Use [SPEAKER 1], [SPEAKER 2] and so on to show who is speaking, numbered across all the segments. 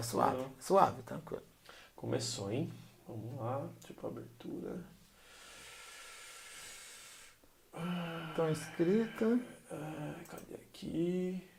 [SPEAKER 1] é suave.
[SPEAKER 2] Não.
[SPEAKER 1] Suave, tranquilo.
[SPEAKER 2] Começou, hein? Vamos lá, tipo abertura.
[SPEAKER 1] Então, inscrita.
[SPEAKER 2] Ah, cadê aqui?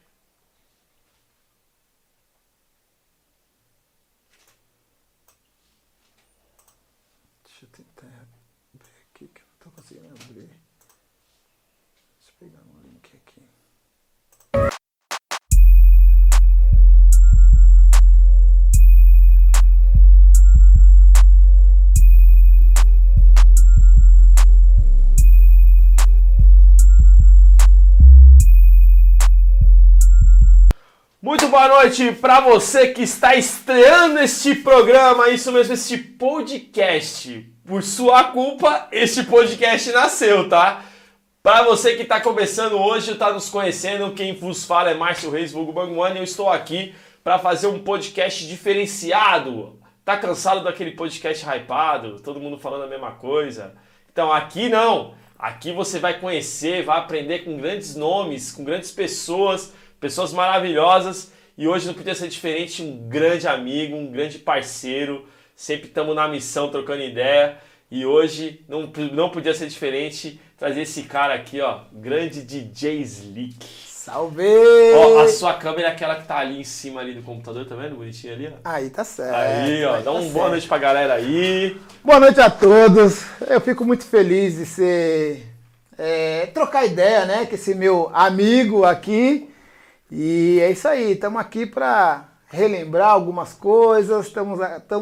[SPEAKER 2] Boa noite para você que está estreando este programa, isso mesmo, este podcast. Por sua culpa, este podcast nasceu, tá? Para você que está começando hoje, está nos conhecendo, quem vos fala é Márcio Reis, vulgo Bangman, e eu estou aqui para fazer um podcast diferenciado. Tá cansado daquele podcast hypado, todo mundo falando a mesma coisa? Então aqui não. Aqui você vai conhecer, vai aprender com grandes nomes, com grandes pessoas, pessoas maravilhosas. E hoje não podia ser diferente, um grande amigo, um grande parceiro. Sempre estamos na missão trocando ideia. E hoje não, não podia ser diferente trazer esse cara aqui, ó, grande DJ Slick.
[SPEAKER 1] Salve!
[SPEAKER 2] Ó, a sua câmera é aquela que tá ali em cima ali do computador, tá vendo? Bonitinho ali, ó.
[SPEAKER 1] Aí tá certo.
[SPEAKER 2] Aí, ó,
[SPEAKER 1] aí
[SPEAKER 2] dá
[SPEAKER 1] tá
[SPEAKER 2] um boa
[SPEAKER 1] certo.
[SPEAKER 2] noite pra galera aí.
[SPEAKER 1] Boa noite a todos. Eu fico muito feliz de ser. é, trocar ideia, né? Com esse meu amigo aqui. E é isso aí, estamos aqui para relembrar algumas coisas, estamos,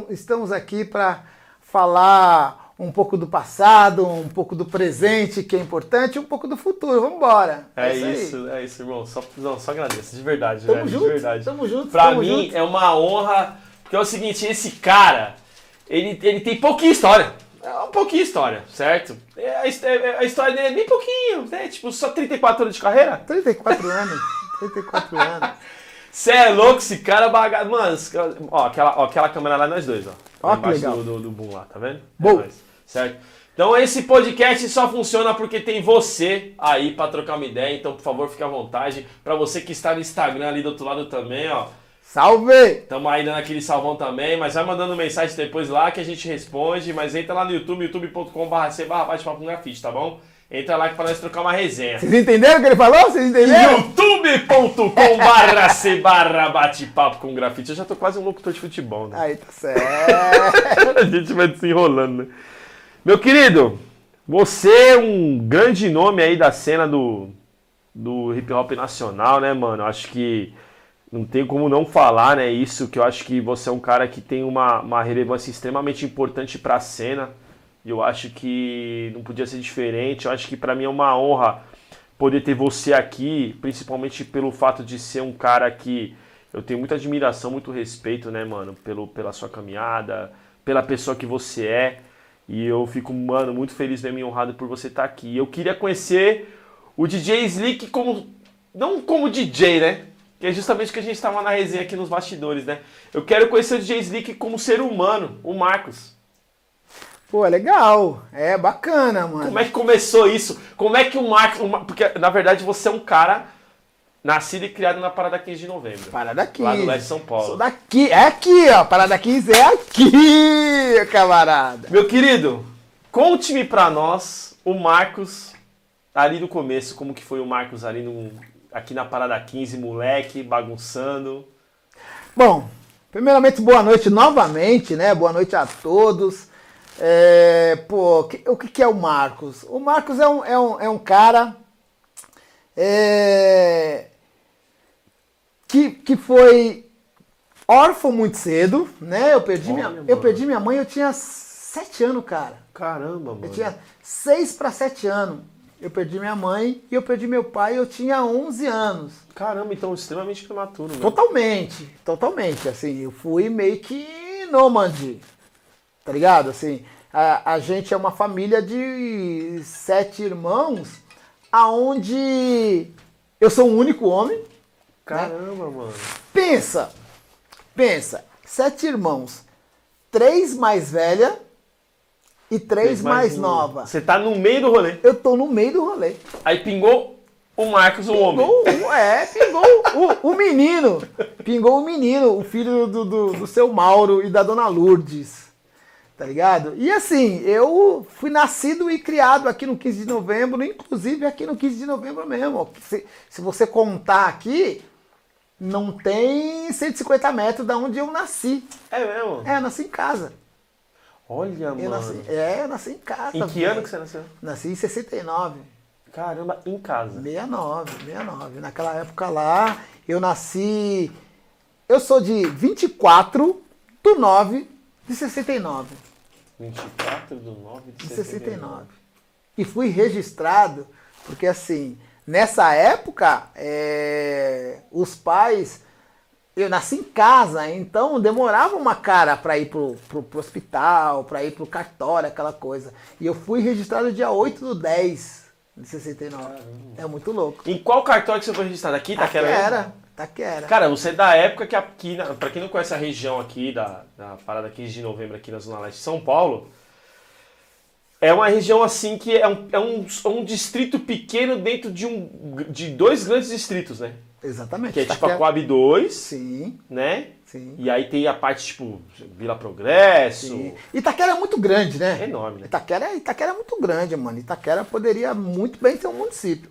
[SPEAKER 1] estamos aqui para falar um pouco do passado, um pouco do presente, que é importante, e um pouco do futuro. Vamos embora.
[SPEAKER 2] É,
[SPEAKER 1] aí.
[SPEAKER 2] isso, é isso, irmão. Só, não, só agradeço, de verdade,
[SPEAKER 1] Tamo
[SPEAKER 2] velho,
[SPEAKER 1] junto,
[SPEAKER 2] de verdade.
[SPEAKER 1] tamo junto,
[SPEAKER 2] Pra
[SPEAKER 1] tamo
[SPEAKER 2] mim
[SPEAKER 1] junto.
[SPEAKER 2] é uma honra, porque é o seguinte, esse cara, ele, ele tem pouquinha história. É um pouquinho história, certo? É, A, his- é, a história dele é bem pouquinho, né? Tipo, só 34 anos de carreira?
[SPEAKER 1] 34 anos. 34 anos.
[SPEAKER 2] Você é louco, esse cara baga... Mano, esse cara- ó, aquela, ó, aquela câmera lá é nós dois, ó.
[SPEAKER 1] Ó, que legal.
[SPEAKER 2] Do, do, do boom lá, tá vendo? É
[SPEAKER 1] Bom.
[SPEAKER 2] nóis, certo? Então esse podcast só funciona porque tem você aí pra trocar uma ideia. Então, por favor, fique à vontade. Pra você que está no Instagram ali do outro lado também, ó.
[SPEAKER 1] Salve!
[SPEAKER 2] Tamo aí dando aquele salvão também, mas vai mandando mensagem depois lá que a gente responde. Mas entra lá no YouTube, youtube.com.br barra bate-papo com grafite, tá bom? Entra lá que pra nós trocar uma resenha.
[SPEAKER 1] Vocês entenderam o que ele falou? Vocês entenderam?
[SPEAKER 2] youtube.com barra c barra bate-papo com grafite. Eu já tô quase um locutor de futebol, né?
[SPEAKER 1] Aí tá certo.
[SPEAKER 2] a gente vai desenrolando, né? Meu querido, você é um grande nome aí da cena do, do hip hop nacional, né, mano? Acho que não tem como não falar, né? Isso que eu acho que você é um cara que tem uma, uma relevância extremamente importante pra cena. E eu acho que não podia ser diferente. Eu acho que pra mim é uma honra poder ter você aqui, principalmente pelo fato de ser um cara que eu tenho muita admiração, muito respeito, né, mano, pelo, pela sua caminhada, pela pessoa que você é. E eu fico, mano, muito feliz mesmo e honrado por você estar aqui. Eu queria conhecer o DJ Slick como. Não como DJ, né? Que é justamente o que a gente estava na resenha aqui nos bastidores, né? Eu quero conhecer o DJ Slick como ser humano, o Marcos.
[SPEAKER 1] Pô, é legal. É bacana, mano.
[SPEAKER 2] Como é que começou isso? Como é que o Marcos. Porque, na verdade, você é um cara nascido e criado na Parada 15 de novembro.
[SPEAKER 1] Parada 15.
[SPEAKER 2] Lá do leste de São Paulo.
[SPEAKER 1] Sou daqui. É aqui, ó. Parada 15 é aqui, camarada.
[SPEAKER 2] Meu querido, conte-me pra nós o Marcos ali no começo, como que foi o Marcos ali no, aqui na Parada 15, moleque, bagunçando.
[SPEAKER 1] Bom, primeiramente, boa noite novamente, né? Boa noite a todos. É, pô, o que, que é o Marcos? O Marcos é um, é um, é um cara é, que, que foi órfão muito cedo, né? Eu perdi, minha,
[SPEAKER 2] Olha,
[SPEAKER 1] eu
[SPEAKER 2] mano.
[SPEAKER 1] perdi minha mãe, eu tinha sete anos, cara.
[SPEAKER 2] Caramba, mano.
[SPEAKER 1] Eu tinha seis para sete anos. Eu perdi minha mãe e eu perdi meu pai, eu tinha 11 anos.
[SPEAKER 2] Caramba, então extremamente prematuro, né?
[SPEAKER 1] Totalmente, totalmente. Assim, eu fui meio que nômade, tá ligado? Assim, a, a gente é uma família de sete irmãos, aonde eu sou o único homem.
[SPEAKER 2] Caramba, mano.
[SPEAKER 1] Pensa, pensa, sete irmãos, três mais velha e três mais,
[SPEAKER 2] um-
[SPEAKER 1] nova.
[SPEAKER 2] Você tá no meio do rolê.
[SPEAKER 1] Eu tô no meio do rolê.
[SPEAKER 2] Aí pingou o Marcos, o homem.
[SPEAKER 1] Pingou o pingou, é, pingou o, o menino. Pingou o menino, o filho do, do, do seu Mauro e da dona Lourdes. Tá ligado? E assim, eu fui nascido e criado aqui no 15 de novembro, inclusive aqui no 15 de novembro mesmo. Se, se você contar aqui, não tem 150 metros da onde eu nasci.
[SPEAKER 2] É mesmo?
[SPEAKER 1] É, eu nasci em casa.
[SPEAKER 2] Olha,
[SPEAKER 1] Eu
[SPEAKER 2] mano.
[SPEAKER 1] nasci, é, eu nasci em casa.
[SPEAKER 2] Em que
[SPEAKER 1] velho.
[SPEAKER 2] ano que você nasceu?
[SPEAKER 1] Nasci em 69.
[SPEAKER 2] Caramba, em casa.
[SPEAKER 1] 69, 69. Naquela época lá, eu nasci. Eu sou de 24 do 9 de 69.
[SPEAKER 2] 24 do 9 de
[SPEAKER 1] De
[SPEAKER 2] 69.
[SPEAKER 1] 69. E fui registrado, porque assim, nessa época, é, os pais. Eu nasci em casa, então demorava uma cara para ir pro, pro, pro hospital, para ir pro cartório, aquela coisa. E eu fui registrado dia 8 do 10 de 69. É muito louco.
[SPEAKER 2] Em qual cartório que você foi registrado? Aqui, Itaquera? mesmo?
[SPEAKER 1] Taquera. Taquera.
[SPEAKER 2] Cara, você é da época que aqui, pra quem não conhece a região aqui, da, da parada 15 de novembro aqui na Zona Leste de São Paulo, é uma região assim que é um, é um, é um distrito pequeno dentro de, um, de dois grandes distritos, né?
[SPEAKER 1] Exatamente.
[SPEAKER 2] Que é tipo a. Coab 2,
[SPEAKER 1] Sim,
[SPEAKER 2] né?
[SPEAKER 1] sim.
[SPEAKER 2] E aí tem a parte tipo Vila Progresso.
[SPEAKER 1] sim. Itaquera é muito grande, né?
[SPEAKER 2] É enorme, né?
[SPEAKER 1] Itaquera, Itaquera é muito grande, mano. Itaquera poderia muito bem ser um município.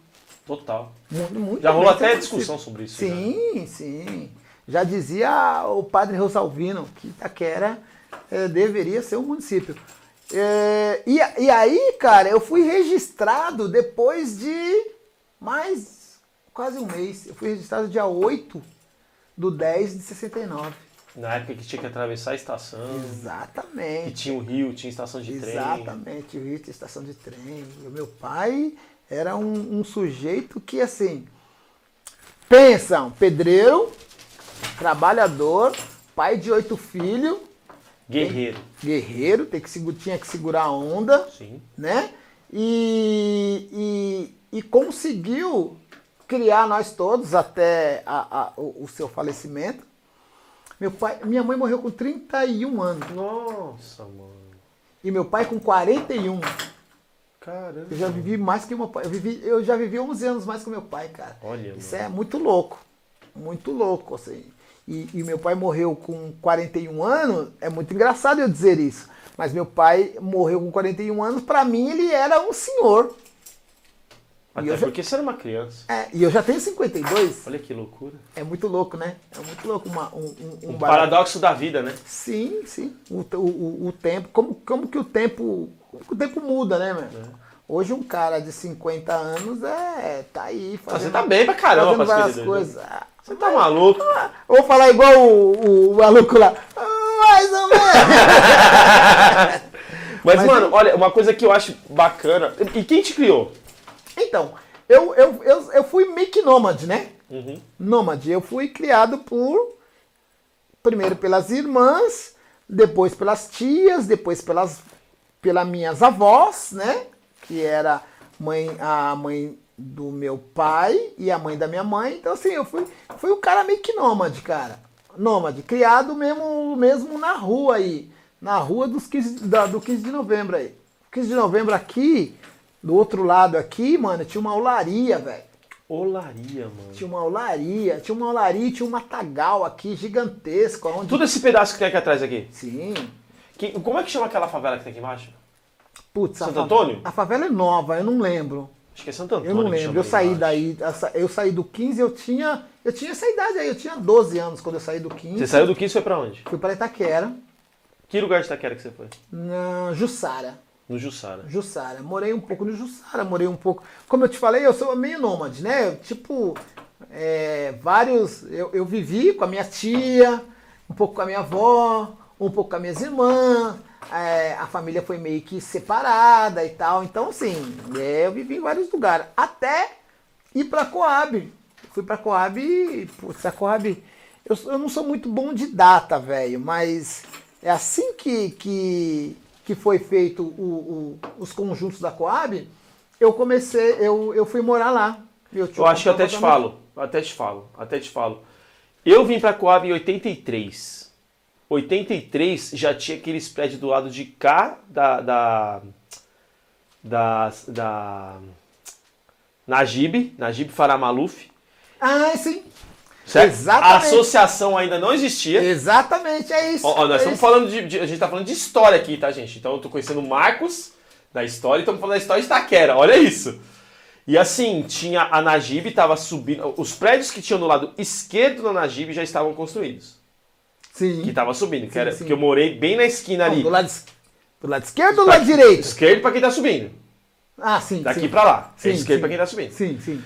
[SPEAKER 2] Total.
[SPEAKER 1] Muito, muito
[SPEAKER 2] Já rolou até
[SPEAKER 1] um
[SPEAKER 2] discussão
[SPEAKER 1] município.
[SPEAKER 2] sobre isso. já.
[SPEAKER 1] Sim, sim. Já dizia o padre Rosalvino que Itaquera eh, deveria ser um município. Eh, e, e aí, cara, eu fui registrado depois de mais quase um mês. Eu fui registrado dia 8 do 10 de 69.
[SPEAKER 2] Na época que tinha que atravessar a estação, que
[SPEAKER 1] Exatamente.
[SPEAKER 2] tinha o rio, tinha estação de trem.
[SPEAKER 1] Exatamente, o Rio tinha estação de trem. O meu pai era um, um sujeito que, assim, pensa, um pedreiro, trabalhador, pai de oito filhos,
[SPEAKER 2] Guerreiro.
[SPEAKER 1] guerreiro, tem que, tinha que segurar a onda,
[SPEAKER 2] Sim.
[SPEAKER 1] né? E, e, e conseguiu criar nós todos até a- a- o, o seu falecimento. Meu pai, minha mãe morreu com 31 anos
[SPEAKER 2] Nossa, mano.
[SPEAKER 1] e meu pai com 41.
[SPEAKER 2] Caramba.
[SPEAKER 1] Eu já vivi mais que meu pai. Eu, vivi, eu já vivi 11 anos mais que meu pai, cara.
[SPEAKER 2] Olha,
[SPEAKER 1] Isso
[SPEAKER 2] mano.
[SPEAKER 1] é muito louco. Muito louco, assim. E, e meu pai morreu com 41 anos. É muito engraçado eu dizer isso. Mas meu pai morreu com 41 anos. Pra mim, ele era um senhor.
[SPEAKER 2] Até
[SPEAKER 1] eu já-
[SPEAKER 2] porque você era uma criança.
[SPEAKER 1] É, e eu já tenho 52.
[SPEAKER 2] Olha que loucura.
[SPEAKER 1] É muito louco, né? É muito louco uma, um, um, um
[SPEAKER 2] paradoxo da vida, né?
[SPEAKER 1] Sim, sim. O, o, o, o tempo, como, como que o tempo. O tempo muda, né, meu?
[SPEAKER 2] É.
[SPEAKER 1] Hoje um cara de 50 anos é. tá aí
[SPEAKER 2] Ah,
[SPEAKER 1] fazendo.
[SPEAKER 2] Você tá bem pra caramba,
[SPEAKER 1] fazendo várias
[SPEAKER 2] se
[SPEAKER 1] coisas. Ah,
[SPEAKER 2] Você tá maluco?
[SPEAKER 1] Eu vou falar igual o, o, o maluco lá. "Ah, Mais ou menos.
[SPEAKER 2] Mas,
[SPEAKER 1] Mas
[SPEAKER 2] mano,
[SPEAKER 1] eu-
[SPEAKER 2] olha, uma coisa que eu acho bacana. E quem te criou?
[SPEAKER 1] então, eu, eu, eu, eu fui meio que nômade, né?
[SPEAKER 2] Uhum.
[SPEAKER 1] Nômade. Eu fui criado por. Primeiro pelas irmãs, depois pelas tias, depois pelas, pelas minhas avós, né? Que era mãe, a mãe do meu pai e a mãe da minha mãe. Então, assim, eu fui, fui um cara meio que nômade, cara. Nômade, criado mesmo, mesmo na rua aí. Na rua dos 15, da- do 15 de novembro aí. 15 de novembro aqui, do outro lado aqui, mano, tinha uma olaria, velho.
[SPEAKER 2] Olaria, mano.
[SPEAKER 1] Tinha uma olaria, tinha uma olaria e tinha um matagal aqui gigantesco. Onde...
[SPEAKER 2] Tudo esse pedaço que tem aqui atrás aqui.
[SPEAKER 1] Sim.
[SPEAKER 2] Que- como é que chama aquela favela que tem aqui embaixo?
[SPEAKER 1] Putz, a
[SPEAKER 2] Santo
[SPEAKER 1] fa-
[SPEAKER 2] Antônio?
[SPEAKER 1] A favela é nova, eu não lembro.
[SPEAKER 2] Acho que é Santo Antônio.
[SPEAKER 1] Eu não lembro. Eu saí daí, eu saí do 15, eu tinha. Eu tinha essa idade aí, eu tinha 12 anos quando eu saí do 15.
[SPEAKER 2] Você saiu do 15 e foi pra onde?
[SPEAKER 1] Fui para Itaquera,
[SPEAKER 2] Que lugar de Itaquera que você foi?
[SPEAKER 1] na Jussara.
[SPEAKER 2] No Jussara.
[SPEAKER 1] Jussara. Morei um pouco no Jussara, morei um pouco. Como eu te falei, eu sou meio nômade, né? Tipo, é, vários. Eu, eu vivi com a minha tia, um pouco com a minha avó, um pouco com as minhas irmãs. é, a família foi meio que separada e tal. Então, assim, é, eu vivi em vários lugares. Até ir pra Coab. Fui pra Coab e, putz, a Coab. Eu, eu não sou muito bom de data, velho, mas é assim que, que, que foi feito o- o- os conjuntos da Coab, eu comecei, eu, eu fui morar lá. Eu,
[SPEAKER 2] Eu acho que eu até te falo. Até te falo. Até te falo. Eu vim pra Coab em 83. 83 já tinha aqueles prédios do lado de cá da. da. da. da Najib, Najib Faramaluf.
[SPEAKER 1] Ah, sim.
[SPEAKER 2] Certo?
[SPEAKER 1] Exatamente.
[SPEAKER 2] A associação ainda não existia.
[SPEAKER 1] Exatamente, é isso.
[SPEAKER 2] Ó, ó, nós
[SPEAKER 1] é
[SPEAKER 2] estamos
[SPEAKER 1] isso.
[SPEAKER 2] falando de, de- A gente tá falando de história aqui, tá, gente? Então eu tô conhecendo o Marcos da história e estamos falando da história de Itaquera. Olha isso. E assim, tinha a Najib, tava subindo. Os prédios que tinham no lado esquerdo da Najib já estavam construídos.
[SPEAKER 1] Sim.
[SPEAKER 2] Que tava subindo. Que
[SPEAKER 1] Sim,
[SPEAKER 2] era,
[SPEAKER 1] sim.
[SPEAKER 2] Porque eu morei bem na esquina
[SPEAKER 1] Não,
[SPEAKER 2] ali.
[SPEAKER 1] do, lado, do lado esquerdo ou do lado direito?
[SPEAKER 2] Esquerdo pra quem tá subindo.
[SPEAKER 1] Ah, sim.
[SPEAKER 2] Daqui
[SPEAKER 1] sim.
[SPEAKER 2] pra lá.
[SPEAKER 1] Sim,
[SPEAKER 2] é esquerdo
[SPEAKER 1] sim.
[SPEAKER 2] pra quem tá subindo.
[SPEAKER 1] Sim, sim.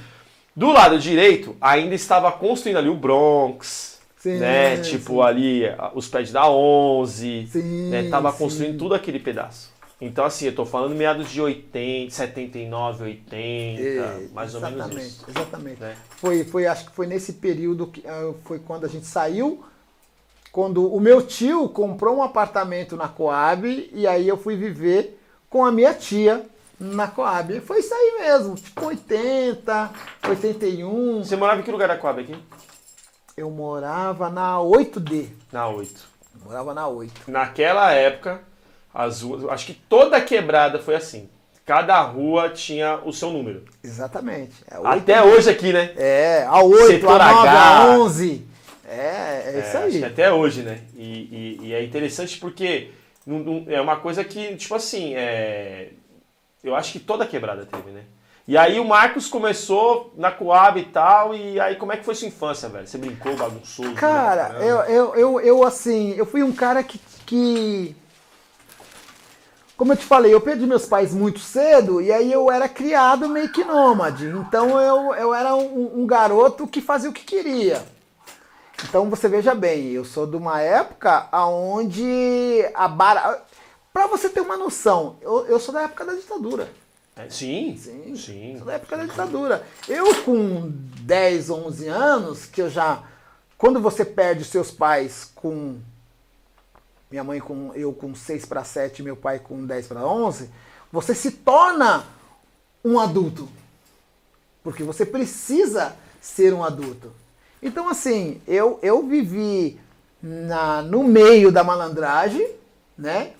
[SPEAKER 2] Do lado direito, ainda estava construindo ali o Bronx,
[SPEAKER 1] Sim,
[SPEAKER 2] né? Tipo ali os prédios da 11,
[SPEAKER 1] Sim,
[SPEAKER 2] né? Tava construindo tudo aquele pedaço. Então assim, eu tô falando meados de 80, 79, 80,
[SPEAKER 1] É,
[SPEAKER 2] mais ou
[SPEAKER 1] exatamente,
[SPEAKER 2] menos isso.
[SPEAKER 1] Exatamente.
[SPEAKER 2] né?
[SPEAKER 1] Foi, foi, acho que foi nesse período que ah, foi quando a gente saiu, quando o meu tio comprou um apartamento na Coab e aí eu fui viver com a minha tia na Coab. E foi isso aí mesmo, tipo 80, 81.
[SPEAKER 2] Você morava em que lugar da Coab aqui?
[SPEAKER 1] Eu morava na 8D.
[SPEAKER 2] Na 8.
[SPEAKER 1] Eu morava na 8.
[SPEAKER 2] Naquela época, as ruas, acho que toda quebrada foi assim. Cada rua tinha o seu número.
[SPEAKER 1] Exatamente. É 8D.
[SPEAKER 2] Até hoje aqui, né?
[SPEAKER 1] É, a 8,
[SPEAKER 2] Setor
[SPEAKER 1] a 9,
[SPEAKER 2] H.
[SPEAKER 1] a 11. É, é isso
[SPEAKER 2] É,
[SPEAKER 1] aí.
[SPEAKER 2] até hoje, né? E, e- e é interessante porque não- não- é uma coisa que, tipo assim, é, eu acho que toda quebrada teve, né? E aí o Marcos começou na Coab e tal, e aí como é que foi sua infância, velho? Você brincou, bagunçou?
[SPEAKER 1] Cara,
[SPEAKER 2] caramba?
[SPEAKER 1] eu, eu, eu, eu, assim, eu fui um cara que, que. Como eu te falei, eu perdi meus pais muito cedo e aí eu era criado meio que nômade. Então eu, eu era um, um garoto que fazia o que queria. Então você veja bem, eu sou de uma época onde a bara... Pra você ter uma noção, eu, eu sou da época da ditadura.
[SPEAKER 2] É, sim,
[SPEAKER 1] Sim,
[SPEAKER 2] sim.
[SPEAKER 1] Sou da época da ditadura. Eu com 10, 11 anos, que eu já. Quando você perde seus pais com. Minha mãe com. Eu com 6 para 7, meu pai com 10 para 11, você se torna um adulto. Porque você precisa ser um adulto. Então, assim, eu, eu vivi na, no meio da malandragem, né?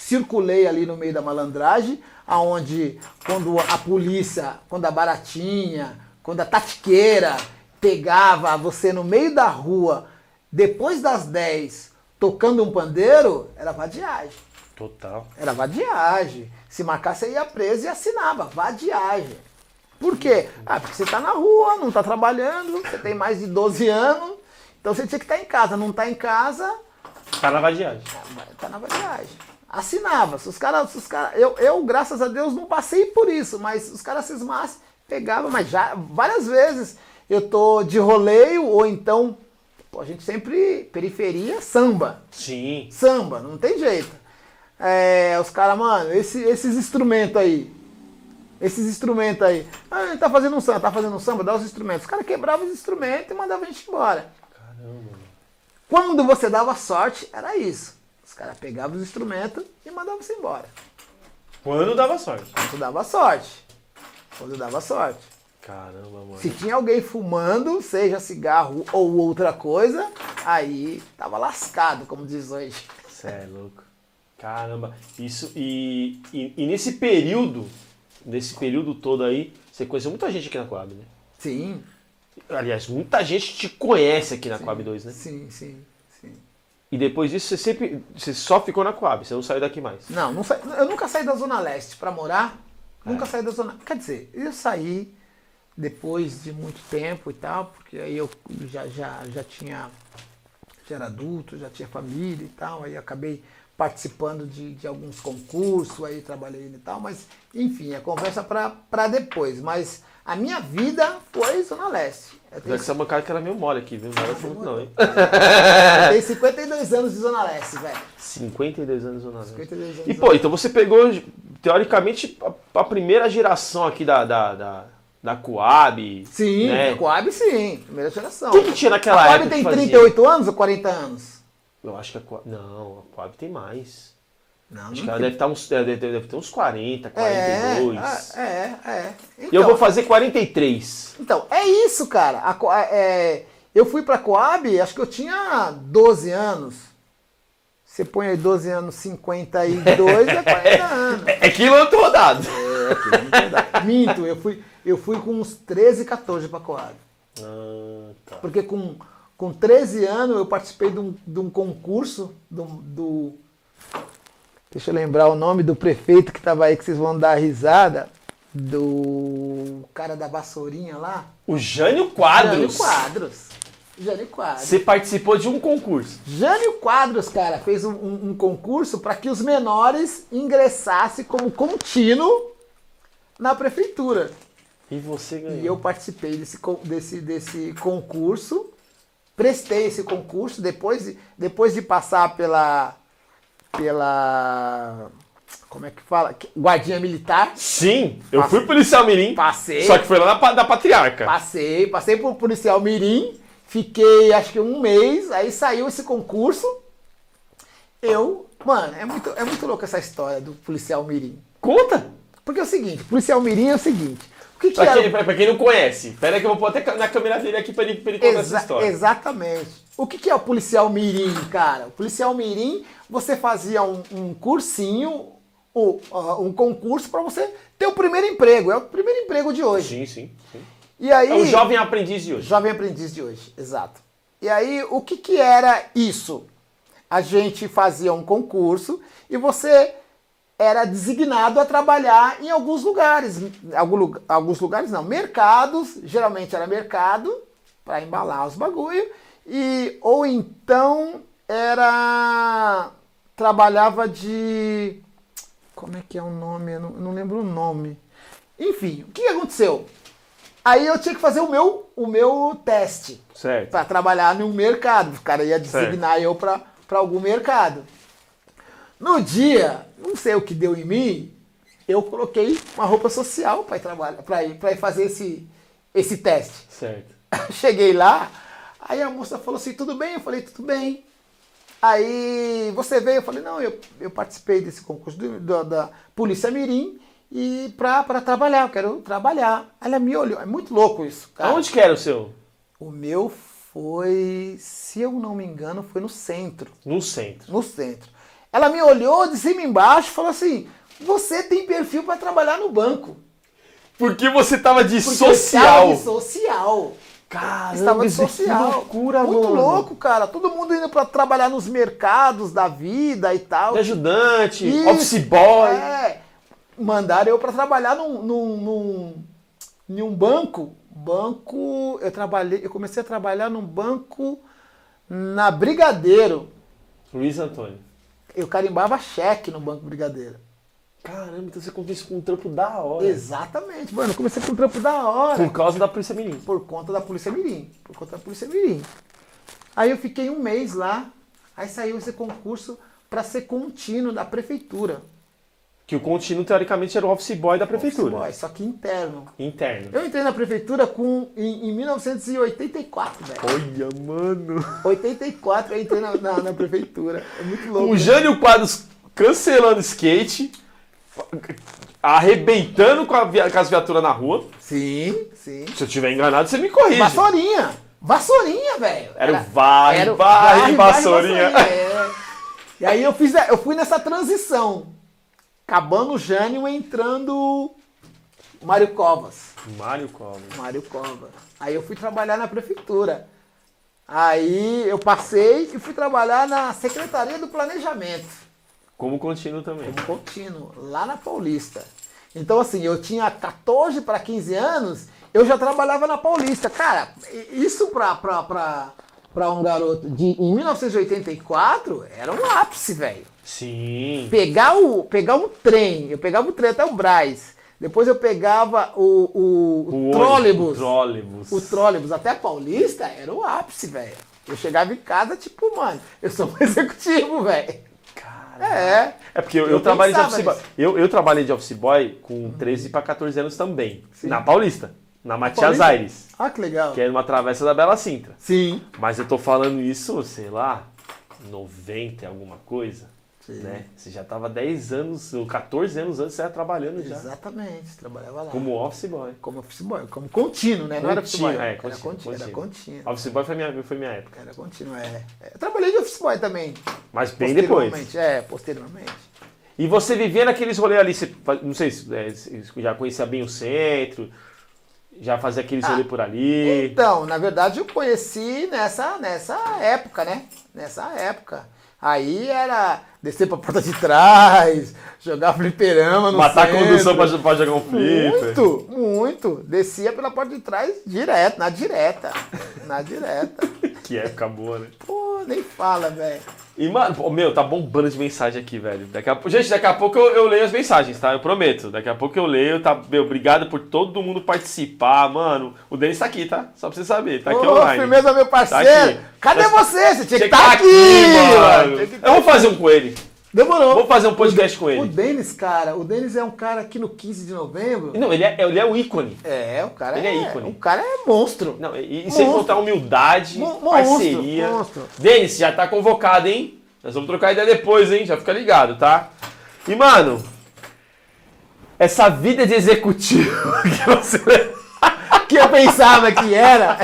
[SPEAKER 1] circulei ali no meio da malandragem, aonde quando a polícia, quando a baratinha, quando a tatiqueira pegava você no meio da rua, depois das 10, tocando um pandeiro, era vadiagem.
[SPEAKER 2] Total.
[SPEAKER 1] Era vadiagem. Se marcasse, você ia preso e assinava. Vadiagem. Por quê? Ah, porque você está na rua, não está trabalhando, você tem mais de 12 anos, então você tinha que estar em casa. Não está em casa,
[SPEAKER 2] Tá na vadiagem.
[SPEAKER 1] tá na vadiagem. Assinava. Se os caras. os cara, eu, eu, graças a Deus, não passei por isso, mas os caras cismassem, pegava, mas já várias vezes eu tô de roleio, ou então. pô, a gente sempre. Periferia, samba.
[SPEAKER 2] Sim.
[SPEAKER 1] Samba, não tem jeito. É, os caras, mano, esse- esses instrumentos aí. Esses instrumentos aí. Ah, ele tá fazendo um samba, tá fazendo um samba, dá os instrumentos. Os caras quebravam os instrumentos e mandavam a gente embora.
[SPEAKER 2] Caramba.
[SPEAKER 1] Quando você dava sorte, era isso. Os caras pegavam os instrumentos e mandavam você embora.
[SPEAKER 2] Quando dava sorte.
[SPEAKER 1] Quando dava sorte. Quando dava sorte.
[SPEAKER 2] Caramba, mano.
[SPEAKER 1] Se tinha alguém fumando, seja cigarro ou outra coisa, aí tava lascado, como diz hoje.
[SPEAKER 2] Você é louco. Caramba. Isso. E, e, e nesse período, nesse período todo aí, você conheceu muita gente aqui na Coab, né?
[SPEAKER 1] Sim,
[SPEAKER 2] Aliás, muita gente te conhece aqui na Coab 2, né?
[SPEAKER 1] sim, sim, sim.
[SPEAKER 2] E depois disso você sempre. Você só ficou na Coab, você não saiu daqui mais.
[SPEAKER 1] Não, não sa- eu nunca saí da Zona Leste pra morar. Nunca saí da Zona. Quer dizer, eu saí depois de muito tempo e tal, porque aí eu já, já, já tinha. Já era adulto, já tinha família e tal, aí acabei participando de, de alguns concursos, aí trabalhei e tal, mas enfim, é conversa pra pra depois. Mas a minha vida foi Zona Leste. Eu tenho,
[SPEAKER 2] essa bancada que era meio mole aqui, viu? Não era muito não, hein?
[SPEAKER 1] eu tenho 52 anos de Zona Leste, velho.
[SPEAKER 2] 52 anos Zona Leste.
[SPEAKER 1] 52 anos
[SPEAKER 2] E
[SPEAKER 1] de
[SPEAKER 2] pô, então você pegou, teoricamente, a, a primeira geração aqui da, da, da, da Coab.
[SPEAKER 1] Sim,
[SPEAKER 2] né?
[SPEAKER 1] a Coab sim, primeira geração.
[SPEAKER 2] O que, que tinha naquela
[SPEAKER 1] a Coab
[SPEAKER 2] época
[SPEAKER 1] tem
[SPEAKER 2] que fazia?
[SPEAKER 1] 38 anos ou 40 anos?
[SPEAKER 2] Eu acho que a Coab... Não, a Coab tem mais.
[SPEAKER 1] Não,
[SPEAKER 2] Acho
[SPEAKER 1] não
[SPEAKER 2] que ela deve, estar uns, deve, ter uns 40,
[SPEAKER 1] é,
[SPEAKER 2] 42.
[SPEAKER 1] é, é.
[SPEAKER 2] E eu
[SPEAKER 1] Então,
[SPEAKER 2] vou fazer 43.
[SPEAKER 1] então, é isso, cara. A é, eu fui pra Coab, acho que eu tinha 12 anos. Você põe aí 12 anos, 52 é 40 anos.
[SPEAKER 2] É, é quilômetro rodado.
[SPEAKER 1] É, aquilo não tem dado. Minto, eu fui, eu fui com uns 13, 14 pra Coab.
[SPEAKER 2] Ah, tá.
[SPEAKER 1] Porque com, com 13 anos eu participei de um, de um concurso do, do. Deixa eu lembrar o nome do prefeito que estava aí, que vocês vão dar risada. Do cara da vassourinha lá.
[SPEAKER 2] O Jânio Quadros.
[SPEAKER 1] Jânio Quadros. Jânio Quadros.
[SPEAKER 2] Você participou de um concurso.
[SPEAKER 1] Jânio Quadros, cara, fez um, um- um concurso para que os menores ingressassem como contínuo na prefeitura.
[SPEAKER 2] E você ganhou.
[SPEAKER 1] E eu participei desse, desse, desse concurso, prestei esse concurso depois de, depois de passar pela. pela. como é que fala? Guardinha militar.
[SPEAKER 2] Sim, eu
[SPEAKER 1] Passei.
[SPEAKER 2] fui policial mirim.
[SPEAKER 1] Passei.
[SPEAKER 2] Só que foi lá na, da Patriarca.
[SPEAKER 1] Passei, passei por policial mirim, fiquei acho que um mês, aí saiu esse concurso. Eu, mano, é muito, é muito louco essa história do policial mirim.
[SPEAKER 2] Conta!
[SPEAKER 1] Porque é o seguinte, policial mirim é o seguinte, que, que era?
[SPEAKER 2] quem, pra- pra quem não conhece, pera que eu vou pôr até na câmera dele aqui pra ele, pra ele contar essa
[SPEAKER 1] Exa-
[SPEAKER 2] história.
[SPEAKER 1] exatamente. O que, que é o policial mirim, cara? O policial mirim, você fazia um, um cursinho, ou, ó, um concurso para você ter o primeiro emprego. É o primeiro emprego de hoje.
[SPEAKER 2] Sim, sim, sim.
[SPEAKER 1] E aí,
[SPEAKER 2] É o jovem aprendiz de hoje.
[SPEAKER 1] Jovem aprendiz de hoje, exato. E aí, o que, que era isso? A gente fazia um concurso e você era designado a trabalhar em alguns lugares. Alguns lugares não, mercados, geralmente era mercado, para embalar os bagulho. E, ou então era. trabalhava de. Como é que é o nome? Eu não, não lembro o nome. Enfim, o que aconteceu? Aí eu tinha que fazer o meu, o meu teste
[SPEAKER 2] Certo.
[SPEAKER 1] para trabalhar no mercado. O cara ia designar eu para algum mercado. No dia, não sei o que deu em mim, eu coloquei uma roupa social para ir trabalhar, para ir, pra ir fazer esse, esse teste.
[SPEAKER 2] Certo.
[SPEAKER 1] Cheguei lá, aí a moça falou assim, tudo bem? Eu falei, tudo bem. Aí você veio, eu falei, não, eu, eu participei desse concurso do- do- da Polícia Mirim e pra, pra trabalhar, eu quero trabalhar. Ela me olhou, é muito louco isso, cara.
[SPEAKER 2] Aonde que era o seu?
[SPEAKER 1] O meu foi, se eu não me engano, foi no centro.
[SPEAKER 2] No centro.
[SPEAKER 1] No centro. Ela me olhou de cima embaixo e falou assim: Você tem perfil para trabalhar no banco.
[SPEAKER 2] Porque você tava de
[SPEAKER 1] Porque eu
[SPEAKER 2] social.
[SPEAKER 1] estava de social.
[SPEAKER 2] Caramba,
[SPEAKER 1] Estava de
[SPEAKER 2] isso que
[SPEAKER 1] social.
[SPEAKER 2] loucura,
[SPEAKER 1] Muito
[SPEAKER 2] mano.
[SPEAKER 1] louco, cara. Todo mundo indo para trabalhar nos mercados da vida e tal.
[SPEAKER 2] De ajudante,
[SPEAKER 1] Isso,
[SPEAKER 2] office boy.
[SPEAKER 1] É. Mandaram eu para trabalhar num, num, num, num banco. Banco. Eu trabalhei. Eu comecei a trabalhar num banco na Brigadeiro.
[SPEAKER 2] Luiz Antônio.
[SPEAKER 1] Eu carimbava cheque no Banco Brigadeiro.
[SPEAKER 2] Caramba, então você conquista com um trampo da hora.
[SPEAKER 1] Exatamente, mano. Eu comecei com um trampo da hora.
[SPEAKER 2] Por causa da Polícia Mirim.
[SPEAKER 1] Por conta da Polícia Mirim. Por conta da Polícia Mirim. Aí eu fiquei um mês lá. Aí saiu esse concurso para ser contínuo da prefeitura.
[SPEAKER 2] Que o contínuo, teoricamente, era o office boy da prefeitura.
[SPEAKER 1] Boy, só que interno.
[SPEAKER 2] Interno.
[SPEAKER 1] Eu entrei na prefeitura com, em, em 1984, velho.
[SPEAKER 2] Olha, mano.
[SPEAKER 1] 84 eu entrei na, na, na prefeitura. É muito louco.
[SPEAKER 2] O
[SPEAKER 1] né?
[SPEAKER 2] Jânio Quadros cancelando skate, arrebentando com, a via- com as viaturas na rua.
[SPEAKER 1] Sim, sim.
[SPEAKER 2] Se eu tiver enganado, você me corrige.
[SPEAKER 1] Vassourinha. Vassourinha, velho.
[SPEAKER 2] Era o vai,
[SPEAKER 1] era o
[SPEAKER 2] vai, vassourinha.
[SPEAKER 1] é. E aí eu, fiz, eu fui nessa transição. Acabando o Jânio, entrando o Mário Covas.
[SPEAKER 2] Mário Covas.
[SPEAKER 1] Mário Covas. Aí eu fui trabalhar na prefeitura. Aí eu passei e fui trabalhar na Secretaria do Planejamento.
[SPEAKER 2] Como contínuo também.
[SPEAKER 1] como contínuo, lá na Paulista. Então, assim, eu tinha 14 para 15 anos, eu já trabalhava na Paulista. Cara, isso para um garoto de em 1984 era um ápice, velho.
[SPEAKER 2] Sim.
[SPEAKER 1] Pegar, o, pegar um trem, eu pegava o trem até o Braz, depois eu pegava o, o, o trólebus,
[SPEAKER 2] O trólebus.
[SPEAKER 1] o trólebus até a Paulista, era o ápice, velho. Eu chegava em casa, tipo, mano, eu sou um executivo, velho. É.
[SPEAKER 2] É porque eu,
[SPEAKER 1] Eu
[SPEAKER 2] eu trabalhei de office boy. Eu, eu trabalhei de office boy com 13 para 14 anos também.
[SPEAKER 1] Sim.
[SPEAKER 2] Na Paulista. Na Matias
[SPEAKER 1] Paulista?
[SPEAKER 2] Aires.
[SPEAKER 1] Ah, que legal.
[SPEAKER 2] Que é uma travessa da Bela Sintra.
[SPEAKER 1] Sim.
[SPEAKER 2] Mas eu tô falando isso, sei lá, 90 e alguma coisa.
[SPEAKER 1] Sim.
[SPEAKER 2] Né? Você já tava 10 anos, ou 14 anos antes, você ia trabalhando já.
[SPEAKER 1] Exatamente, trabalhava lá.
[SPEAKER 2] Como office boy.
[SPEAKER 1] Como office boy, como contínuo, né? Não era office boy.
[SPEAKER 2] Contínuo, é,
[SPEAKER 1] era
[SPEAKER 2] contínuo,
[SPEAKER 1] contínuo. Era
[SPEAKER 2] contínuo.
[SPEAKER 1] contínuo.
[SPEAKER 2] Office boy foi minha, foi minha época.
[SPEAKER 1] Era contínuo, é. É, Eu trabalhei de office boy também.
[SPEAKER 2] Mas bem depois.
[SPEAKER 1] Posteriormente, É, posteriormente.
[SPEAKER 2] E você vivia naqueles rolês ali, você, não sei se é, já conhecia bem o centro. Já fazia aqueles rolê por ali?
[SPEAKER 1] Então, na verdade eu conheci nessa, nessa época, né? Nessa época. Aí era descer pra porta de trás, jogar fliperama no
[SPEAKER 2] Matar a
[SPEAKER 1] centro.
[SPEAKER 2] condução pra, pra jogar um flipper.
[SPEAKER 1] Muito, muito. Descia pela porta de trás direto, na direta. Na direta.
[SPEAKER 2] Que época boa, né?
[SPEAKER 1] Pô, nem fala, velho.
[SPEAKER 2] E, mano, meu, tá bombando de mensagem aqui, velho. Daqui a... Gente, daqui a pouco eu, eu leio as mensagens, tá? Eu prometo. Daqui a pouco eu leio, tá? Meu, obrigado por todo mundo participar, mano. O Denis tá aqui, tá? Só pra você saber. Tá aqui
[SPEAKER 1] Ô,
[SPEAKER 2] online.
[SPEAKER 1] firmeza, meu parceiro.
[SPEAKER 2] Tá aqui.
[SPEAKER 1] Cadê você? Você tinha que
[SPEAKER 2] Tinha
[SPEAKER 1] estar
[SPEAKER 2] tá
[SPEAKER 1] aqui,
[SPEAKER 2] mano.
[SPEAKER 1] mano. Tá
[SPEAKER 2] Eu vou fazer um com ele.
[SPEAKER 1] Demorou.
[SPEAKER 2] Vou fazer um podcast com
[SPEAKER 1] O
[SPEAKER 2] ele.
[SPEAKER 1] Denis, cara, o Denis é um cara que no 15 de novembro.
[SPEAKER 2] Não, ele é, ele é o ícone.
[SPEAKER 1] É, o cara
[SPEAKER 2] Ele é
[SPEAKER 1] é,
[SPEAKER 2] ícone.
[SPEAKER 1] O cara é monstro.
[SPEAKER 2] Não, e, e sem contar humildade,
[SPEAKER 1] Mo- monstro,
[SPEAKER 2] parceria.
[SPEAKER 1] monstro.
[SPEAKER 2] Denis, já tá convocado, hein? Nós vamos trocar ideia depois, hein? Já fica ligado, tá? E, mano, essa vida de executivo que você.
[SPEAKER 1] Que eu pensava que era.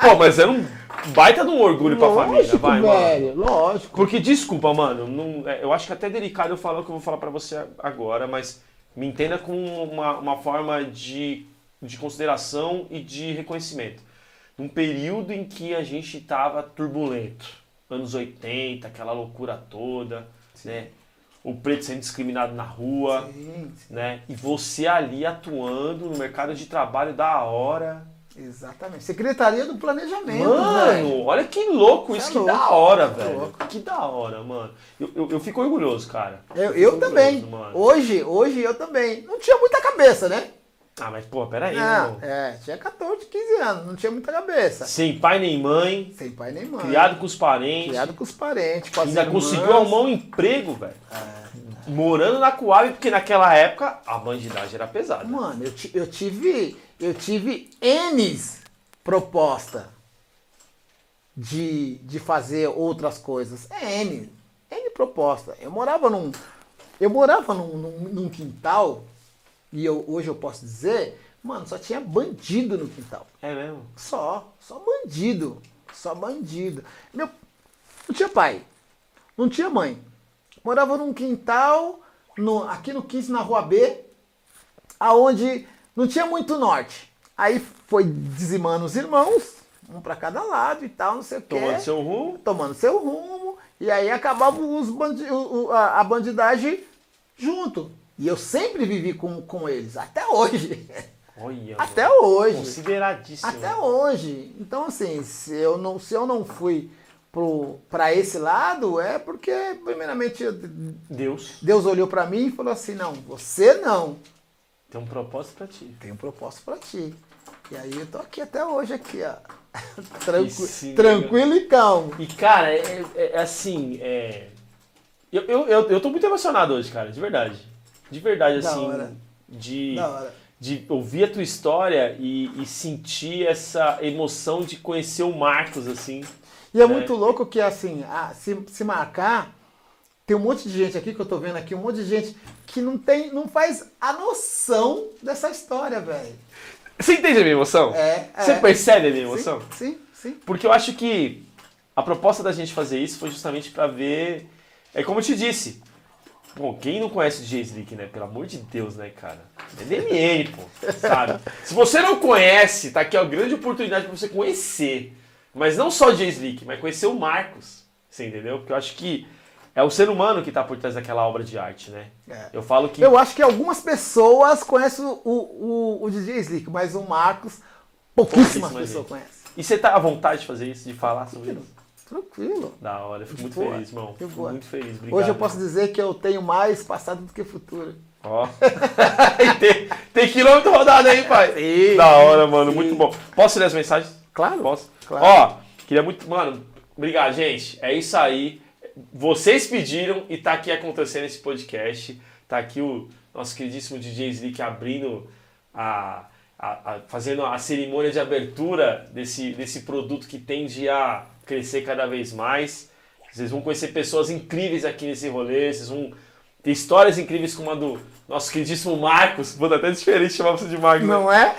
[SPEAKER 2] Pô, mas era um baita de um orgulho pra família,
[SPEAKER 1] lógico,
[SPEAKER 2] vai, mano.
[SPEAKER 1] velho. Lógico.
[SPEAKER 2] Porque, desculpa, mano, não- é, eu acho que é até delicado eu falar o que eu vou falar pra você agora, mas me entenda como uma, uma forma de, de consideração e de reconhecimento. Num período em que a gente tava turbulento, anos 80, aquela loucura toda, né? O preto sendo discriminado na rua,
[SPEAKER 1] Sim,
[SPEAKER 2] né? E você ali atuando no mercado de trabalho da hora.
[SPEAKER 1] Exatamente. Secretaria do Planejamento,
[SPEAKER 2] Mano,
[SPEAKER 1] velho.
[SPEAKER 2] olha que louco isso,
[SPEAKER 1] É
[SPEAKER 2] que
[SPEAKER 1] louco,
[SPEAKER 2] da hora,
[SPEAKER 1] é
[SPEAKER 2] velho.
[SPEAKER 1] louco.
[SPEAKER 2] Que da hora, mano. Eu, eu, eu fico orgulhoso, cara.
[SPEAKER 1] Eu, eu
[SPEAKER 2] orgulhoso,
[SPEAKER 1] também.
[SPEAKER 2] mano.
[SPEAKER 1] Hoje, hoje eu também. Não tinha muita cabeça, né?
[SPEAKER 2] Ah, mas pô, peraí,
[SPEAKER 1] Não,
[SPEAKER 2] irmão.
[SPEAKER 1] é, tinha 14, 15 anos, não tinha muita cabeça.
[SPEAKER 2] Sem pai nem mãe,
[SPEAKER 1] Sem pai nem mãe.
[SPEAKER 2] criado com os parentes,
[SPEAKER 1] Criado com os parentes, com
[SPEAKER 2] ainda
[SPEAKER 1] irmãs.
[SPEAKER 2] conseguiu arrumar um emprego, velho. Morando na Coab, porque naquela época a bandidagem era pesada.
[SPEAKER 1] Mano, eu, eu tive. Eu tive N proposta de, de fazer outras coisas. É N. N proposta. Eu morava num. Eu morava num, num, num quintal, e eu, hoje eu posso dizer, mano, só tinha bandido no quintal.
[SPEAKER 2] É mesmo?
[SPEAKER 1] Só, só bandido. Só bandido. Meu, não tinha pai, não tinha mãe. Morava num quintal, no, aqui no 15, na rua B, aonde não tinha muito norte. Aí foi dizimando os irmãos, um pra cada lado e tal, não sei o quê.
[SPEAKER 2] Tomando seu rumo.
[SPEAKER 1] Tomando seu rumo. E aí acabava os bandi a, bandidagem junto. E eu sempre vivi com, com eles, até hoje.
[SPEAKER 2] Olha,
[SPEAKER 1] até
[SPEAKER 2] mano.
[SPEAKER 1] hoje.
[SPEAKER 2] Consideradíssimo.
[SPEAKER 1] Até hoje. Então, assim, se eu não, se eu não fui pro, pra esse lado, é porque, primeiramente, eu-
[SPEAKER 2] Deus
[SPEAKER 1] Deus olhou pra mim e falou assim: não, você não.
[SPEAKER 2] Tem um propósito pra ti.
[SPEAKER 1] Tem um propósito pra ti. E aí eu tô aqui até hoje, aqui, ó. Tranqui
[SPEAKER 2] sim,
[SPEAKER 1] tranquilo e calmo.
[SPEAKER 2] E, cara, é, é- é assim, é... Eu, eu, eu, eu tô muito emocionado hoje, cara, de verdade. De verdade,
[SPEAKER 1] Da
[SPEAKER 2] assim,
[SPEAKER 1] hora.
[SPEAKER 2] de,
[SPEAKER 1] Da hora.
[SPEAKER 2] de ouvir a tua história e, e sentir essa emoção de conhecer o Marcos, assim.
[SPEAKER 1] E é
[SPEAKER 2] É.
[SPEAKER 1] muito louco que, assim, ah, se, se marcar, tem um monte de gente aqui que eu tô vendo aqui, um monte de gente que não tem, não faz a noção dessa história, velho.
[SPEAKER 2] Você entende a minha emoção?
[SPEAKER 1] É,
[SPEAKER 2] Você
[SPEAKER 1] é.
[SPEAKER 2] percebe a minha emoção?
[SPEAKER 1] Sim, sim, sim.
[SPEAKER 2] Porque eu acho que a proposta da gente fazer isso foi justamente pra ver. É como eu te disse. Bom, quem não conhece o Jay Slick, né? Pelo amor de Deus, né, cara? É DMN, pô, sabe? Se você não conhece, tá aqui a grande oportunidade pra você conhecer. Mas não só o Jay Slick, mas conhecer o Marcos. Você entendeu? Porque eu acho que é o ser humano que tá por trás daquela obra de arte, né?
[SPEAKER 1] É.
[SPEAKER 2] Eu falo que.
[SPEAKER 1] Eu acho que algumas pessoas conhecem o, o, o DJ Slick, mas o Marcos, pouquíssimas
[SPEAKER 2] Pouquíssima
[SPEAKER 1] pessoas conhecem.
[SPEAKER 2] E você tá à vontade de fazer isso, de falar sobre isso?
[SPEAKER 1] Tranquilo.
[SPEAKER 2] Da hora, eu fico muito
[SPEAKER 1] Boa,
[SPEAKER 2] feliz, irmão. Fico
[SPEAKER 1] boa.
[SPEAKER 2] muito feliz. Obrigado,
[SPEAKER 1] Hoje eu posso dizer que eu tenho mais passado do que futuro.
[SPEAKER 2] Ó. tem, tem quilômetro rodado aí, pai.
[SPEAKER 1] Sim,
[SPEAKER 2] da hora, mano.
[SPEAKER 1] sim.
[SPEAKER 2] Muito bom. Posso ler as mensagens?
[SPEAKER 1] Claro,
[SPEAKER 2] Posso?
[SPEAKER 1] claro.
[SPEAKER 2] Ó, queria muito. Mano, obrigado, gente. É isso aí. Vocês pediram e tá aqui acontecendo esse podcast. Tá aqui o nosso queridíssimo DJ Slick abrindo a. a- a- fazendo a cerimônia de abertura desse, desse produto que tende a crescer cada vez mais. Vocês vão conhecer pessoas incríveis aqui nesse rolê, vocês vão ter histórias incríveis como a do nosso queridíssimo Marcos. Vou até diferente chamar você de Marcos. né?
[SPEAKER 1] Não é?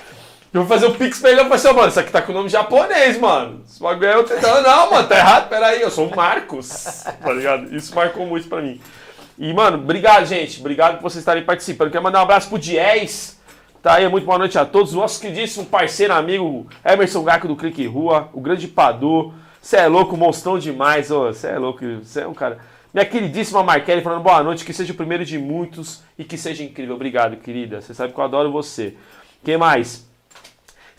[SPEAKER 2] Eu vou fazer o Pix pra ele e falar assim, mano, isso aqui tá com o nome japonês, mano. Esse bagulho é outro. Não, não, mano, tá errado, peraí, eu sou o Marcos. Tá ligado? Isso marcou muito pra mim. E, mano, obrigado, gente. Obrigado por vocês estarem participando. Quero mandar um abraço pro Diez, Tá aí, muito boa noite a todos. O nosso queridíssimo parceiro amigo Emerson Gaco do Clique Rua, o grande Padu. Você é louco, monstrão demais, ô. Você é louco, você é um cara. Minha queridíssima Marquelli falando boa noite, que seja o primeiro de muitos e que seja incrível. Obrigado, querida. Você sabe que eu adoro você. Quem mais?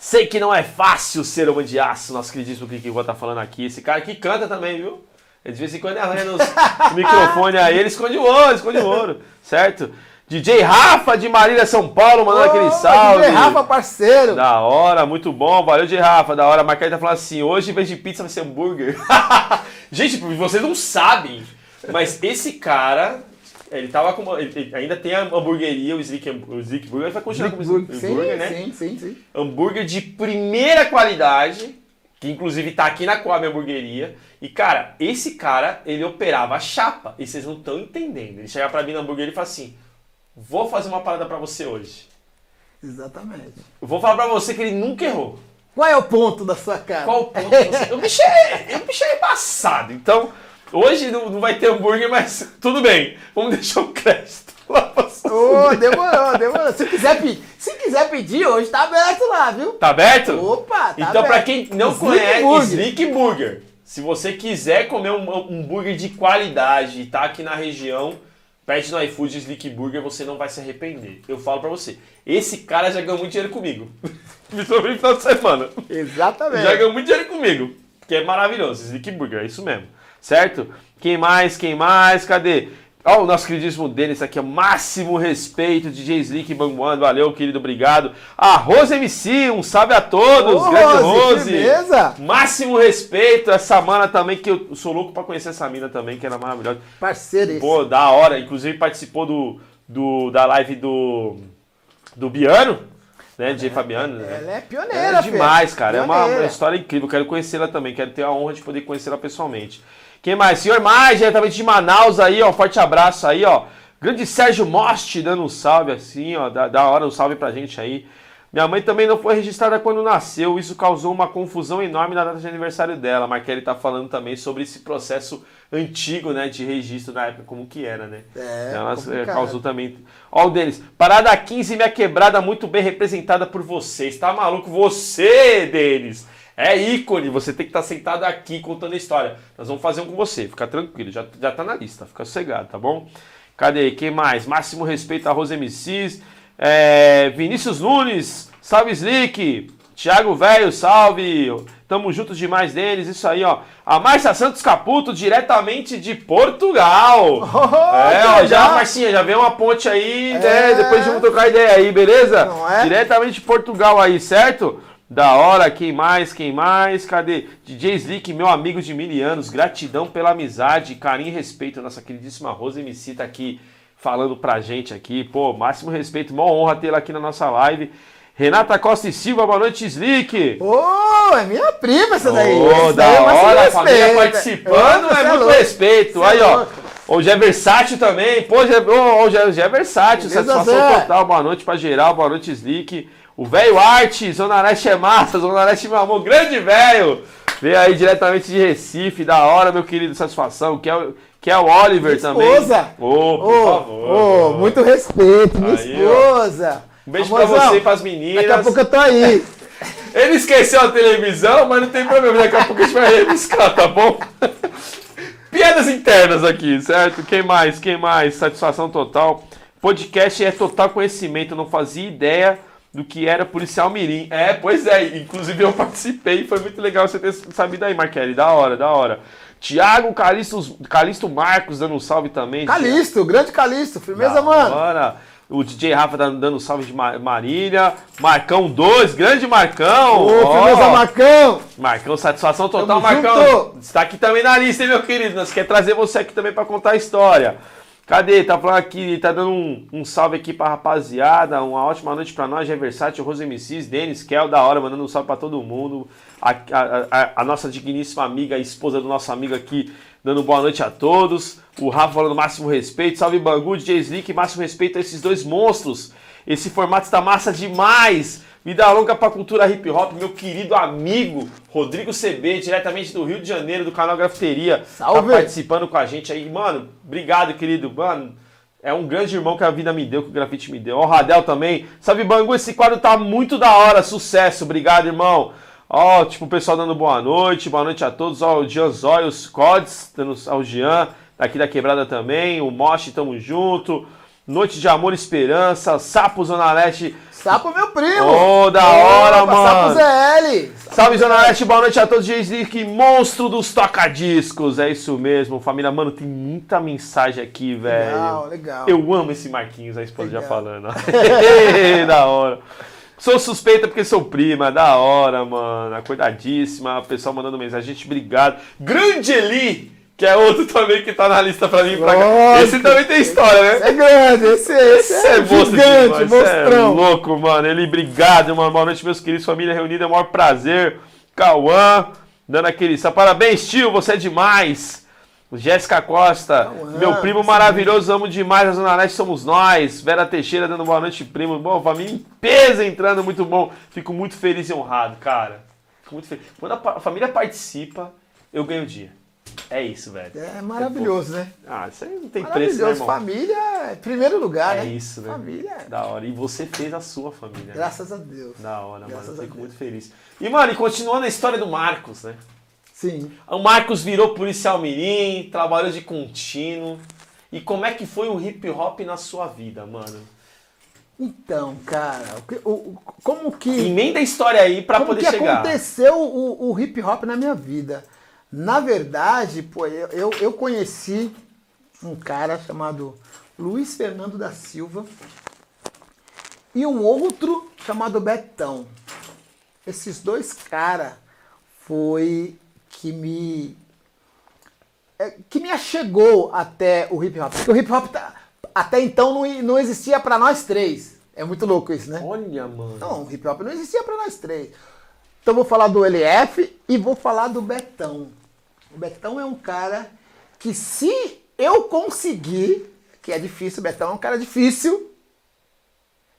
[SPEAKER 2] Sei que não é fácil ser homem de aço, nosso queridíssimo Rua tá falando aqui. Esse cara que canta também, viu? Ele de vez em quando arranha nos microfones aí, ele esconde o ouro, esconde o ouro, certo? DJ Rafa de Marília São Paulo, mandando aquele salve.
[SPEAKER 1] DJ Rafa, parceiro.
[SPEAKER 2] Da hora, muito bom. Valeu, DJ Rafa. Da hora. A Marquete tá falando assim: hoje, em vez de pizza, vai ser hambúrguer. Gente, vocês não sabem, mas esse cara. Ele tava com. Ele ainda tem a hamburgueria, o Slick, o Slick Burger. Ele vai continuar com o Slick Burger, né?
[SPEAKER 1] Sim, sim, sim.
[SPEAKER 2] Hambúrguer de primeira qualidade que inclusive tá aqui na Coab Hamburgueria. E cara, esse cara, ele operava a chapa, e vocês não estão entendendo. Ele chega para mim na hamburgueria e fala assim: "Vou fazer uma parada para você hoje".
[SPEAKER 1] Exatamente.
[SPEAKER 2] Eu vou falar para você que ele nunca errou.
[SPEAKER 1] Qual é o ponto da sua cara?
[SPEAKER 2] Qual o ponto? Você... o bicho é, o bicho é embaçado. Então, hoje não, não vai ter hambúrguer, mas tudo bem. Vamos deixar o crédito lá pra
[SPEAKER 1] Ô, oh, demorou, demorou. Se quiser, pedir, se quiser pedir, hoje tá aberto lá, viu?
[SPEAKER 2] Tá aberto?
[SPEAKER 1] Opa, tá
[SPEAKER 2] Então, para quem não Slick conhece, Burger. Slick Burger. Se você quiser comer um, um burger de qualidade e tá aqui na região, pede no iFood Slick Burger, você não vai se arrepender. Eu falo para você. Esse cara já ganhou muito dinheiro comigo. Principalmente no final de semana.
[SPEAKER 1] Exatamente.
[SPEAKER 2] Já ganhou muito dinheiro comigo. Que é maravilhoso. Slick Burger, é isso mesmo. Certo? Quem mais? Quem mais? Cadê? Ó, o nosso queridíssimo Denis aqui, máximo respeito, DJ Slick Bangwan, valeu, querido, obrigado. A Rose MC, um salve a todos, Ô, grande Rose.
[SPEAKER 1] Beleza?
[SPEAKER 2] Máximo respeito, essa mana também, que eu sou louco pra conhecer essa mina também, que era maravilhosa.
[SPEAKER 1] Parceiro esse.
[SPEAKER 2] Pô, da hora, inclusive participou do, do, da live do, do Biano, né, DJ é, Fabiano.
[SPEAKER 1] Né? Ela é pioneira,
[SPEAKER 2] É demais, cara, pioneira. é uma, uma história incrível, quero conhecê-la também, quero ter a honra de poder conhecê-la pessoalmente. Quem mais? Senhor Mais, diretamente de Manaus aí, ó. Forte abraço aí, ó. Grande Sérgio Most dando um salve assim, ó. Da, da hora um salve pra gente aí. Minha mãe também não foi registrada quando nasceu, isso causou uma confusão enorme na data de aniversário dela. A Marquele tá falando também sobre esse processo antigo, né, de registro na época, como que era, né?
[SPEAKER 1] É,
[SPEAKER 2] Ela é, causou também. Ó, o Denis, parada 15, minha quebrada muito bem representada por vocês. Tá maluco? Você, Denis! É ícone, você tem que estar tá sentado aqui contando a história. Nós vamos fazer um com você, fica tranquilo, já, já tá na lista, fica sossegado, tá bom? Cadê? Quem mais? Máximo respeito a Rose MCs. É, Vinícius Nunes, salve Slick. Thiago Velho, salve. Tamo juntos demais deles, isso aí, ó. A Márcia Santos Caputo, diretamente de Portugal.
[SPEAKER 1] Oh,
[SPEAKER 2] é, ó, já, Marcinha, já veio uma ponte aí, né? é. né? Depois vamos trocar ideia aí, beleza?
[SPEAKER 1] É?
[SPEAKER 2] Diretamente de Portugal aí, certo? Da hora, quem mais? Quem mais? Cadê? DJ Slick, meu amigo de mil anos, gratidão pela amizade, carinho e respeito. Nossa queridíssima Rosa MC tá aqui falando pra gente aqui. Pô, máximo respeito, uma honra tê-la aqui na nossa live. Renata Costa e Silva, boa noite, Slick.
[SPEAKER 1] Ô, oh, é minha prima essa daí. Ô,
[SPEAKER 2] oh, da é hora, a família participando, é, é muito louco. respeito. Aí, é ó. Hoje é versátil também. Pô, hoje é, hoje é versátil, satisfação total. Boa noite pra geral, boa noite, Slick. O velho Arte, Zona Leste é massa, Zona Leste meu amor, grande velho. Veio aí diretamente de Recife, da hora, meu querido, satisfação. Que é o, que é o Oliver
[SPEAKER 1] minha
[SPEAKER 2] também.
[SPEAKER 1] Esposa.
[SPEAKER 2] Ô, oh, por oh, favor.
[SPEAKER 1] Oh, muito respeito, minha aí, esposa.
[SPEAKER 2] Um beijo Amorzão, pra você e pras meninas.
[SPEAKER 1] Daqui a pouco eu tô aí.
[SPEAKER 2] Ele esqueceu a televisão, mas não tem problema. Daqui a pouco a gente vai rebuscar, tá bom? Piadas internas aqui, certo? Quem mais? Quem mais? Satisfação total. Podcast é total conhecimento, não fazia ideia do que era policial mirim. É, pois é, inclusive eu participei, foi muito legal você ter sabido aí, Marquelli, da hora, da hora. Tiago Calisto, Calisto Marcos dando um salve também.
[SPEAKER 1] Calisto, grande Calisto, firmeza, da mano.
[SPEAKER 2] Hora. O DJ Rafa dando um salve de Marília. Marcão 2, grande Marcão.
[SPEAKER 1] Ô, oh, firmeza, Marcão.
[SPEAKER 2] Marcão, satisfação total,
[SPEAKER 1] Tamo
[SPEAKER 2] Marcão.
[SPEAKER 1] Junto.
[SPEAKER 2] Está aqui também na lista, hein, meu querido? Nós quer trazer você aqui também para contar a história. Cadê? Tá falando aqui, tá dando um, um salve aqui pra rapaziada. Uma ótima noite pra nós, Versátil, Rose MCs, Denis, Kel, da hora, mandando um salve pra todo mundo. A, a, a, a, nossa digníssima amiga, a esposa do nosso amigo aqui, dando boa noite a todos. O Rafa falando máximo respeito. Salve Bangu, DJ Slick, máximo respeito a esses dois monstros. Esse formato está massa demais. Vida longa pra cultura hip hop, meu querido amigo Rodrigo CB, diretamente do Rio de Janeiro, do canal Grafiteria.
[SPEAKER 1] Salve!
[SPEAKER 2] Tá participando com a gente aí. Mano, obrigado, querido. Mano, É um grande irmão que a vida me deu, que o grafite me deu. Ó, o Radel também. Salve, Bangu, esse quadro tá muito da hora. Sucesso, obrigado, irmão. Ó, tipo, o pessoal dando boa noite. Boa noite a todos. Ó, o Jean Zóio, os Cods, dando ao Jean, daqui da Quebrada também. O Moshi, tamo junto. Noite de Amor e Esperança. Sapo Zona Leste.
[SPEAKER 1] Sapo, meu primo.
[SPEAKER 2] Ô, da hora,
[SPEAKER 1] Opa,
[SPEAKER 2] mano.
[SPEAKER 1] Sapo ZL.
[SPEAKER 2] Salve Zona Leste, boa noite a todos. Jaislick, monstro dos tocadiscos. É isso mesmo, família. Mano, tem muita mensagem aqui, velho.
[SPEAKER 1] Legal, legal.
[SPEAKER 2] Eu amo esse Marquinhos, a esposa já
[SPEAKER 1] Legal.
[SPEAKER 2] falando. da hora. Sou suspeita porque sou prima, da hora, mano. Cuidadíssima. O pessoal mandando mensagem. Gente, obrigado. Grande Eli, que é outro também que tá na lista pra mim. Pra cá. Esse também tem história, né?
[SPEAKER 1] Esse é grande, esse, esse,
[SPEAKER 2] Esse
[SPEAKER 1] é,
[SPEAKER 2] é
[SPEAKER 1] gigante,
[SPEAKER 2] demais, cê é
[SPEAKER 1] monstrão.
[SPEAKER 2] louco, mano. Ele, obrigado, mano. Boa noite, meus queridos. Família reunida, é o maior prazer. Cauã, dando aquele... Parabéns, tio, você é demais. Jéssica Costa,
[SPEAKER 1] Cauã,
[SPEAKER 2] meu primo maravilhoso, amo demais. A Zona Leste somos nós. Vera Teixeira dando boa noite, primo. Bom, família em peso entrando, muito bom. Fico muito feliz e honrado, cara. Fico muito feliz. Quando a, família participa, eu ganho o dia. É isso, velho.
[SPEAKER 1] É maravilhoso, né?
[SPEAKER 2] Ah, isso aí não tem preço, né, irmão?
[SPEAKER 1] Família é primeiro lugar,
[SPEAKER 2] É
[SPEAKER 1] né?
[SPEAKER 2] isso, né?
[SPEAKER 1] Família,
[SPEAKER 2] Da hora. E você fez a sua família. né?
[SPEAKER 1] graças a Deus.
[SPEAKER 2] Da hora,
[SPEAKER 1] Graças
[SPEAKER 2] mano. Eu fico muito feliz. E, mano, e continuando a história do Marcos, né?
[SPEAKER 1] Sim.
[SPEAKER 2] O Marcos virou policial mirim, trabalhou de contínuo. E como é que foi o hip hop na sua vida, mano?
[SPEAKER 1] Então, cara, o que- o- como que...
[SPEAKER 2] Emenda a história aí pra
[SPEAKER 1] Como
[SPEAKER 2] poder
[SPEAKER 1] que
[SPEAKER 2] chegar.
[SPEAKER 1] aconteceu o, o hip hop na minha vida? Na verdade, pô, eu, eu, eu conheci um cara chamado Luiz Fernando da Silva e um outro chamado Betão. Esses dois caras foi que me é, que me achegou até o hip hop. Porque o hip hop tá- até então não, não existia pra nós três. É muito louco isso, né?
[SPEAKER 2] Olha, mano.
[SPEAKER 1] Não, o hip hop não existia pra nós três. Então vou falar do LF e vou falar do Betão. O Betão é um cara que se eu conseguir, que é difícil, o Betão é um cara difícil.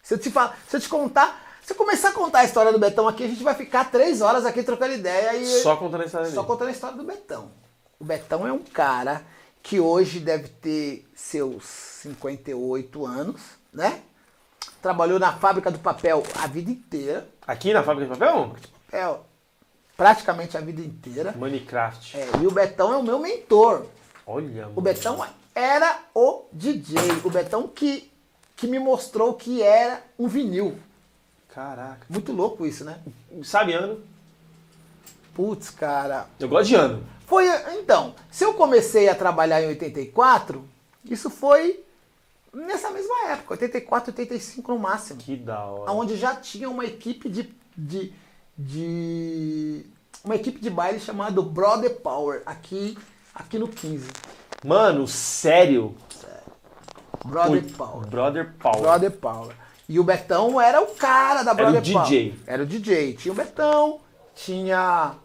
[SPEAKER 1] Se eu te falar, se eu te contar, se começar a contar a história do Betão aqui, a gente vai ficar três horas aqui trocando ideia e
[SPEAKER 2] Só contando a história
[SPEAKER 1] só
[SPEAKER 2] dele.
[SPEAKER 1] contando a história do Betão. O Betão é um cara que hoje deve ter seus 58 anos, né? Trabalhou na fábrica do papel a vida inteira.
[SPEAKER 2] Aqui na fábrica de papel?
[SPEAKER 1] É, praticamente a vida inteira.
[SPEAKER 2] Minecraft.
[SPEAKER 1] É, e o Betão é o meu mentor.
[SPEAKER 2] Olha, mano.
[SPEAKER 1] O Betão era o DJ. O Betão que, que me mostrou que era um vinil.
[SPEAKER 2] Caraca.
[SPEAKER 1] Muito louco isso, né?
[SPEAKER 2] Sabe ano?
[SPEAKER 1] Putz, cara.
[SPEAKER 2] Eu gosto de ano.
[SPEAKER 1] Foi, então, se eu comecei a trabalhar em 84, isso foi nessa mesma época, 84, 85 no máximo.
[SPEAKER 2] Que da hora.
[SPEAKER 1] Onde já tinha uma equipe de, de, de uma equipe de baile chamada Brother Power aqui, aqui no 15.
[SPEAKER 2] Mano, sério?
[SPEAKER 1] Brother
[SPEAKER 2] Ui,
[SPEAKER 1] Power.
[SPEAKER 2] Brother Power.
[SPEAKER 1] Brother Power. E o Betão era o cara da
[SPEAKER 2] Era
[SPEAKER 1] Brother
[SPEAKER 2] o DJ.
[SPEAKER 1] Era o DJ. Tinha o Betão, tinha.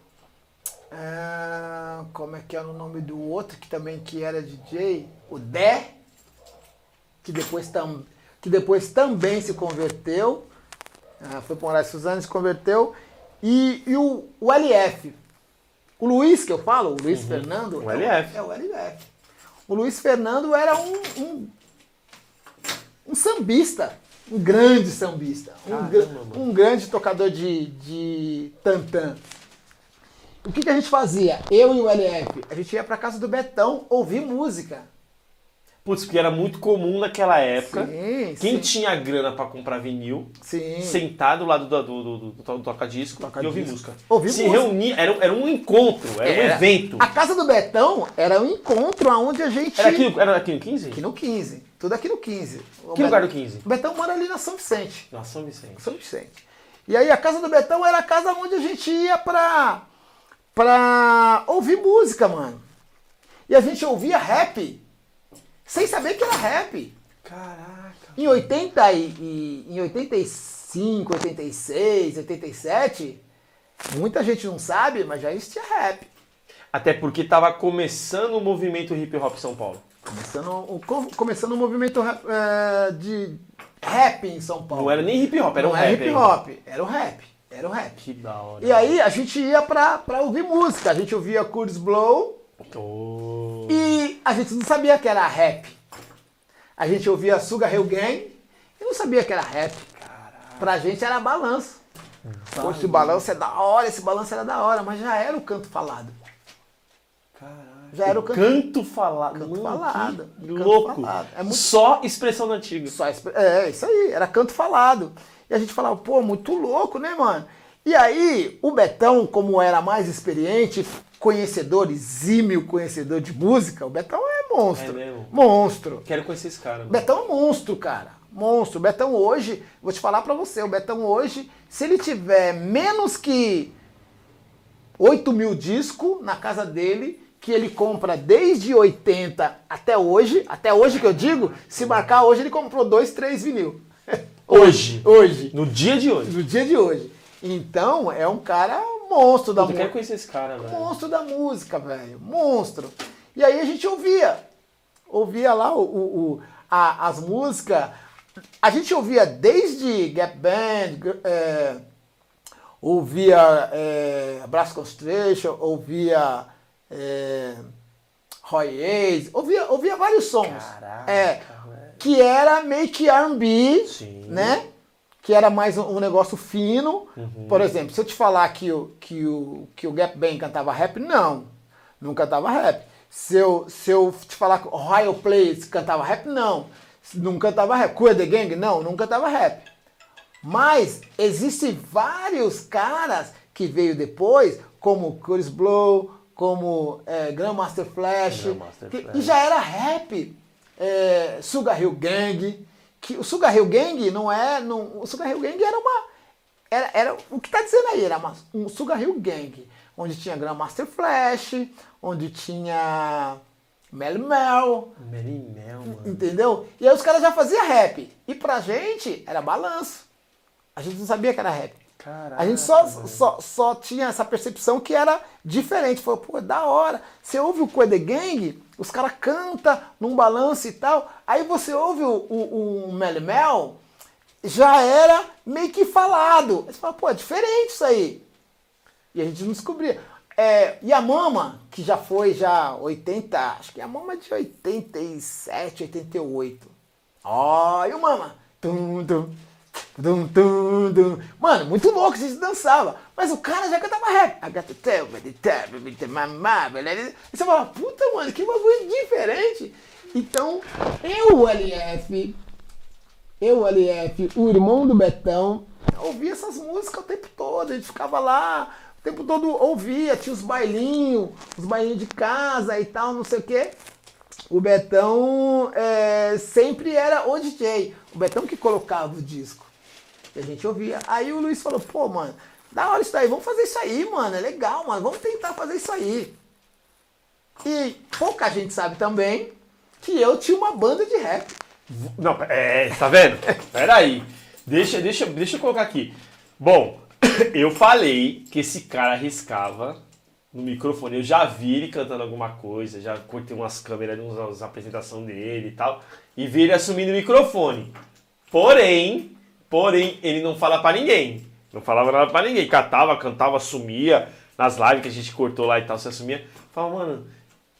[SPEAKER 1] é, como é que era o nome do outro que também que era DJ? O Dé, que depois, tam, que depois também se converteu. Ah, foi para Moraes Suzano se converteu. E, e o, o LF. O Luiz, que eu falo, o Luiz Fernando.
[SPEAKER 2] Uhum. O
[SPEAKER 1] é
[SPEAKER 2] LF.
[SPEAKER 1] É o LF. O Luiz Fernando era um, um, um sambista, um grande sambista, um,
[SPEAKER 2] mano.
[SPEAKER 1] um grande tocador de, de tantã. O que, que a gente fazia? Eu e o LF, a gente ia pra casa do Betão ouvir música.
[SPEAKER 2] Putz, porque era muito comum naquela época.
[SPEAKER 1] Sim,
[SPEAKER 2] Quem
[SPEAKER 1] sim.
[SPEAKER 2] tinha grana pra comprar vinil,
[SPEAKER 1] Sim.
[SPEAKER 2] sentar do lado do, do, do, do, do toca-disco e
[SPEAKER 1] Toca-disco.
[SPEAKER 2] ouvir música.
[SPEAKER 1] Ouvir
[SPEAKER 2] Se
[SPEAKER 1] música.
[SPEAKER 2] reunir, era, era um encontro, era, um
[SPEAKER 1] Era.
[SPEAKER 2] evento.
[SPEAKER 1] A casa do Betão era um encontro onde a gente.
[SPEAKER 2] Era aqui, era aqui no 15?
[SPEAKER 1] Aqui no 15. Tudo aqui no 15. O
[SPEAKER 2] Que lugar do 15?
[SPEAKER 1] O Betão mora ali na São Vicente.
[SPEAKER 2] Na São Vicente.
[SPEAKER 1] São Vicente. E aí a casa do Betão era a casa onde a gente ia pra, pra ouvir música, mano. E a gente ouvia rap. Sem saber que era rap.
[SPEAKER 2] Caraca.
[SPEAKER 1] Em 80 e, e- em 85, 86, 87, muita gente não sabe, mas já existia rap.
[SPEAKER 2] Até porque tava começando o movimento hip hop São Paulo.
[SPEAKER 1] Começando o, co- começando o movimento eh, de rap em São Paulo.
[SPEAKER 2] Não era nem hip hop, era
[SPEAKER 1] Não
[SPEAKER 2] um
[SPEAKER 1] era
[SPEAKER 2] rap.
[SPEAKER 1] hip
[SPEAKER 2] ainda.
[SPEAKER 1] hop, era o rap. Era o rap.
[SPEAKER 2] Que da hora.
[SPEAKER 1] E aí a gente ia pra, pra ouvir música. A gente ouvia Curtis Blow
[SPEAKER 2] Oh.
[SPEAKER 1] e a gente não sabia que era rap. A gente ouvia Suga Hill Gang e não sabia que era rap.
[SPEAKER 2] Caralho.
[SPEAKER 1] Pra gente era balanço. Poxa, esse balanço é da hora, esse balanço era da hora, mas já era o canto falado.
[SPEAKER 2] Caralho.
[SPEAKER 1] Já era o canto,
[SPEAKER 2] Canto falado.
[SPEAKER 1] canto
[SPEAKER 2] Mano,
[SPEAKER 1] falado. canto
[SPEAKER 2] louco.
[SPEAKER 1] falado. É muito
[SPEAKER 2] Só expressão da antiga.
[SPEAKER 1] Só esp- é, isso aí, era canto falado. E a gente falava, pô, muito louco, né, mano? E aí, o Betão, como era mais experiente, conhecedor, exímio conhecedor de música, o Betão é monstro.
[SPEAKER 2] É mesmo?
[SPEAKER 1] Monstro.
[SPEAKER 2] Quero conhecer esse cara. Mano.
[SPEAKER 1] Betão é monstro, cara. Monstro. O Betão hoje, vou te falar pra você, o Betão hoje, se ele tiver menos que 8 mil discos na casa dele, que ele compra desde 80 até hoje, até hoje que eu digo, se marcar hoje ele comprou dois, três vinil.
[SPEAKER 2] Hoje.
[SPEAKER 1] Hoje.
[SPEAKER 2] No dia de hoje.
[SPEAKER 1] No dia de hoje. Então, é um cara monstro da
[SPEAKER 2] Eu quero
[SPEAKER 1] música.
[SPEAKER 2] conhecer esse cara, velho.
[SPEAKER 1] Monstro da música, velho. Monstro. E aí a gente ouvia. Ouvia lá o, o- o- a- as músicas. A gente ouvia desde Gap Band, é, ouvia é, Brass Constellation, ouvia é, Roy Hayes, ouvia, ouvia vários sons.
[SPEAKER 2] Caraca,
[SPEAKER 1] é,
[SPEAKER 2] velho.
[SPEAKER 1] que era meio que R&B, né? Que era mais um, um negócio fino.
[SPEAKER 2] Uhum.
[SPEAKER 1] Por exemplo, se eu te falar que o, que o, que o Gap Band cantava rap, não. Não cantava rap. Se eu, se eu te falar que o Ohio Players cantava rap, não. Não cantava rap. Cool The Gang, não. Não cantava rap. Mas existem vários caras que veio depois, como Chris Blow, como é, Grandmaster Flash,
[SPEAKER 2] Grandmaster
[SPEAKER 1] que-
[SPEAKER 2] Flash.
[SPEAKER 1] e já era rap. É, Sugar Hill Gang, que o Sugar Hill Gang não é, não, o Sugar Hill Gang era uma, era, era o que tá dizendo aí, era uma, um Sugar Hill Gang, onde tinha Grandmaster Flash, onde tinha Mel Mel,
[SPEAKER 2] Mary Mel, mano.
[SPEAKER 1] Entendeu? E aí os caras já faziam rap. E pra gente era balanço. A gente não sabia que era rap.
[SPEAKER 2] Caraca,
[SPEAKER 1] A gente só, só, só tinha essa percepção que era diferente. Falou, pô, da hora. Você ouve o Coe Gang, os caras cantam num balanço e tal. Aí você ouve o, o, o Mel Mel, já era meio que falado. Aí você fala, pô, é diferente isso aí. E a gente não descobria. É, e a Mama, que já foi já 80, acho que a Mama é de 87, 88. Ó, e o Mama? Tum, tum, tum, tum, tum. Mano, muito louco, a gente dançava. Mas o cara já cantava rap. I got to tell the mama, beleza? E você fala, puta, mano, que bagulho diferente. Então, eu, LF, eu, LF, o irmão do Betão, ouvia essas músicas o tempo todo. A gente ficava lá, o tempo todo ouvia, tinha os bailinhos, os bailinhos de casa e tal, não sei o quê. O Betão é, sempre era o DJ. O Betão que colocava o disco. E a gente ouvia. Aí o Luiz falou, pô, mano, da hora isso daí, vamos fazer isso aí, mano. É legal, mano. Vamos tentar fazer isso aí. E pouca gente sabe também que eu tinha uma banda de rap.
[SPEAKER 2] Não, é, tá vendo? Peraí. Deixa, deixa, deixa eu colocar aqui. Bom, eu falei que esse cara arriscava no microfone. Eu já vi ele cantando alguma coisa, já cortei umas câmeras, umas apresentações dele e tal. E vi ele assumindo o microfone. Porém, porém, ele não fala pra ninguém. Não falava nada pra ninguém. Catava, cantava, assumia. Nas lives que a gente cortou lá e tal, se assumia. Falava, mano,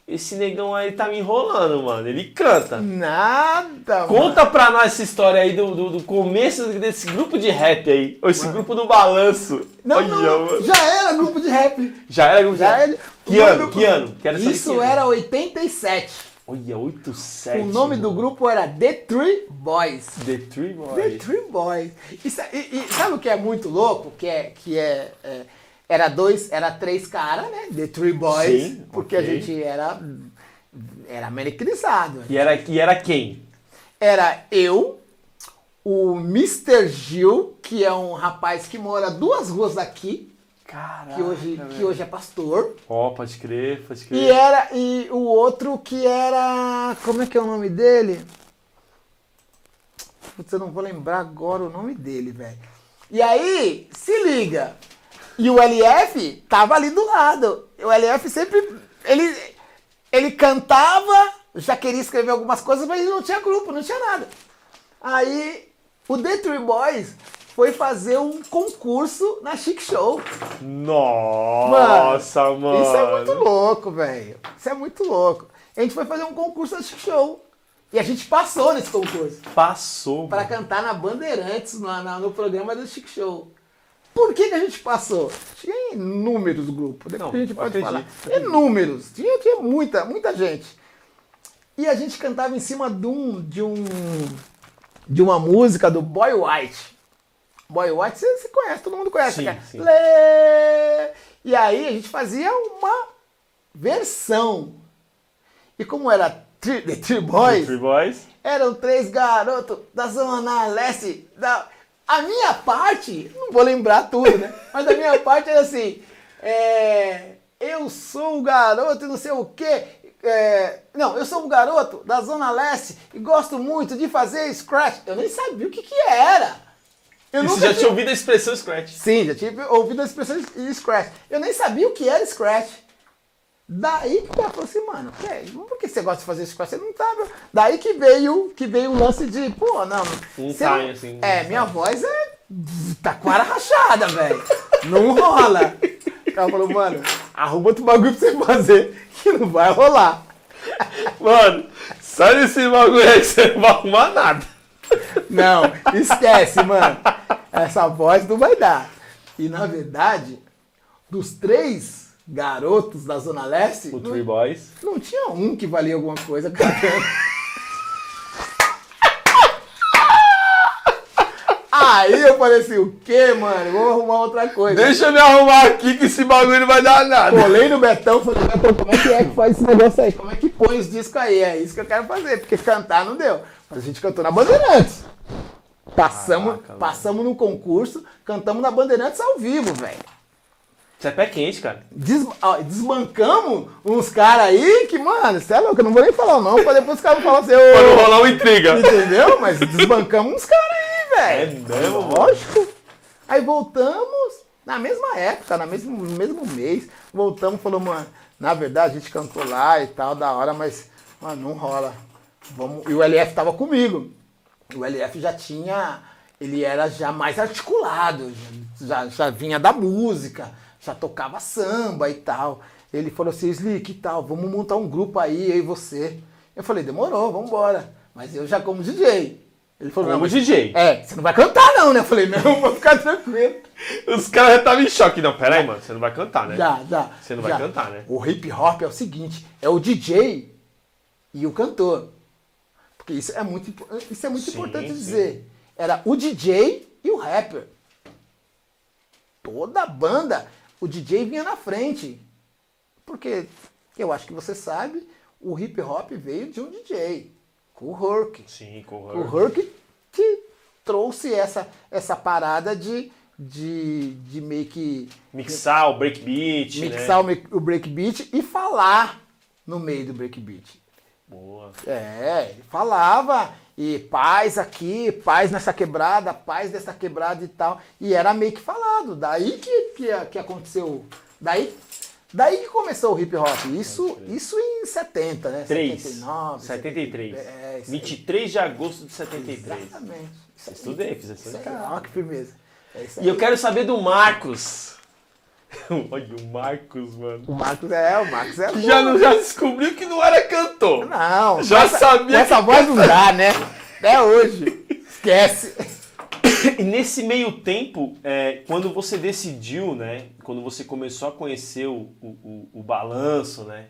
[SPEAKER 2] esse negão aí tá me enrolando, mano. Ele canta.
[SPEAKER 1] Nada, mano.
[SPEAKER 2] Conta pra nós essa história aí do, do, do começo desse grupo de rap aí. Ou esse grupo do balanço.
[SPEAKER 1] Não,
[SPEAKER 2] Olha,
[SPEAKER 1] não,
[SPEAKER 2] mano.
[SPEAKER 1] já era grupo de rap.
[SPEAKER 2] Já era grupo de
[SPEAKER 1] Já
[SPEAKER 2] rap?
[SPEAKER 1] era.
[SPEAKER 2] Que ano? Que ano? Quero saber
[SPEAKER 1] Isso
[SPEAKER 2] que ano.
[SPEAKER 1] era 87.
[SPEAKER 2] Olha, 8, 7.
[SPEAKER 1] O nome do grupo era The Three Boys.
[SPEAKER 2] The Three Boys.
[SPEAKER 1] The Three Boys. E, e- e sabe o que é muito louco? Que é que é, é, era dois, era três caras, né? The Three Boys,
[SPEAKER 2] Sim,
[SPEAKER 1] porque
[SPEAKER 2] ok.
[SPEAKER 1] a gente era era americanizado.
[SPEAKER 2] E era, e era quem?
[SPEAKER 1] Era eu, o Mr. Gil, que é um rapaz que mora duas ruas daqui,
[SPEAKER 2] Caraca,
[SPEAKER 1] que hoje, que hoje é pastor.
[SPEAKER 2] Ó, pode crer, pode crer.
[SPEAKER 1] E era e o outro que era, como é que é o nome dele? Putz, eu não vou lembrar agora o nome dele, velho. E aí, se liga. E o LF tava ali do lado. O LF sempre ele ele cantava, já queria escrever algumas coisas, mas ele não tinha grupo, não tinha nada. Aí o The Three Boys foi fazer um concurso na Chic Show.
[SPEAKER 2] Nossa, mano.
[SPEAKER 1] Isso é muito louco, velho. Isso é muito louco. A gente foi fazer um concurso de show. E a gente passou nesse concurso.
[SPEAKER 2] Passou.
[SPEAKER 1] Para cantar na Bandeirantes, no, no programa do Chic Show. Por que, que a gente passou? Tinha inúmeros grupos, depois Não, a gente pode acredito, falar. Inúmeros. Tinha, tinha muita, muita gente. E a gente cantava em cima de um, de um de uma música do Boy White. Boy White você, você conhece, todo mundo conhece. Sim, sim. Lê! E aí a gente fazia uma versão. E como era The Three Boys,
[SPEAKER 2] Three Boys,
[SPEAKER 1] eram três garotos da Zona Leste. Da... A minha parte, não vou lembrar tudo, né? Mas a minha parte era assim: é, eu sou o garoto e não sei o quê. É, não, eu sou um garoto da Zona Leste e gosto muito de fazer scratch. Eu nem sabia o que, que era.
[SPEAKER 2] Eu você já tinha... tinha ouvido a expressão scratch?
[SPEAKER 1] Sim, já tinha ouvido a expressão scratch. Eu nem sabia o que era scratch. Daí que o cara falou assim, mano, por que você gosta de fazer scratch? Você não tá. Daí que veio, que veio o lance de, pô, não.
[SPEAKER 2] Um time, assim.
[SPEAKER 1] É, minha voz é. Tá com a rachada, velho. Não rola. O cara falou, mano, arruma outro bagulho pra você fazer que não vai rolar.
[SPEAKER 2] Mano, sai desse bagulho aí que você não vai arrumar nada.
[SPEAKER 1] Não, esquece, mano. Essa voz não vai dar. E na verdade, dos três garotos da Zona Leste.
[SPEAKER 2] O Three Boys.
[SPEAKER 1] Não tinha um que valia alguma coisa cantando. Aí eu falei assim, o quê, mano? Vou arrumar outra coisa.
[SPEAKER 2] Deixa eu me arrumar aqui que esse bagulho não vai dar nada.
[SPEAKER 1] Colei no Betão, falei, Betão, como é que é que faz esse negócio aí? Como é que põe os discos aí? É isso que eu quero fazer, porque cantar não deu. A gente cantou na Bandeirantes. Passamos, Caraca, passamos no concurso, cantamos na Bandeirantes ao vivo, velho.
[SPEAKER 2] Isso é pé quente, cara.
[SPEAKER 1] Des, ó, desbancamos uns caras aí que, mano, você é louco, eu não vou nem falar não, pra depois os caras falar assim.
[SPEAKER 2] Pra não rolar uma intriga.
[SPEAKER 1] Entendeu? Mas desbancamos uns caras aí velho.
[SPEAKER 2] É mesmo?
[SPEAKER 1] Lógico. Aí voltamos, na mesma época, no mesmo, mesmo mês, voltamos e falou, mano, na verdade a gente cantou lá e tal, da hora, mas, mano, não rola. Vamos... E o LF tava comigo. O LF já tinha, ele era já mais articulado, já, já vinha da música, já tocava samba e tal. Ele falou assim, Slick e tal, vamos montar um grupo aí, eu e você. Eu falei, demorou, vamos embora. Mas eu já como DJ.
[SPEAKER 2] Ele falou, Como não, DJ.
[SPEAKER 1] É, você não vai cantar não, né? Eu falei, não, vou ficar tranquilo.
[SPEAKER 2] Os caras já estavam em choque. Não, peraí, mano, você não vai cantar, né?
[SPEAKER 1] Já, já.
[SPEAKER 2] Você não
[SPEAKER 1] já.
[SPEAKER 2] vai cantar, né?
[SPEAKER 1] O hip hop é o seguinte, é o DJ e o cantor. Porque isso é muito, isso é muito sim, importante sim. dizer. Era o DJ e o rapper. Toda banda, o DJ vinha na frente. Porque, eu acho que você sabe, o hip hop veio de um DJ com o Herc.
[SPEAKER 2] Sim, com
[SPEAKER 1] o Herc. O Herc que trouxe essa, essa parada de, de, de meio que...
[SPEAKER 2] Mixar o breakbeat?
[SPEAKER 1] Mixar né? o, o breakbeat e falar no meio do breakbeat.
[SPEAKER 2] Boa.
[SPEAKER 1] É, ele falava e paz aqui, paz nessa quebrada, paz dessa quebrada e tal. E era meio que falado. Daí que, que, que aconteceu. Daí Daí que começou o hip hop. Isso, isso em 70, né?
[SPEAKER 2] 3. 79, 73. É, 23 de agosto de 73.
[SPEAKER 1] Exatamente.
[SPEAKER 2] Isso Estudei, fiz essa
[SPEAKER 1] Olha que firmeza.
[SPEAKER 2] É e eu quero saber do Marcos. Olha o Marcos, mano.
[SPEAKER 1] O Marcos é, o Marcos é.
[SPEAKER 2] Já, não, já descobriu que não era cantor.
[SPEAKER 1] Não.
[SPEAKER 2] Já essa, sabia.
[SPEAKER 1] Essa voz não dá, né? Até hoje. Esquece.
[SPEAKER 2] e nesse meio tempo, é, quando você decidiu, né? Quando você começou a conhecer o, o, o, balanço, né?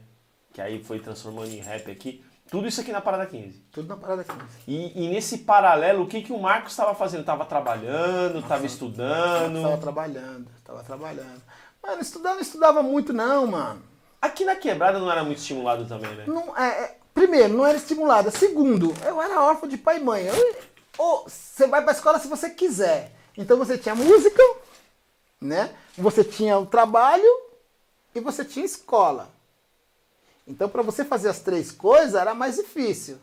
[SPEAKER 2] Que aí foi transformando em rap aqui. Tudo isso aqui na Parada 15.
[SPEAKER 1] Tudo na Parada 15.
[SPEAKER 2] E, e nesse paralelo, o que, que o Marcos estava fazendo? Estava trabalhando, estava estudando?
[SPEAKER 1] Estava trabalhando, estava trabalhando. Mano, estudar não estudava muito não, mano.
[SPEAKER 2] Aqui na quebrada não era muito estimulado também, né?
[SPEAKER 1] Não, é, é, primeiro, não era estimulado. Segundo, eu era órfão de pai e mãe. Eu, ou você vai para a escola se você quiser. Então você tinha música, né? Você tinha o trabalho e você tinha escola. Então para você fazer as três coisas era mais difícil.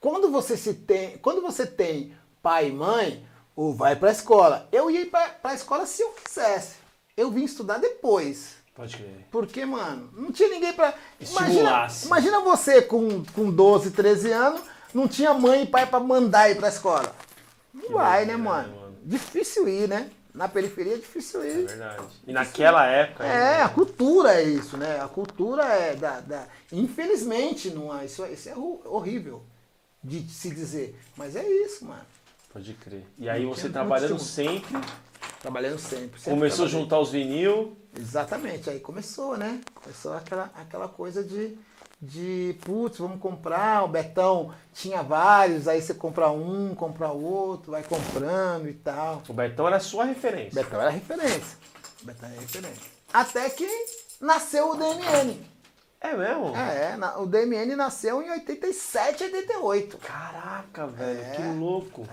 [SPEAKER 1] Quando você se tem, quando você tem pai e mãe, ou vai para a escola. Eu ia para a escola se eu quisesse. Eu vim estudar depois.
[SPEAKER 2] Pode crer.
[SPEAKER 1] Porque, mano, não tinha ninguém para imagina, imagina você com, com 12, 13 anos não tinha mãe e pai para mandar ir pra escola. Não vai, né, mano? mano? Difícil ir, né? Na periferia é difícil ir.
[SPEAKER 2] É verdade. E naquela época.
[SPEAKER 1] É, a cultura é isso, né? A cultura é da. da... Infelizmente, não é. Isso, isso é horrível. de se dizer. Mas é isso, mano.
[SPEAKER 2] Pode crer. E aí você trabalhando sempre,
[SPEAKER 1] Trabalhando sempre. sempre
[SPEAKER 2] começou a juntar os vinil.
[SPEAKER 1] Exatamente, aí começou, né? Começou aquela, aquela coisa de, de, putz, vamos comprar, o Betão tinha vários, aí você compra um, compra outro, vai comprando e tal.
[SPEAKER 2] O Betão era a sua referência.
[SPEAKER 1] Betão era referência. Betão era referência. Até que nasceu o DMN.
[SPEAKER 2] É mesmo?
[SPEAKER 1] É, na- o DMN nasceu em 87, 88.
[SPEAKER 2] Caraca, velho,
[SPEAKER 1] É.
[SPEAKER 2] que louco.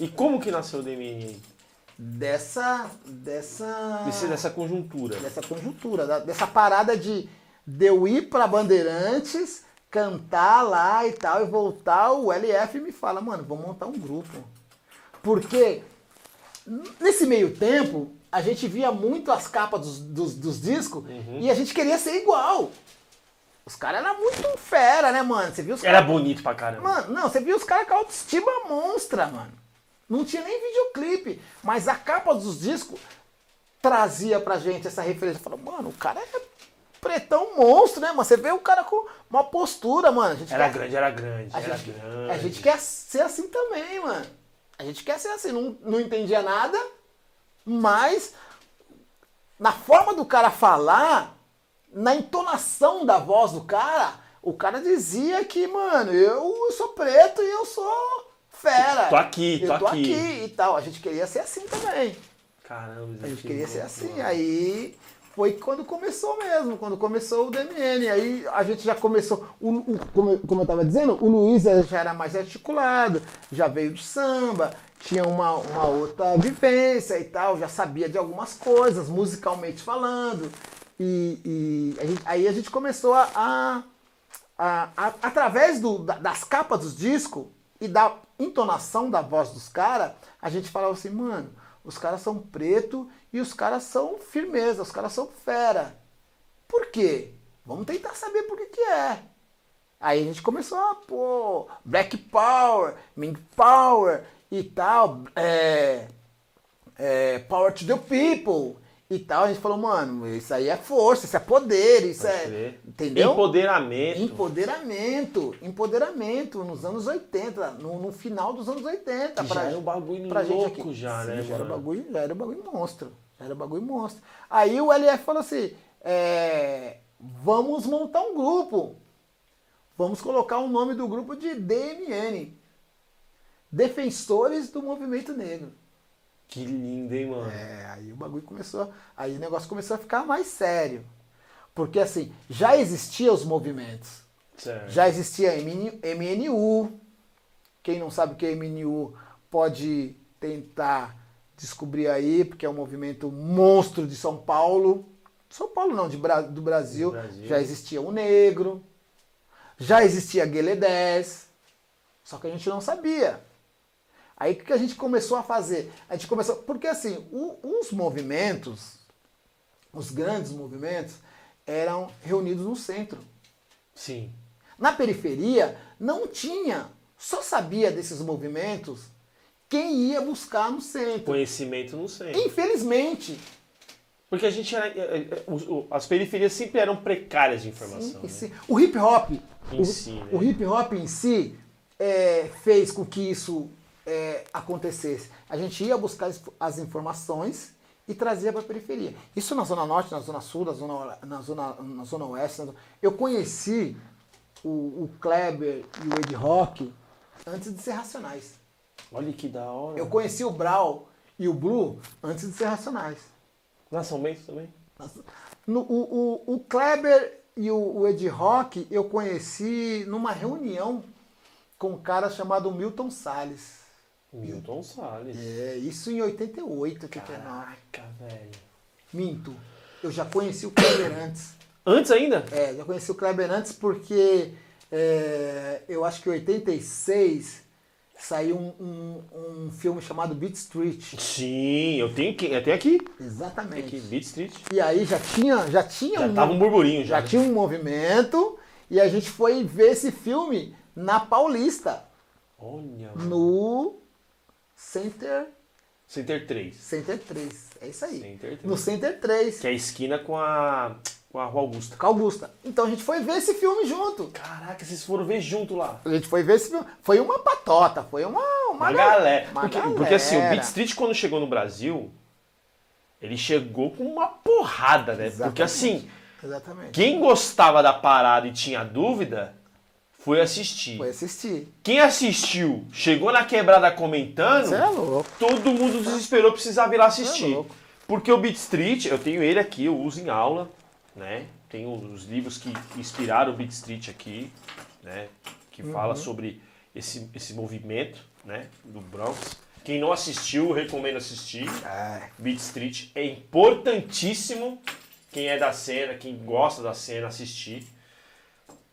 [SPEAKER 2] E como que nasceu o DMN?
[SPEAKER 1] Dessa. Dessa.
[SPEAKER 2] Desse- dessa conjuntura.
[SPEAKER 1] dessa conjuntura, da- dessa parada de, de eu ir pra Bandeirantes, cantar lá e tal, e voltar, o LF me fala, mano, vamos montar um grupo. Porque nesse meio tempo, a gente via muito as capas dos, dos, dos discos e a gente queria ser igual. Os caras eram muito fera, né, mano? Você viu os
[SPEAKER 2] Era
[SPEAKER 1] caras.
[SPEAKER 2] bonito pra caramba.
[SPEAKER 1] Mano, não, você viu os caras com autoestima monstra, mano. Não tinha nem videoclipe, mas a capa dos discos trazia pra gente essa referência. Falou, mano, o cara é pretão monstro, né, mano? Você vê o cara com uma postura, mano. A gente
[SPEAKER 2] Era
[SPEAKER 1] quer,
[SPEAKER 2] grande, era grande,
[SPEAKER 1] a
[SPEAKER 2] era
[SPEAKER 1] gente,
[SPEAKER 2] grande.
[SPEAKER 1] a gente quer ser assim também, mano. A gente quer ser assim. Não, não entendia nada, mas na forma do cara falar, na entonação da voz do cara, o cara dizia que, mano, eu sou preto e eu sou fera.
[SPEAKER 2] Tô aqui, tô
[SPEAKER 1] eu tô
[SPEAKER 2] aqui.
[SPEAKER 1] aqui. e tal. A gente queria ser assim também.
[SPEAKER 2] Caramba,
[SPEAKER 1] A gente
[SPEAKER 2] que
[SPEAKER 1] queria ser assim.
[SPEAKER 2] mano.
[SPEAKER 1] Aí foi quando começou mesmo, quando começou o DMN. Aí a gente já começou. o- o- como, eu- como eu tava dizendo, o Luiz já era mais articulado, já veio de samba, tinha uma, uma outra vivência e tal, já sabia de algumas coisas, musicalmente falando. E, e a gente- aí a gente começou a. a- a- a- através do- da- das capas dos discos e da entonação da voz dos caras, a gente falava assim, mano, os caras são preto e os caras são firmeza, os caras são fera. Por quê? Vamos tentar saber por que, que é. Aí a gente começou a pô, Black Power, Mink Power e tal, é, é, Power to the People e tal. A gente falou, mano, isso aí é força, isso é poder, isso
[SPEAKER 2] Pode
[SPEAKER 1] é.
[SPEAKER 2] crer.
[SPEAKER 1] Entendeu?
[SPEAKER 2] Empoderamento.
[SPEAKER 1] Empoderamento, empoderamento nos anos 80, no, no final dos anos 80.
[SPEAKER 2] Que já era um bagulho
[SPEAKER 1] pra gente
[SPEAKER 2] louco
[SPEAKER 1] aqui.
[SPEAKER 2] já,
[SPEAKER 1] Sim,
[SPEAKER 2] né,
[SPEAKER 1] já era bagulho, já era bagulho monstro. Já era bagulho monstro. Aí o LF falou assim: é, vamos montar um grupo. Vamos colocar o nome do grupo de DMN. Defensores do Movimento Negro.
[SPEAKER 2] Que lindo, hein, mano?
[SPEAKER 1] É, aí o bagulho começou. Aí o negócio começou a ficar mais sério. Porque assim, já existiam os movimentos.
[SPEAKER 2] Certo.
[SPEAKER 1] Já existia MN MNU. Quem não sabe o que é MNU pode tentar descobrir aí, porque é um movimento monstro de São Paulo. São Paulo não, de Bra- do Brasil.
[SPEAKER 2] Do Brasil.
[SPEAKER 1] Já existia o negro. Já existia Guelé 10. Só que a gente não sabia. Aí o que a gente começou a fazer? A gente começou. Porque assim, o- os movimentos, os grandes movimentos, eram reunidos no centro.
[SPEAKER 2] Sim.
[SPEAKER 1] Na periferia não tinha, só sabia desses movimentos quem ia buscar no centro.
[SPEAKER 2] Conhecimento não sei.
[SPEAKER 1] Infelizmente,
[SPEAKER 2] Porque a gente era. é, os- o- As periferias sempre eram precárias de informação.
[SPEAKER 1] sim,
[SPEAKER 2] né?
[SPEAKER 1] sim. o hip hop,
[SPEAKER 2] Em
[SPEAKER 1] o,
[SPEAKER 2] si, né?
[SPEAKER 1] o hip hop em si é, fez com que isso é, acontecesse. A gente ia buscar as- informações e trazia para a periferia. Isso na zona norte, na zona sul, na zona, na zona, na zona oeste. na Eu conheci o, o Kleber e o Ed Rock antes de ser Racionais.
[SPEAKER 2] Olha que da hora.
[SPEAKER 1] Eu conheci o Brau e o Blue antes de ser Racionais.
[SPEAKER 2] Na São Bento também?
[SPEAKER 1] No- o, o, o Kleber e o, o Ed Rock eu conheci numa reunião com um cara chamado Milton Salles.
[SPEAKER 2] Milton Salles.
[SPEAKER 1] É, isso em 88, 89.
[SPEAKER 2] Caraca, velho.
[SPEAKER 1] Minto. Eu já conheci o Kleber antes.
[SPEAKER 2] Antes ainda?
[SPEAKER 1] É, já conheci o Kleber antes porque é, eu acho que em 86 saiu um, um, um filme chamado Beat Street.
[SPEAKER 2] Sim, eu tenho, que, tenho aqui.
[SPEAKER 1] Exatamente.
[SPEAKER 2] Aqui, Beat Street.
[SPEAKER 1] E aí já tinha, já tinha
[SPEAKER 2] Já
[SPEAKER 1] um,
[SPEAKER 2] tava um burburinho já.
[SPEAKER 1] já tinha um movimento e a gente foi ver esse filme na Paulista,
[SPEAKER 2] Olha,
[SPEAKER 1] no Center
[SPEAKER 2] Center 3.
[SPEAKER 1] Center 3. É isso aí.
[SPEAKER 2] Center 3.
[SPEAKER 1] No Center 3.
[SPEAKER 2] Que é a esquina com a. Com a Rua Augusta.
[SPEAKER 1] Com a Augusta. Então a gente foi ver esse filme junto.
[SPEAKER 2] Caraca, vocês foram ver junto lá.
[SPEAKER 1] A gente foi ver esse filme. Foi uma patota, foi uma. Uma,
[SPEAKER 2] Uma
[SPEAKER 1] gal-
[SPEAKER 2] galera.
[SPEAKER 1] uma
[SPEAKER 2] Porque,
[SPEAKER 1] galera.
[SPEAKER 2] porque assim, o Beat Street quando chegou no Brasil, ele chegou com uma porrada, né? Porque
[SPEAKER 1] Exatamente.
[SPEAKER 2] assim,
[SPEAKER 1] Exatamente.
[SPEAKER 2] quem gostava da parada e tinha dúvida, foi assistir.
[SPEAKER 1] Foi assistir.
[SPEAKER 2] Quem assistiu, chegou na quebrada comentando,
[SPEAKER 1] Você é louco.
[SPEAKER 2] todo mundo desesperou, precisava ir lá assistir.
[SPEAKER 1] Você é louco.
[SPEAKER 2] Porque o Beat Street, eu tenho ele aqui, eu uso em aula, né? Tenho os livros que inspiraram o Beat Street aqui, né? Que
[SPEAKER 1] Uhum.
[SPEAKER 2] fala sobre esse, esse movimento, né? Do Bronx. Quem não assistiu, eu recomendo assistir.
[SPEAKER 1] É.
[SPEAKER 2] Beat Street é importantíssimo. Quem é da cena, quem gosta da cena, assistir.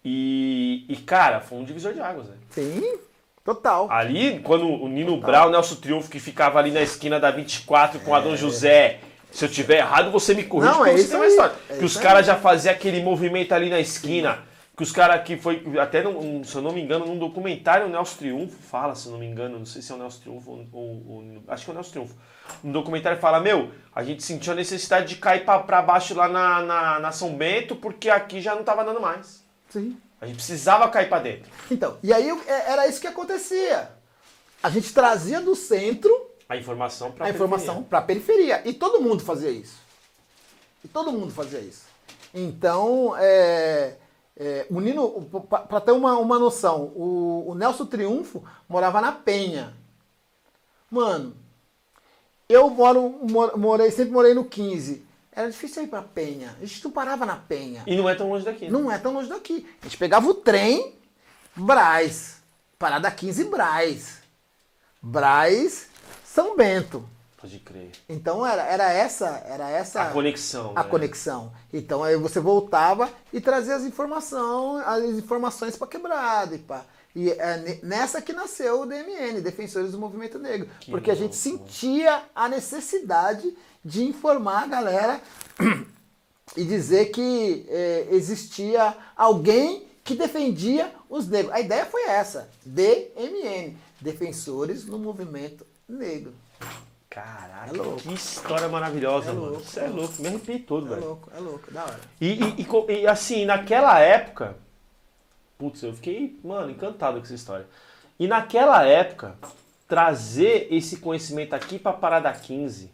[SPEAKER 2] E, e cara, foi um divisor de águas, né?
[SPEAKER 1] Sim, total.
[SPEAKER 2] Ali, quando o Nino Brown, Nelson Triunfo, que ficava ali na esquina da 24 com a Dom José. Se eu tiver errado, você me corrige,
[SPEAKER 1] Não, é
[SPEAKER 2] você tem uma história.
[SPEAKER 1] é
[SPEAKER 2] que os caras já faziam aquele movimento ali na esquina. Que os caras que foi. Até, num- se eu não me engano, num documentário o Nelson Triunfo fala, se eu não me engano, não sei se é o Nelson Triunfo ou. ou- ou- acho que é o Nelson Triunfo. No documentário fala: Meu, a gente sentiu a necessidade de cair pra, pra baixo lá na, na, na São Bento, porque aqui já não tava dando mais.
[SPEAKER 1] Sim.
[SPEAKER 2] A gente precisava cair pra dentro.
[SPEAKER 1] Então, e aí é- era isso que acontecia. A gente trazia do centro
[SPEAKER 2] A informação pra
[SPEAKER 1] a informação para a periferia. E todo mundo fazia isso. E todo mundo fazia isso. Então, é, é, o Nino, para ter uma, uma noção, o, o Nelson Triunfo morava na Penha. Mano, eu moro, mor- morei, sempre morei no 15. Era difícil ir pra Penha. A gente não parava na Penha.
[SPEAKER 2] E não é tão longe daqui. né?
[SPEAKER 1] Não é tão longe daqui. A gente pegava o trem, Braz. Parada 15 Braz. Braz, São Bento.
[SPEAKER 2] Pode crer.
[SPEAKER 1] Então era, era essa, era essa
[SPEAKER 2] A conexão.
[SPEAKER 1] a
[SPEAKER 2] né?
[SPEAKER 1] conexão. Então aí você voltava e trazia as informações, as informações para quebrada e pá. E é ne- nessa que nasceu o DMN, Defensores do Movimento Negro,
[SPEAKER 2] Que
[SPEAKER 1] porque a gente
[SPEAKER 2] louco.
[SPEAKER 1] sentia a necessidade de informar a galera e dizer que eh, existia alguém que defendia os negros. A ideia foi essa, DMN, Defensores no Movimento Negro.
[SPEAKER 2] Caraca,
[SPEAKER 1] É louco.
[SPEAKER 2] que história maravilhosa,
[SPEAKER 1] É
[SPEAKER 2] mano.
[SPEAKER 1] louco,
[SPEAKER 2] Você é
[SPEAKER 1] é
[SPEAKER 2] louco, me arrepiei todo,
[SPEAKER 1] É
[SPEAKER 2] velho.
[SPEAKER 1] louco, é louco, da hora.
[SPEAKER 2] E, e- e e, assim, naquela época. Putz, eu fiquei, mano, encantado com essa história. E naquela época, trazer esse conhecimento aqui pra Parada 15.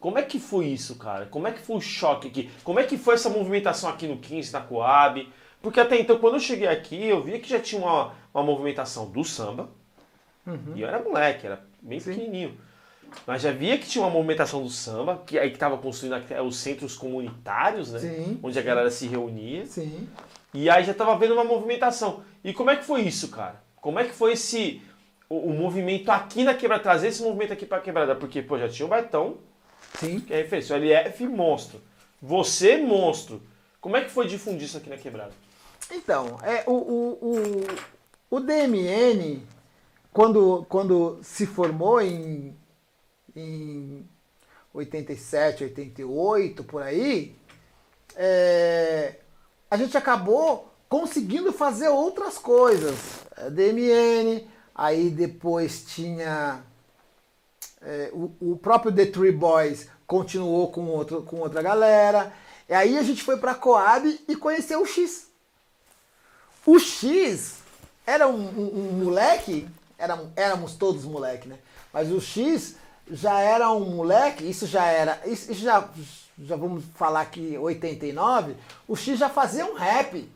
[SPEAKER 2] Como é que foi isso, cara? Como é que foi o choque aqui? Como é que foi essa movimentação aqui no 15, na Coab? Porque até então, quando eu cheguei aqui, eu via que já tinha uma, uma movimentação do samba. E eu era moleque, era bem
[SPEAKER 1] Sim.
[SPEAKER 2] pequenininho. Mas já via que tinha uma movimentação do samba, que aí que estava construindo os centros comunitários, né?
[SPEAKER 1] Sim.
[SPEAKER 2] Onde a galera se reunia.
[SPEAKER 1] Sim.
[SPEAKER 2] E aí já tava vendo uma movimentação. E como é que foi isso, cara? Como é que foi esse o, o movimento aqui na quebrada, trazer esse movimento aqui pra quebrada? Porque, pô, já tinha o Baitão,
[SPEAKER 1] Sim.
[SPEAKER 2] que é referência, o LF monstro. Você, monstro. Como é que foi difundir isso aqui na quebrada?
[SPEAKER 1] Então, é, o, o, o, o DMN, quando, quando se formou em, em 87, 88, por aí, é, a gente acabou conseguindo fazer outras coisas. É, DMN, aí depois tinha é, o, o próprio The Three Boys continuou com, outro, com outra galera. E aí a gente foi pra Coab e conheceu o X. O X era um, um- um moleque, era, éramos todos moleque, né? Mas o X já era um moleque, isso já era, isso já, já vamos falar que 89, o X já fazia um rap.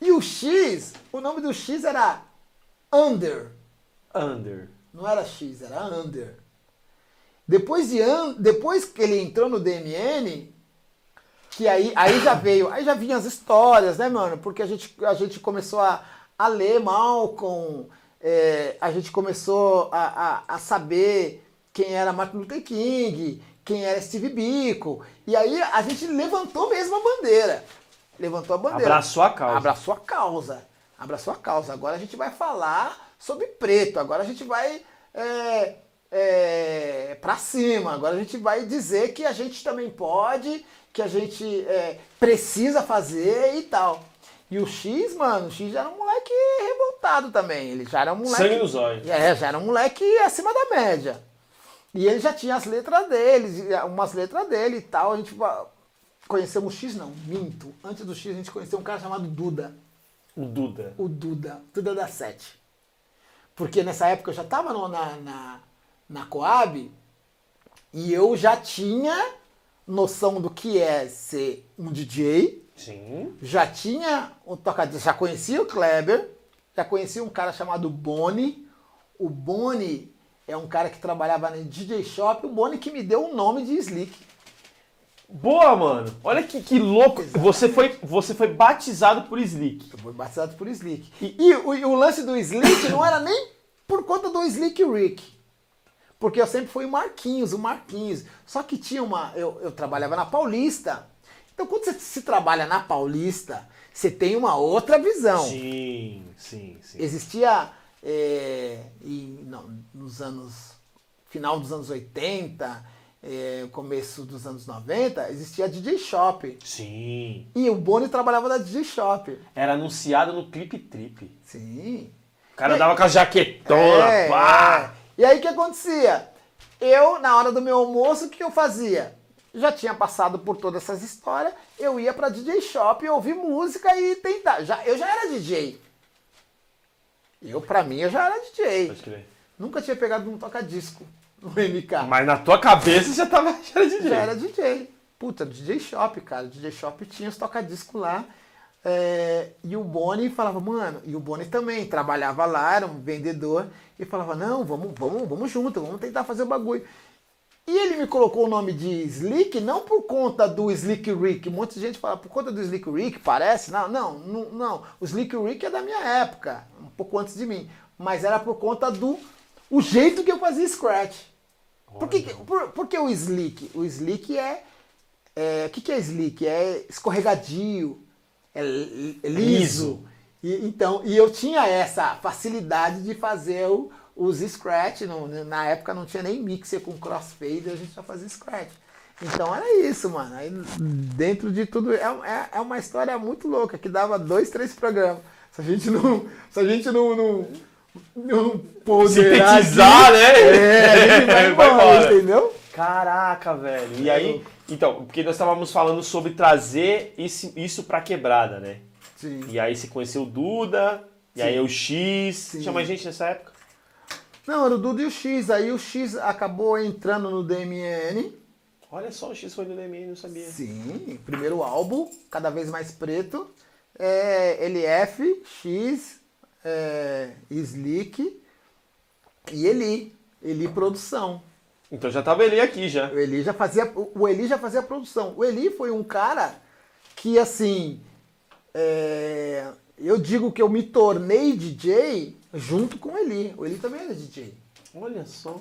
[SPEAKER 1] E o X, o nome do X era Under.
[SPEAKER 2] Under.
[SPEAKER 1] Não era X, era Under. Depois, de, depois que ele entrou no DMN, que aí, aí já veio, aí já vinham as histórias, né, mano? Porque a gente, a gente começou a, a ler Malcolm, é, a gente começou a, a, a saber quem era Martin Luther King, quem era Steve Biko. E aí a gente levantou mesmo a bandeira. Levantou a bandeira.
[SPEAKER 2] Abraçou a causa.
[SPEAKER 1] Abraçou a causa. Abraçou a causa. Agora a gente vai falar sobre preto. Agora a gente vai é, é, para cima. Agora a gente vai dizer que a gente também pode, que a gente é, precisa fazer e tal. E o X, mano, o X já era um moleque revoltado também. Ele já era um moleque.
[SPEAKER 2] Sangue nos olhos.
[SPEAKER 1] É, já era um moleque acima da média. E ele já tinha as letras dele, umas letras dele e tal. A gente conhecemos o X, não, minto. Antes do X a gente conheceu um cara chamado Duda.
[SPEAKER 2] O Duda.
[SPEAKER 1] O Duda, Duda da Sete. Porque nessa época eu já estava na, na, na Coab e eu já tinha noção do que é ser um DJ.
[SPEAKER 2] Sim.
[SPEAKER 1] Já tinha um tocador, já conhecia o Kleber, já conhecia um cara chamado Boni. O Boni é um cara que trabalhava no DJ Shop, o Boni que me deu o nome de Slick.
[SPEAKER 2] Boa, mano. Olha que, que louco. Você foi, você foi batizado por Slick.
[SPEAKER 1] Eu fui batizado por Slick. E, e o, o lance do Slick não era nem por conta do Slick Rick. Porque eu sempre fui o Marquinhos, o Marquinhos. Só que tinha uma. Eu, eu trabalhava na Paulista. Então quando você se trabalha na Paulista, você tem uma outra visão.
[SPEAKER 2] Sim, sim, sim.
[SPEAKER 1] Existia é, e, não, nos anos. final dos anos 80 é, começo dos anos 90, existia a DJ Shop.
[SPEAKER 2] Sim.
[SPEAKER 1] E o Boni trabalhava na DJ Shop.
[SPEAKER 2] Era anunciado no Clip Trip.
[SPEAKER 1] Sim.
[SPEAKER 2] O cara
[SPEAKER 1] E-
[SPEAKER 2] dava com a jaquetona,
[SPEAKER 1] É,
[SPEAKER 2] pá!
[SPEAKER 1] é. E aí o que acontecia? Eu, na hora do meu almoço, o que eu fazia? Já tinha passado por todas essas histórias, eu ia pra DJ Shop ouvir música e tentar. Já, eu já era DJ. Eu, pra mim, eu já era DJ.
[SPEAKER 2] Pode crer.
[SPEAKER 1] Nunca tinha pegado um toca-disco no MK.
[SPEAKER 2] Mas na tua cabeça já tava já era DJ.
[SPEAKER 1] Já era DJ. Puta, DJ Shop, cara. DJ Shop tinha os toca-disco lá. É, e o Boni falava, mano, e o Boni também trabalhava lá, era um vendedor, e falava, não, vamos, vamos, vamos junto, vamos tentar fazer o bagulho. E ele me colocou o nome de Slick não por conta do Slick Rick. Muita gente fala, por conta do Slick Rick, parece. Não, não, não, não. O Slick Rick é da minha época, um pouco antes de mim. Mas era por conta do o jeito que eu fazia Scratch. Por que, por, por que o slick? O slick é. é, O que, que é slick? É escorregadio, é li- é liso.
[SPEAKER 2] Liso.
[SPEAKER 1] E, então, e eu tinha essa facilidade de fazer o- os scratch. não- na época não tinha nem mixer com crossfade, a gente já fazia scratch. Então era isso, mano. Aí, dentro de tudo. É, é, é uma história muito louca que dava dois, três programas. Se a gente não. Se a gente não. não não poderá
[SPEAKER 2] Sintetizar,
[SPEAKER 1] aqui,
[SPEAKER 2] né?
[SPEAKER 1] É, a gente vai
[SPEAKER 2] Vai
[SPEAKER 1] embora,
[SPEAKER 2] embora.
[SPEAKER 1] entendeu?
[SPEAKER 2] Caraca, velho. E
[SPEAKER 1] É
[SPEAKER 2] aí, então, porque nós estávamos falando sobre trazer isso, isso pra quebrada, né?
[SPEAKER 1] Sim.
[SPEAKER 2] E aí você conheceu o Duda, e aí
[SPEAKER 1] Sim.
[SPEAKER 2] o X.
[SPEAKER 1] Sim.
[SPEAKER 2] Tinha mais gente nessa época?
[SPEAKER 1] Não, era o Dudu e o X. Aí o X acabou entrando no DMN.
[SPEAKER 2] Olha só, o X foi do DMN, não sabia.
[SPEAKER 1] Sim, primeiro álbum, cada vez mais preto. É, LF, X, é, Slick e Eli. Eli Produção.
[SPEAKER 2] Então já tava ele aqui já.
[SPEAKER 1] O Eli já fazia, o Eli já fazia produção. O Eli foi um cara que, assim, é, eu digo que eu me tornei DJ junto com o Eli. O Eli também era DJ.
[SPEAKER 2] Olha só.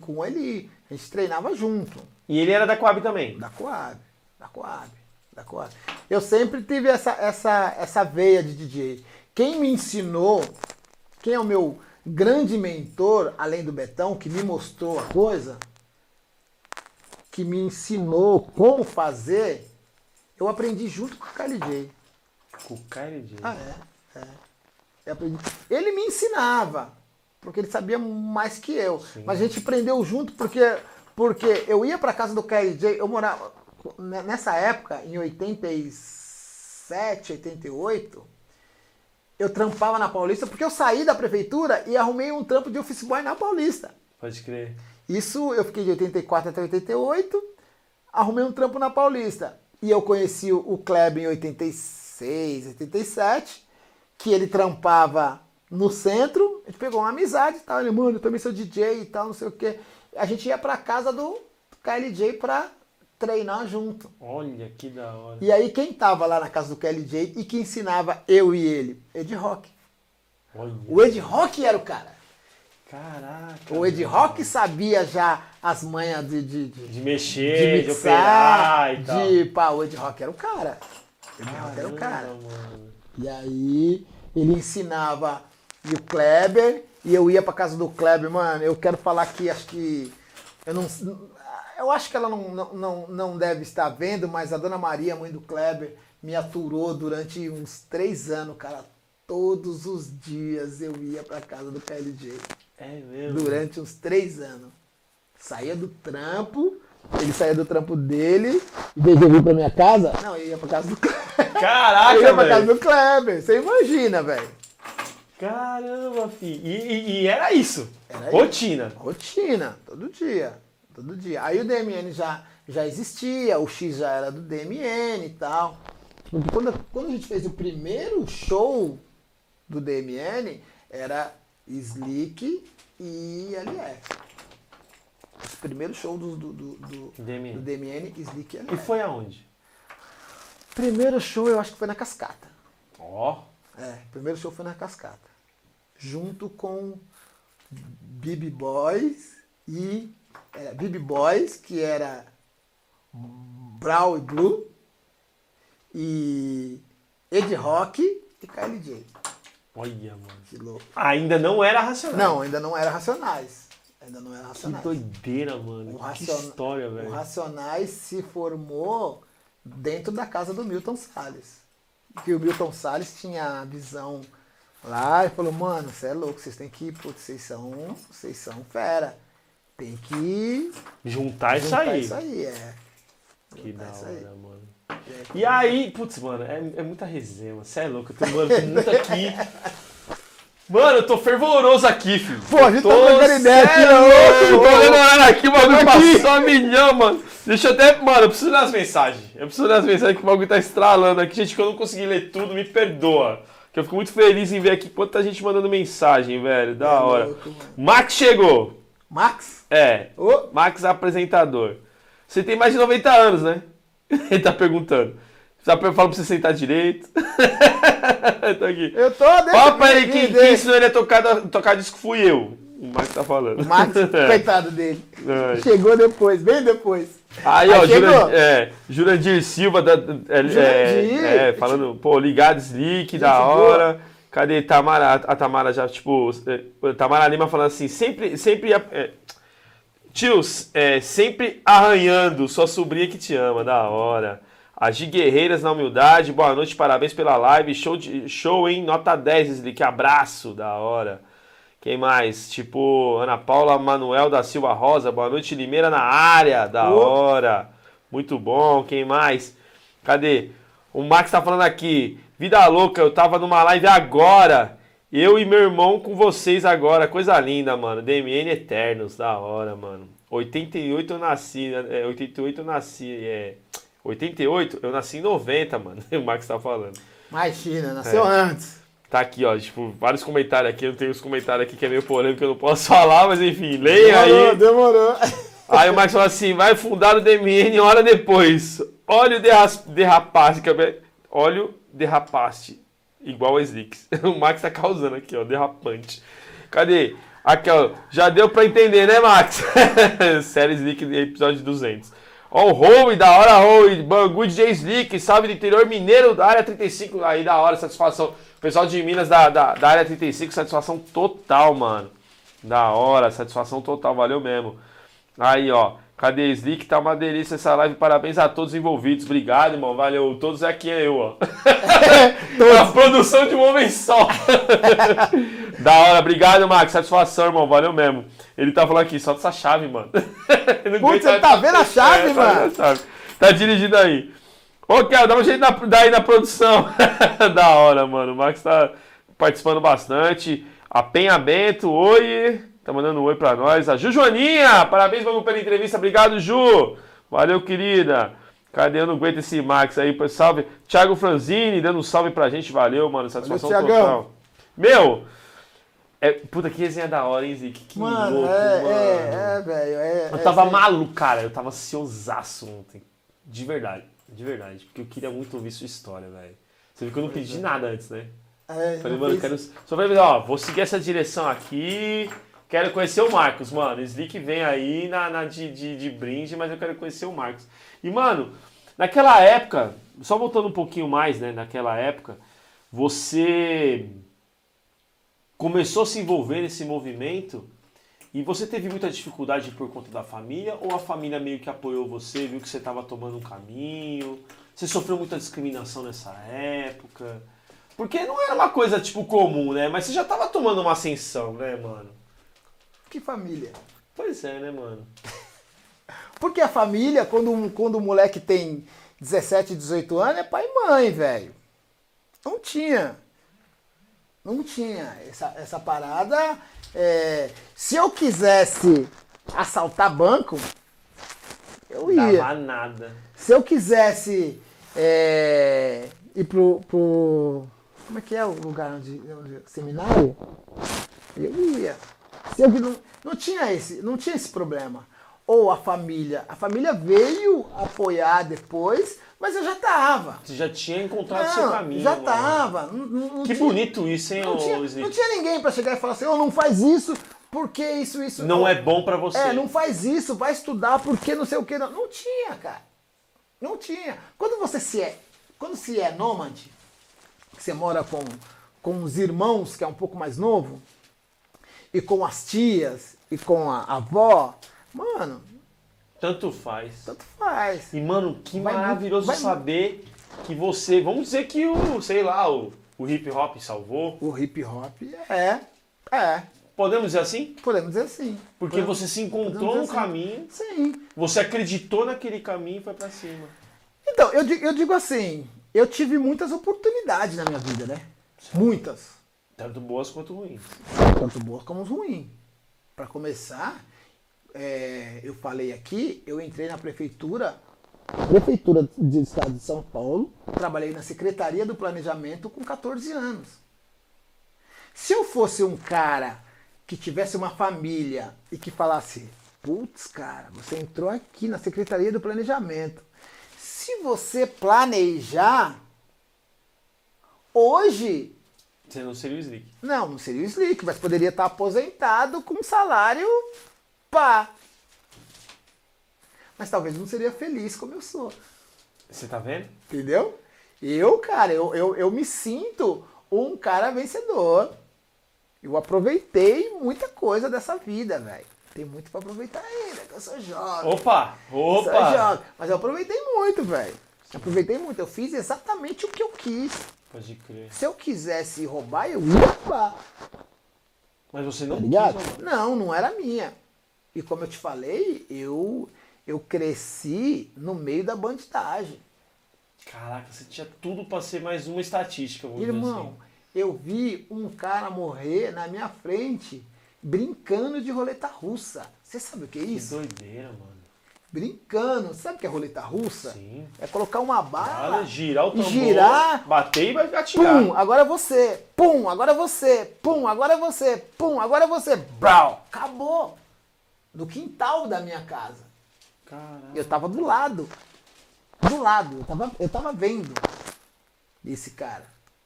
[SPEAKER 1] Com o Eli. A gente treinava junto.
[SPEAKER 2] E ele era da Coab também.
[SPEAKER 1] Da Coab. Da Coab. Da Coab. Eu sempre tive essa, essa, essa veia de DJ. Quem me ensinou, quem é o meu grande mentor, além do Betão, que me mostrou a coisa, que me ensinou como fazer, eu aprendi junto com o KLJ.
[SPEAKER 2] Com o KLJ.
[SPEAKER 1] Ah, é? É. Eu aprendi. Ele me ensinava, porque ele sabia mais que eu. Mas a gente aprendeu junto porque, porque eu ia pra casa do KLJ, eu morava. ne- Nessa época, em 87, 88, eu trampava na Paulista porque eu saí da prefeitura e arrumei um trampo de office boy na Paulista.
[SPEAKER 2] Pode crer.
[SPEAKER 1] Isso eu fiquei de 84 até 88, arrumei um trampo na Paulista. E eu conheci o Kleber em 86, 87, que ele trampava no centro, a gente pegou uma amizade e tal. Ele, mano, eu também sou DJ e tal, não sei o quê. A gente ia pra casa do KLJ pra treinar junto.
[SPEAKER 2] Olha que da hora.
[SPEAKER 1] E aí quem tava lá na casa do KLJ e que ensinava eu e ele? Ed Rock.
[SPEAKER 2] Olha.
[SPEAKER 1] O Ed Rock era o cara.
[SPEAKER 2] Caraca.
[SPEAKER 1] O Ed Rock sabia já as manhas de- de- de,
[SPEAKER 2] De mexer,
[SPEAKER 1] de
[SPEAKER 2] de,
[SPEAKER 1] mixar,
[SPEAKER 2] operar e tal.
[SPEAKER 1] de pá, o Ed Rock era o cara. O Ed Rock era o cara.
[SPEAKER 2] Mano.
[SPEAKER 1] E aí ele ensinava e o Kleber e eu ia pra casa do Kleber, mano, eu quero falar aqui, acho que eu não eu acho que ela não, não, não, deve estar vendo, mas a dona Maria, mãe do Kleber, me aturou durante uns três anos, cara. Todos os dias eu ia pra casa do KLJ
[SPEAKER 2] É mesmo.
[SPEAKER 1] durante uns três anos. Saía do trampo, Ele saía do trampo dele, em vez de vir pra minha casa, não, eu ia pra casa do Kleber.
[SPEAKER 2] Caraca,
[SPEAKER 1] Eu ia pra casa
[SPEAKER 2] velho.
[SPEAKER 1] do Kleber. Você imagina, velho.
[SPEAKER 2] Caramba, filho. E, e- e era isso.
[SPEAKER 1] Era isso.
[SPEAKER 2] Rotina.
[SPEAKER 1] Rotina, todo dia. Todo dia. Aí o DMN já, já existia, o X já era do DMN e tal. Porque quando, quando a gente fez o primeiro show do DMN, era Slick e LF. Os primeiros shows do, do, do, do,
[SPEAKER 2] DMN.
[SPEAKER 1] do DMN, Slick e
[SPEAKER 2] E
[SPEAKER 1] LF.
[SPEAKER 2] foi aonde?
[SPEAKER 1] Primeiro show eu acho que foi na Cascata.
[SPEAKER 2] Ó.
[SPEAKER 1] É, o primeiro show foi na Cascata. Junto com Bibi Boys e. É, Bibi Boys, que era Brown e Blue. E Ed Rock e KLJ.
[SPEAKER 2] Olha, mano.
[SPEAKER 1] Que louco.
[SPEAKER 2] Ainda não era racional.
[SPEAKER 1] Não, ainda não era Racionais. Ainda não era
[SPEAKER 2] Que
[SPEAKER 1] Racionais.
[SPEAKER 2] doideira, mano.
[SPEAKER 1] O
[SPEAKER 2] Que história,
[SPEAKER 1] O
[SPEAKER 2] velho.
[SPEAKER 1] Racionais se formou dentro da casa do Milton Salles. Que o Milton Salles tinha a visão lá e falou, mano, você é louco, vocês têm que, putz, vocês são, vocês são fera. Tem que
[SPEAKER 2] Juntar isso
[SPEAKER 1] juntar
[SPEAKER 2] aí.
[SPEAKER 1] isso aí, é.
[SPEAKER 2] Que da hora, mano.
[SPEAKER 1] É.
[SPEAKER 2] E aí, putz, mano, é, é muita resenha, mano. Você é louco, eu tô, mano, tô muito aqui. Mano, eu tô fervoroso aqui, filho.
[SPEAKER 1] Pô, a gente
[SPEAKER 2] tô,
[SPEAKER 1] tá trocando ideia aqui,
[SPEAKER 2] louco, Tô olhando o horário aqui, o bagulho passou a milhão, mano. Deixa eu até. Mano, eu preciso ler as mensagens. Eu preciso ler as mensagens que o bagulho tá estralando aqui. Gente, que eu não consegui ler tudo, me perdoa. Que eu fico muito feliz em ver aqui quanta gente mandando mensagem, velho. Da
[SPEAKER 1] É
[SPEAKER 2] hora.
[SPEAKER 1] louco.
[SPEAKER 2] Max chegou.
[SPEAKER 1] Max?
[SPEAKER 2] É,
[SPEAKER 1] Ô,
[SPEAKER 2] Max apresentador. Você tem mais de 90 anos, né? Ele tá perguntando. Já fala pra você sentar direito. tá aqui.
[SPEAKER 1] eu tô, deixa
[SPEAKER 2] Fala pra
[SPEAKER 1] eu
[SPEAKER 2] ele que
[SPEAKER 1] deixa.
[SPEAKER 2] ensinou ele a tocar, tocar disco fui eu. O Max tá falando.
[SPEAKER 1] O Max,
[SPEAKER 2] É.
[SPEAKER 1] coitado dele.
[SPEAKER 2] Ai.
[SPEAKER 1] Chegou depois, bem depois.
[SPEAKER 2] Aí, ó,
[SPEAKER 1] Aí chegou.
[SPEAKER 2] Jurandir, é, Jurandir Silva, da, é,
[SPEAKER 1] Jurandir.
[SPEAKER 2] é, é, falando, pô, ligado, Slick, da hora. Cadê Tamara? A Tamara já, tipo, é, Tamara Lima falando assim, sempre, sempre, é, tios, é, sempre arranhando, sua sobrinha que te ama, da hora. Agi Guerreiras na humildade, boa noite, parabéns pela live, show, de, show hein, nota 10, Slick, abraço, da hora. Quem mais? Tipo, Ana Paula Manuel da Silva Rosa, boa noite, Limeira na área, da hora. Muito bom, quem mais? Cadê? O Max tá falando aqui, vida louca, eu tava numa live agora, eu e meu irmão com vocês agora, coisa linda, mano. DMN Eternos, da hora, mano. 88 eu nasci, né? é, 88 eu nasci, é... 88? Eu nasci em 90, mano. O Max tá falando.
[SPEAKER 1] Imagina, nasceu
[SPEAKER 2] É.
[SPEAKER 1] antes.
[SPEAKER 2] Tá aqui, ó, tipo, vários comentários aqui. Eu tenho os comentários aqui que é meio polêmico, que eu não posso falar, mas enfim, leia
[SPEAKER 1] Demorou,
[SPEAKER 2] aí.
[SPEAKER 1] demorou.
[SPEAKER 2] Aí o Max fala assim: vai fundar o DMN hora depois. Óleo derras- derrapaste. que é- Óleo derrapaste. Igual a Slicks. O Max tá causando aqui, ó, derrapante. Cadê? Aqui, ó. Já deu pra entender, né, Max? Série Slick, episódio 200. Ó, o Howie, da hora, Howie. Bangu DJ Slick, salve do interior mineiro da área 35. Aí, da hora, satisfação. Pessoal de Minas da, da, da área 35, satisfação total, mano. Da hora, satisfação total, valeu mesmo. Aí, ó. Cadê Slick? Tá uma delícia essa live. Parabéns a todos envolvidos. Obrigado, irmão. Valeu. Todos aqui é eu, ó. a produção de um homem só. da hora. Obrigado, Max. Satisfação, irmão. Valeu mesmo. Ele tá falando aqui, solta essa chave, mano.
[SPEAKER 1] Putz, você tá vendo a chave,
[SPEAKER 2] É, tá
[SPEAKER 1] mano?
[SPEAKER 2] chave. Tá dirigindo aí. Ô, Kel, dá um jeito na, daí na produção. da hora, mano. O Max tá participando bastante. A Penha Bento, oi. Tá mandando um oi pra nós. A Ju Joaninha, parabéns vamos pela entrevista. Obrigado, Ju. Valeu, querida. Cadê? Eu não aguento esse Max aí, salve. Thiago Franzini dando um salve pra gente. Valeu, mano. Satisfação
[SPEAKER 1] Valeu,
[SPEAKER 2] total. Meu, é, puta, que resenha da hora, hein, Zic? Que
[SPEAKER 1] Mano,
[SPEAKER 2] louco,
[SPEAKER 1] é,
[SPEAKER 2] mano.
[SPEAKER 1] é, é, velho. É,
[SPEAKER 2] Eu
[SPEAKER 1] é,
[SPEAKER 2] tava
[SPEAKER 1] é,
[SPEAKER 2] maluco, cara. Eu tava ansiosaço ontem. De verdade. De verdade. Porque eu queria muito ouvir sua história, velho. Você viu que eu não pedi nada antes, né?
[SPEAKER 1] é,
[SPEAKER 2] Falei, mano,
[SPEAKER 1] fez-
[SPEAKER 2] quero. Só falei, ó, vou seguir essa direção aqui. Quero conhecer o Marcos, mano. Slick vem aí na, na de, de, de brinde, mas eu quero conhecer o Marcos. E, mano, naquela época, só voltando um pouquinho mais, né? Naquela época, você começou a se envolver nesse movimento e você teve muita dificuldade por conta da família ou a família meio que apoiou você, viu que você estava tomando um caminho? Você sofreu muita discriminação nessa época? Porque não era uma coisa tipo comum, né? Mas você já tava tomando uma ascensão, né, mano?
[SPEAKER 1] Que família.
[SPEAKER 2] Pois é, né, mano?
[SPEAKER 1] Porque a família, quando, quando o moleque tem 17, 18 anos, é pai e mãe, velho. Não tinha. Não tinha essa, essa parada. É, se eu quisesse assaltar banco, eu ia.
[SPEAKER 2] Dava nada.
[SPEAKER 1] Se eu quisesse é, ir pro, pro. Como é que é o lugar onde. onde seminário? Eu ia. Se eu, não, não, tinha esse, não tinha esse problema. Ou a família. A família veio apoiar depois, mas eu já tava.
[SPEAKER 2] Você já tinha encontrado seu caminho.
[SPEAKER 1] Já
[SPEAKER 2] mano.
[SPEAKER 1] tava. Não, não
[SPEAKER 2] Que
[SPEAKER 1] tinha-
[SPEAKER 2] bonito isso, hein,
[SPEAKER 1] não tinha, não tinha ninguém pra chegar e falar assim, ô, não faz isso, porque isso, isso.
[SPEAKER 2] Não é bom pra você.
[SPEAKER 1] É, não faz isso, vai estudar, porque não sei o que. Não, não tinha, cara. Não tinha. Quando você se é, quando se é nômade, que você mora com, com os irmãos, que é um pouco mais novo, e com as tias, e com a avó, mano,
[SPEAKER 2] Tanto faz.
[SPEAKER 1] tanto faz.
[SPEAKER 2] E, mano, que
[SPEAKER 1] Vai
[SPEAKER 2] maravilhoso
[SPEAKER 1] vai
[SPEAKER 2] saber que você. Vamos dizer que o, sei lá, o, o hip hop salvou.
[SPEAKER 1] O hip hop é, é,
[SPEAKER 2] Podemos dizer assim?
[SPEAKER 1] podemos dizer assim.
[SPEAKER 2] Porque
[SPEAKER 1] Podemos-
[SPEAKER 2] você se encontrou no
[SPEAKER 1] assim.
[SPEAKER 2] caminho,
[SPEAKER 1] Sim.
[SPEAKER 2] você acreditou naquele caminho e foi pra cima.
[SPEAKER 1] Então, eu eu digo assim, eu tive muitas oportunidades na minha vida, né? Muitas.
[SPEAKER 2] Tanto boas quanto ruins.
[SPEAKER 1] tanto boas como ruins. Para começar, é, eu falei aqui, eu entrei na prefeitura, prefeitura do estado de São Paulo, trabalhei na secretaria do planejamento com 14 anos. Se eu fosse um cara que tivesse uma família e que falasse, putz, cara, você entrou aqui na secretaria do planejamento. Se você planejar, hoje
[SPEAKER 2] Você não seria o Slick.
[SPEAKER 1] não, não seria o Slick, mas poderia estar aposentado com um salário pá. Mas talvez não seria feliz como eu sou.
[SPEAKER 2] Você tá vendo?
[SPEAKER 1] Entendeu? Eu, cara, eu, eu, eu me sinto um cara vencedor. Eu aproveitei muita coisa dessa vida, velho. Tem muito pra aproveitar ainda, que eu sou jovem.
[SPEAKER 2] Opa!
[SPEAKER 1] Sou
[SPEAKER 2] Opa!
[SPEAKER 1] jovem. Mas eu aproveitei muito, velho. Aproveitei muito. Eu fiz exatamente o que eu quis.
[SPEAKER 2] Pode crer.
[SPEAKER 1] Se eu quisesse roubar, eu ia roubar.
[SPEAKER 2] Mas você não
[SPEAKER 1] Tá ligado?
[SPEAKER 2] quis, mano.
[SPEAKER 1] Não, não era minha. E como eu te falei, eu, eu cresci no meio da bandidagem.
[SPEAKER 2] Caraca, você tinha tudo pra ser mais uma estatística,
[SPEAKER 1] Irmão,
[SPEAKER 2] assim.
[SPEAKER 1] eu vi um cara morrer na minha frente brincando de roleta russa. Você sabe o que é
[SPEAKER 2] Que
[SPEAKER 1] isso?
[SPEAKER 2] doideira, mano.
[SPEAKER 1] Brincando. Sabe o que é roleta russa?
[SPEAKER 2] Sim.
[SPEAKER 1] É colocar uma bala,
[SPEAKER 2] girar o tambor,
[SPEAKER 1] girar,
[SPEAKER 2] bater e vai atirar.
[SPEAKER 1] pum, agora é você, pum, agora é você, pum, agora é você, pum, agora é você, brau, acabou. No quintal da minha casa.
[SPEAKER 2] Caraca.
[SPEAKER 1] Eu tava do lado. Do lado. Eu tava, eu tava vendo esse cara.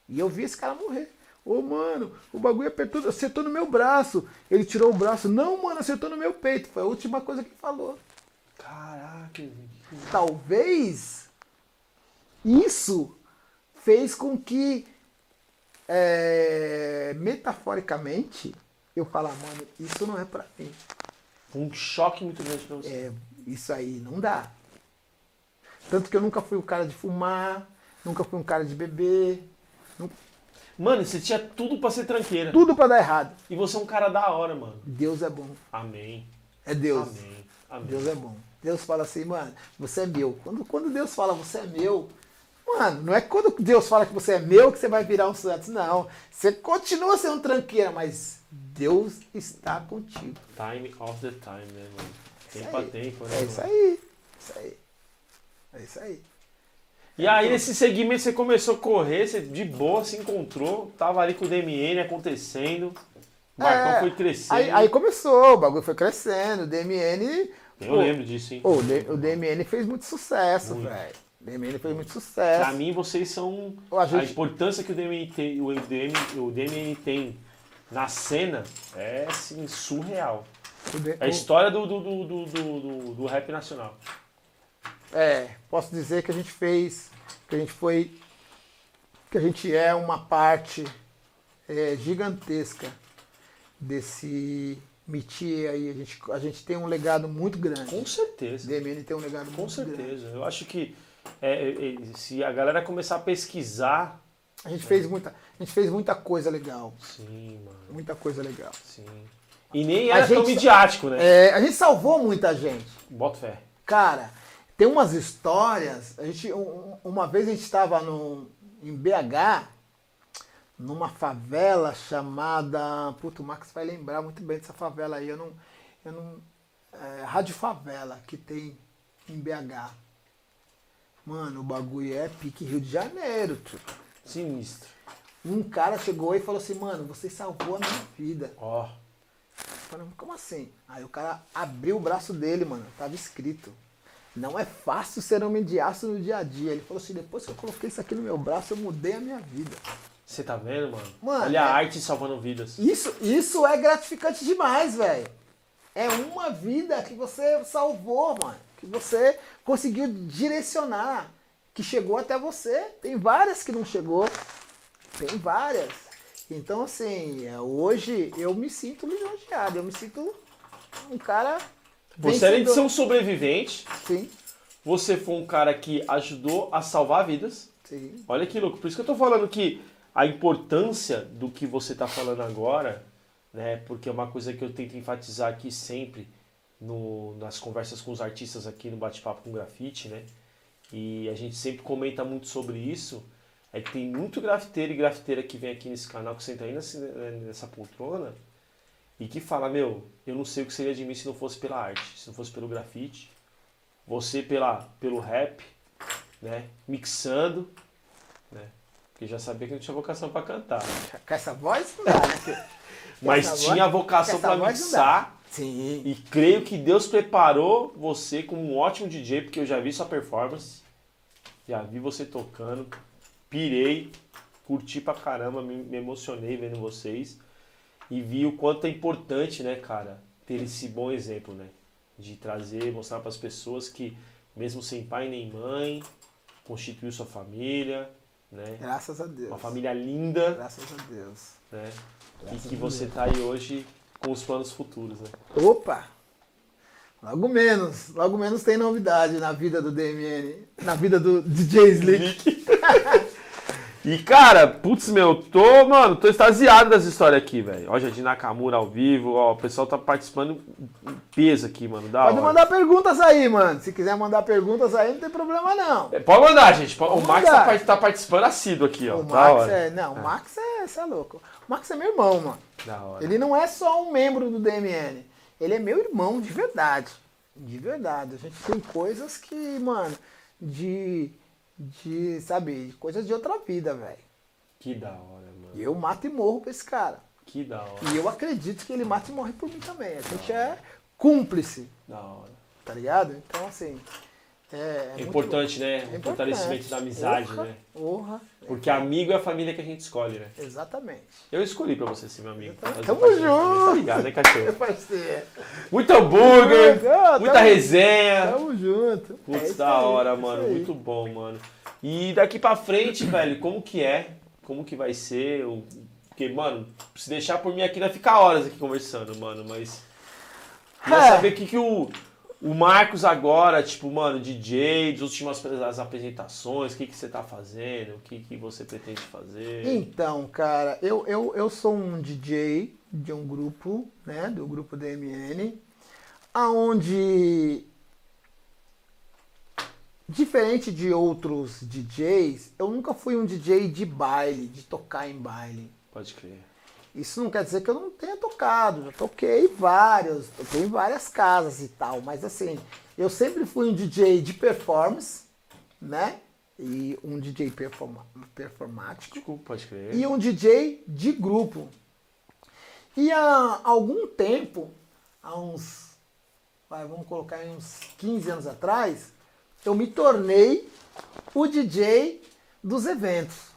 [SPEAKER 1] E eu vi esse cara morrer. Ô, mano, o bagulho apertou, acertou no meu braço. Ele tirou o braço. Não, mano, acertou no meu peito. Foi a última coisa que ele falou.
[SPEAKER 2] Caraca.
[SPEAKER 1] Talvez isso fez com que, é, metaforicamente, eu falar, mano, isso não é pra mim.
[SPEAKER 2] Um choque muito grande pra você.
[SPEAKER 1] É, isso aí não dá. Tanto que eu nunca fui o cara de fumar, nunca fui um cara de beber, nu-
[SPEAKER 2] Mano, você tinha tudo pra ser tranqueira.
[SPEAKER 1] tudo pra dar errado.
[SPEAKER 2] E você é um cara da hora, mano.
[SPEAKER 1] Deus é bom.
[SPEAKER 2] Amém.
[SPEAKER 1] É Deus.
[SPEAKER 2] Amém. Amém.
[SPEAKER 1] Deus é bom. Deus fala assim, mano, você é meu. Quando, quando Deus fala você é meu, mano, não é quando Deus fala que você é meu que você vai virar um santo. Não. Você continua sendo tranqueira, mas Deus está contigo.
[SPEAKER 2] Time of the time, né, mano? Tempo a tempo, né?
[SPEAKER 1] É isso aí. Isso aí. É isso aí.
[SPEAKER 2] E aí, nesse segmento, você começou a correr, você de boa se encontrou, tava ali com o DMN acontecendo, o Marcão
[SPEAKER 1] É,
[SPEAKER 2] foi crescendo.
[SPEAKER 1] Aí, aí começou, o bagulho foi crescendo, o DMN.
[SPEAKER 2] Eu
[SPEAKER 1] pô,
[SPEAKER 2] lembro disso, hein?
[SPEAKER 1] O, D- o DMN fez muito sucesso, velho. O DMN fez muito
[SPEAKER 2] Pra
[SPEAKER 1] sucesso.
[SPEAKER 2] mim, vocês são.
[SPEAKER 1] A
[SPEAKER 2] A,
[SPEAKER 1] gente-
[SPEAKER 2] importância que o DMN tem, o DMN, o DMN tem na cena é assim, surreal.
[SPEAKER 1] O D-
[SPEAKER 2] É a
[SPEAKER 1] o-
[SPEAKER 2] história do, do, do, do, do, do- do rap nacional.
[SPEAKER 1] É, posso dizer que a gente fez, que a gente foi, que a gente é uma parte é, gigantesca desse métier aí. A gente, a gente tem um legado muito grande.
[SPEAKER 2] Com certeza.
[SPEAKER 1] DMN tem um legado
[SPEAKER 2] Com
[SPEAKER 1] muito grande.
[SPEAKER 2] certeza. Eu acho que é, é, é, se a galera começar a pesquisar.
[SPEAKER 1] A gente fez muita, a gente fez muita coisa legal,
[SPEAKER 2] Sim, mano.
[SPEAKER 1] muita coisa legal.
[SPEAKER 2] Sim. E nem
[SPEAKER 1] A
[SPEAKER 2] era tão
[SPEAKER 1] gente-
[SPEAKER 2] midiático, né?
[SPEAKER 1] É, a gente salvou muita gente.
[SPEAKER 2] Bota fé.
[SPEAKER 1] Cara, tem umas histórias. A gente, uma vez a gente estava em BH, numa favela chamada. Puto, o Max vai lembrar muito bem dessa favela aí. Eu não. Eu não é, Rádio Favela, que tem em BH. Mano, o bagulho é pique Rio de Janeiro, tio.
[SPEAKER 2] Sinistro.
[SPEAKER 1] Um cara chegou e falou assim, mano, você salvou a minha vida.
[SPEAKER 2] Ó. Oh.
[SPEAKER 1] Falei, como assim? Aí o cara abriu o braço dele, mano. Tava escrito. Não é fácil ser homem de aço no dia a dia. Ele falou assim, depois que eu coloquei isso aqui no meu braço, eu mudei a minha vida.
[SPEAKER 2] Você tá vendo, mano?
[SPEAKER 1] mano
[SPEAKER 2] Olha é... a arte salvando vidas.
[SPEAKER 1] Isso, isso é gratificante demais, velho. É uma vida que você salvou, mano. Que você conseguiu direcionar. Que chegou até você. Tem várias que não chegou. Tem várias. Então, assim, é, hoje eu me sinto lisonjeado. Eu me sinto um cara.
[SPEAKER 2] Você, além de ser um sobrevivente,
[SPEAKER 1] Sim.
[SPEAKER 2] você foi um cara que ajudou a salvar vidas.
[SPEAKER 1] Sim.
[SPEAKER 2] Olha que louco. Por isso que eu tô falando que a importância do que você está falando agora, né? Porque é uma coisa que eu tento enfatizar aqui sempre no, nas conversas com os artistas aqui no bate-papo com grafite, né? E a gente sempre comenta muito sobre isso. É que tem muito grafiteiro e grafiteira que vem aqui nesse canal, que senta aí nessa, nessa poltrona e que fala, meu, eu não sei o que seria de mim se não fosse pela arte, se não fosse pelo grafite, você pela, pelo rap, né? Mixando, né? Porque já sabia que não tinha vocação para cantar.
[SPEAKER 1] Com essa voz não dá, né?
[SPEAKER 2] Mas tinha voz, vocação para mixar.
[SPEAKER 1] Sim.
[SPEAKER 2] E creio que Deus preparou você como um ótimo DJ, porque eu já vi sua performance. Já vi você tocando. Pirei. Curti pra caramba, me, me emocionei vendo vocês. E vi o quanto é importante, né, cara, ter esse bom exemplo, né? De trazer, mostrar para as pessoas que, mesmo sem pai nem mãe, constituiu sua família, né?
[SPEAKER 1] Graças a Deus.
[SPEAKER 2] Uma família linda.
[SPEAKER 1] Graças a Deus.
[SPEAKER 2] Né? e que você está aí hoje com os planos futuros, né?
[SPEAKER 1] Opa! Logo menos, logo menos tem novidade na vida do DMN, na vida do DJ Slick.
[SPEAKER 2] E, cara, putz, meu, tô, mano, tô extasiado das histórias aqui, velho. Ó, Jardim Nakamura ao vivo, ó, o pessoal tá participando em peso aqui, mano. Da
[SPEAKER 1] pode
[SPEAKER 2] hora.
[SPEAKER 1] mandar perguntas aí, mano. Se quiser mandar perguntas aí, não tem problema, não.
[SPEAKER 2] É, pode mandar, gente. Pode o Max tá, tá, participando assíduo aqui, ó.
[SPEAKER 1] O Max é. Não, o é. Max é, você é louco. O Max é meu irmão, mano.
[SPEAKER 2] Da hora.
[SPEAKER 1] Ele não é só um membro do DMN. Ele é meu irmão de verdade. De verdade. A gente tem coisas que, mano, de. De, sabe, coisas de outra vida, velho.
[SPEAKER 2] Que da hora, mano.
[SPEAKER 1] E eu mato e morro pra esse cara.
[SPEAKER 2] Que da hora.
[SPEAKER 1] E eu acredito que ele mata e morre por mim também. A gente é cúmplice.
[SPEAKER 2] Da hora.
[SPEAKER 1] Tá ligado? Então, assim. É,
[SPEAKER 2] é, é importante, muito... né? É o fortalecimento da amizade,
[SPEAKER 1] orra,
[SPEAKER 2] né?
[SPEAKER 1] Orra.
[SPEAKER 2] Porque amigo é a família que a gente escolhe, né?
[SPEAKER 1] Exatamente.
[SPEAKER 2] Eu escolhi pra você ser meu amigo.
[SPEAKER 1] Tamo junto!
[SPEAKER 2] Tá ligado, né, cachorro? Muito hambúrguer, oh, muita
[SPEAKER 1] tamo,
[SPEAKER 2] resenha.
[SPEAKER 1] Tamo junto.
[SPEAKER 2] Putz, é da hora, aí, mano. Muito bom, mano. E daqui pra frente, velho, como que é como que vai ser. Porque, mano, se deixar por mim aqui, vai ficar horas aqui conversando, mano, mas. Queria é. saber o que, que o, o Marcos agora, tipo, mano, DJ, das últimas as apresentações, o que, que você tá fazendo, o que, que você pretende fazer?
[SPEAKER 1] Então, cara, eu, eu, eu sou um DJ de um grupo, né, do grupo DMN, aonde Diferente de outros DJs, eu nunca fui um DJ de baile, de tocar em baile.
[SPEAKER 2] Pode crer.
[SPEAKER 1] Isso não quer dizer que eu não tenha tocado, já toquei vários, toquei em várias casas e tal, mas assim, eu sempre fui um DJ de performance, né? E um DJ performa performático.
[SPEAKER 2] Pode crer.
[SPEAKER 1] E um DJ de grupo. E há algum tempo, há uns, vamos colocar aí uns 15 anos atrás, eu me tornei o DJ dos eventos.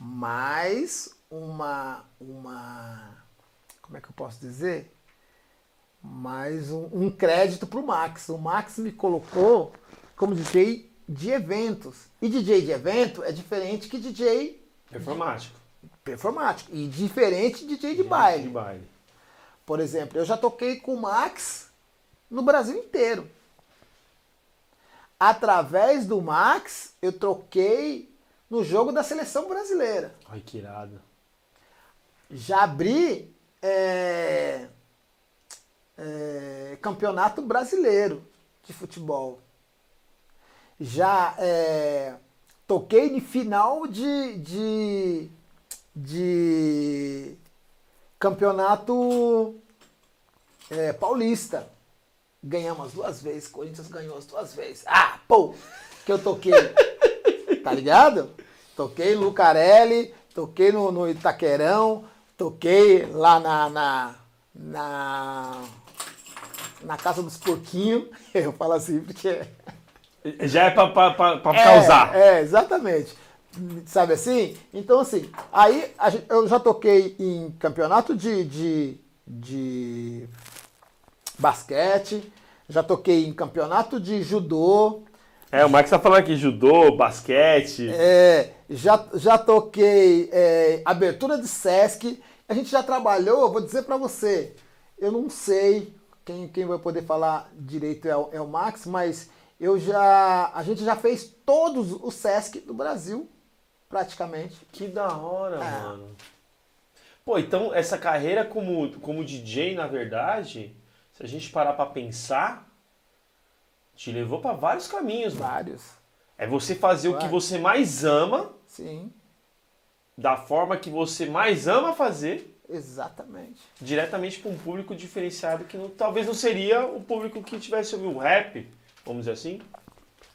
[SPEAKER 1] Mais uma, uma, como é que eu posso dizer? Mais um, um crédito para o Max. O Max me colocou como DJ de eventos. E DJ de evento é diferente que DJ
[SPEAKER 2] performático.
[SPEAKER 1] Performático. E diferente de DJ de baile.
[SPEAKER 2] de baile.
[SPEAKER 1] Por exemplo, eu já toquei com o Max no Brasil inteiro. Através do Max, eu troquei no jogo da seleção brasileira.
[SPEAKER 2] Ai, que irado.
[SPEAKER 1] Já abri é, é, campeonato brasileiro. de futebol. Já é, toquei em final de, de, de campeonato é, paulista. Ganhamos duas vezes, Corinthians ganhou as duas vezes. Ah, pô, que eu toquei. tá ligado? Toquei Lucarelli, toquei no, no Itaquerão, toquei lá na, na, na, na Casa dos Porquinhos. Eu falo assim porque.
[SPEAKER 2] Já é pra é, causar.
[SPEAKER 1] É, exatamente. Sabe assim? Então, assim, aí gente, eu já toquei em campeonato de, de, de basquete, já toquei em campeonato de judô.
[SPEAKER 2] É, o Max tá falando aqui, judô, basquete.
[SPEAKER 1] É, já, já toquei é, abertura de Sesc. A gente já trabalhou, vou dizer para você, eu não sei quem, quem vai poder falar direito é o, é o Max, mas eu já, a gente já fez todos os Sesc do Brasil, praticamente.
[SPEAKER 2] Que da hora, é. mano. Pô, então essa carreira como, como DJ, na verdade, se a gente parar para pensar, te levou para vários caminhos.
[SPEAKER 1] Vários. Mano.
[SPEAKER 2] É você fazer vários. o que você mais ama.
[SPEAKER 1] Sim.
[SPEAKER 2] Da forma que você mais ama fazer.
[SPEAKER 1] Exatamente.
[SPEAKER 2] Diretamente para um público diferenciado que não, talvez não seria o público que tivesse ouvido rap, vamos dizer assim.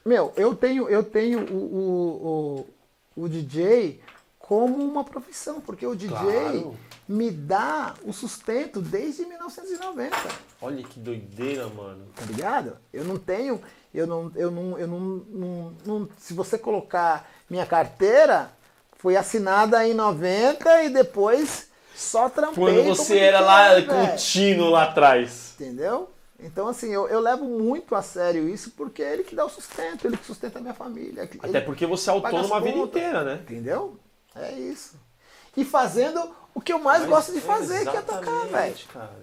[SPEAKER 1] Meu, eu tenho, eu tenho o, o, o, o DJ como uma profissão, porque o DJ claro. me dá o sustento desde 1990.
[SPEAKER 2] Olha que doideira, mano.
[SPEAKER 1] Tá ligado? Eu não tenho, eu não, eu não, eu não, não, não se você colocar minha carteira, foi assinada em 90 e depois só trampei.
[SPEAKER 2] Quando você era lá contínuo lá atrás.
[SPEAKER 1] Entendeu? Então, assim, eu, eu levo muito a sério isso porque é ele que dá o sustento, ele que sustenta a minha família.
[SPEAKER 2] Até porque você é autônomo a vida inteira, né?
[SPEAKER 1] Entendeu? É isso. E fazendo o que eu mais Mas, gosto de fazer, que é tocar, velho.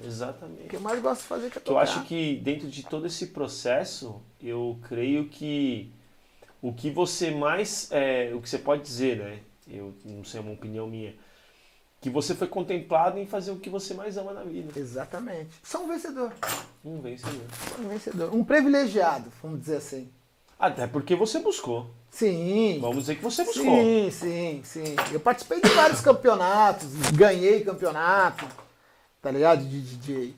[SPEAKER 2] exatamente.
[SPEAKER 1] O que eu mais gosto de fazer, que é tocar.
[SPEAKER 2] Eu acho que dentro de todo esse processo, eu creio que o que você mais. É, o que você pode dizer, né? Eu não sei, é uma opinião minha. Que você foi contemplado em fazer o que você mais ama na vida.
[SPEAKER 1] Exatamente. Só um vencedor.
[SPEAKER 2] Um vencedor.
[SPEAKER 1] Um vencedor. Um privilegiado, vamos dizer assim.
[SPEAKER 2] Até porque você buscou.
[SPEAKER 1] Sim.
[SPEAKER 2] Vamos dizer que você buscou.
[SPEAKER 1] Sim, sim, sim. Eu participei de vários campeonatos, ganhei campeonato, tá ligado? De DJ.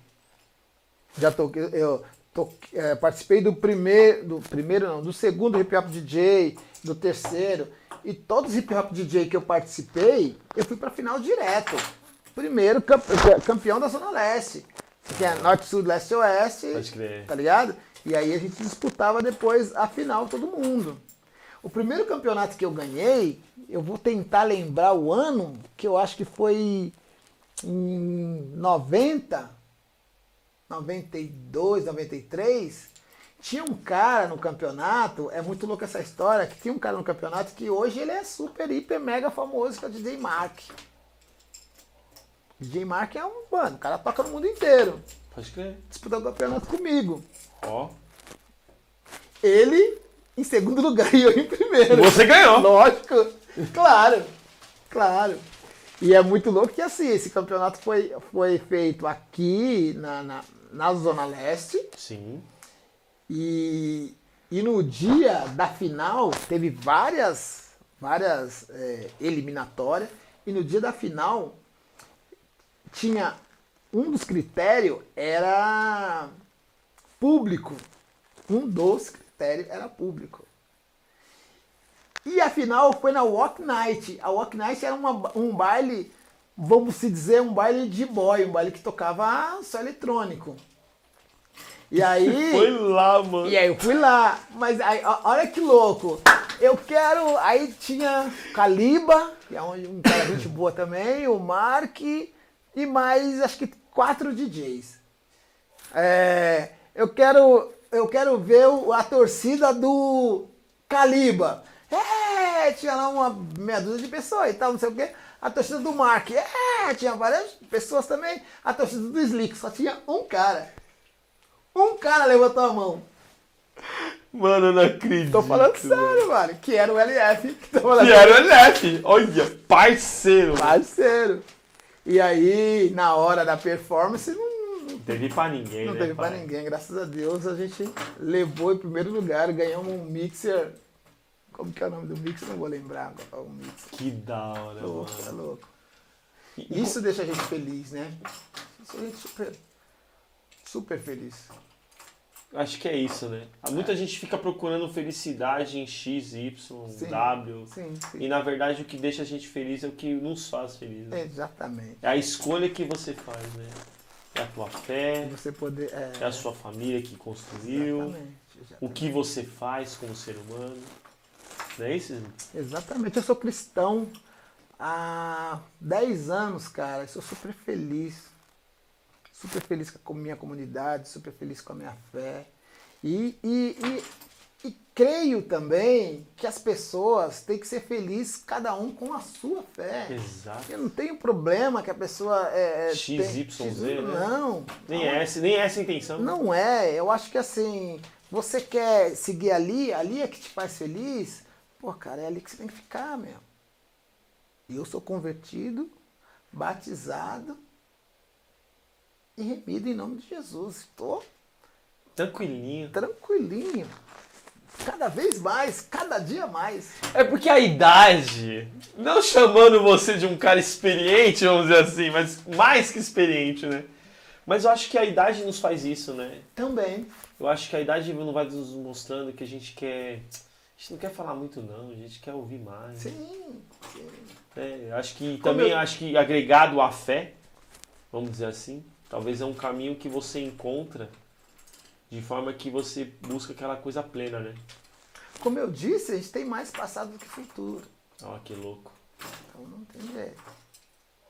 [SPEAKER 1] Já toquei, eu toquei, é, participei do primeiro, do primeiro não, do segundo hip hop DJ, do terceiro. E todos os hip hop DJ que eu participei, eu fui pra final direto. Primeiro campeão da Zona Leste. Que é Norte, Sul, Leste e Oeste.
[SPEAKER 2] Pode crer.
[SPEAKER 1] Tá ligado? E aí a gente disputava depois a final todo mundo. O primeiro campeonato que eu ganhei, eu vou tentar lembrar o ano, que eu acho que foi em 90, 92, 93. Tinha um cara no campeonato, é muito louca essa história, que tinha um cara no campeonato que hoje ele é super, hiper, mega famoso, que é o DJ Mark. DJ Mark é um, mano, o cara toca no mundo inteiro.
[SPEAKER 2] Pode crer.
[SPEAKER 1] Disputou o campeonato comigo.
[SPEAKER 2] Ó.
[SPEAKER 1] Ele em segundo lugar e eu em primeiro.
[SPEAKER 2] Você ganhou.
[SPEAKER 1] Lógico. Claro. Claro. E é muito louco que assim, esse campeonato foi, foi feito aqui na, na, na Zona Leste.
[SPEAKER 2] Sim.
[SPEAKER 1] E, e no dia da final teve várias, várias é, eliminatórias. E no dia da final tinha um dos critérios era público. Um dos critério era público. E a final foi na Walk Night. A Walk Night era uma, um baile, vamos se dizer, um baile de boy, um baile que tocava só eletrônico. E aí.
[SPEAKER 2] foi lá, mano.
[SPEAKER 1] E aí eu fui lá. Mas aí, olha que louco. Eu quero. Aí tinha Caliba, que é um cara gente boa também, o Mark e mais acho que quatro DJs. É, eu quero eu quero ver a torcida do Caliba. É, tinha lá uma meia dúzia de pessoas e tal, não sei o quê. A torcida do Mark. É, tinha várias pessoas também. A torcida do Slick, só tinha um cara. Um cara levantou a mão.
[SPEAKER 2] Mano, eu não acredito.
[SPEAKER 1] Tô falando sério, mano. Que era o LF.
[SPEAKER 2] Que, que era o LF. Olha, parceiro.
[SPEAKER 1] Parceiro. E aí, na hora da performance, não
[SPEAKER 2] Não teve pra ninguém,
[SPEAKER 1] Não
[SPEAKER 2] né,
[SPEAKER 1] teve pra
[SPEAKER 2] pai?
[SPEAKER 1] ninguém, graças a Deus a gente levou em primeiro lugar, ganhamos um mixer. Como que é o nome do mixer? Não vou lembrar agora o mixer.
[SPEAKER 2] Que da hora,
[SPEAKER 1] Louco, é
[SPEAKER 2] mano.
[SPEAKER 1] louco.
[SPEAKER 2] E- e
[SPEAKER 1] Isso deixa a gente feliz, né? Isso a gente super, super feliz.
[SPEAKER 2] Acho que é isso, né? Muita gente fica procurando felicidade em X, Y,
[SPEAKER 1] Sim,
[SPEAKER 2] W.
[SPEAKER 1] Sim, sim.
[SPEAKER 2] E na verdade o que deixa a gente feliz é o que nos faz feliz. Né?
[SPEAKER 1] Exatamente.
[SPEAKER 2] É a escolha que você faz, né? É a tua fé,
[SPEAKER 1] você poder. É,
[SPEAKER 2] é a sua família que construiu,
[SPEAKER 1] Exatamente.
[SPEAKER 2] o
[SPEAKER 1] exatamente.
[SPEAKER 2] que você faz como ser humano. Não é isso?
[SPEAKER 1] Exatamente. Eu sou cristão há 10 anos, cara. Eu sou super feliz. Super feliz com a minha comunidade, super feliz com a minha fé. E, e, e, e creio também que as pessoas têm que ser felizes, cada um com a sua fé.
[SPEAKER 2] Exato.
[SPEAKER 1] Eu não tenho problema que a pessoa. É, é,
[SPEAKER 2] X,
[SPEAKER 1] tem-
[SPEAKER 2] Y, Z, né?
[SPEAKER 1] Não.
[SPEAKER 2] Nem é, essa, nem essa a intenção.
[SPEAKER 1] Não é. Eu acho que assim, você quer seguir ali, ali é que te faz feliz. Pô, cara, é ali que você tem que ficar, meu. Eu sou convertido, batizado e remido em nome de Jesus. Estou
[SPEAKER 2] Tranquilinho.
[SPEAKER 1] tranquilinho. Cada vez mais, cada dia mais.
[SPEAKER 2] É porque a idade, não chamando você de um cara experiente, vamos dizer assim, mas mais que experiente, né? Mas eu acho que a idade nos faz isso, né?
[SPEAKER 1] Também.
[SPEAKER 2] Eu acho que a idade não vai nos mostrando que a gente quer. A gente não quer falar muito, não, a gente quer ouvir mais.
[SPEAKER 1] Sim, sim.
[SPEAKER 2] É, acho que
[SPEAKER 1] Como
[SPEAKER 2] também
[SPEAKER 1] eu-
[SPEAKER 2] acho que agregado à fé, vamos dizer assim, talvez é um caminho que você encontra de forma que você busca aquela coisa plena, né?
[SPEAKER 1] Como eu disse, a gente tem mais passado do que futuro.
[SPEAKER 2] Olha que louco.
[SPEAKER 1] Então não tem jeito.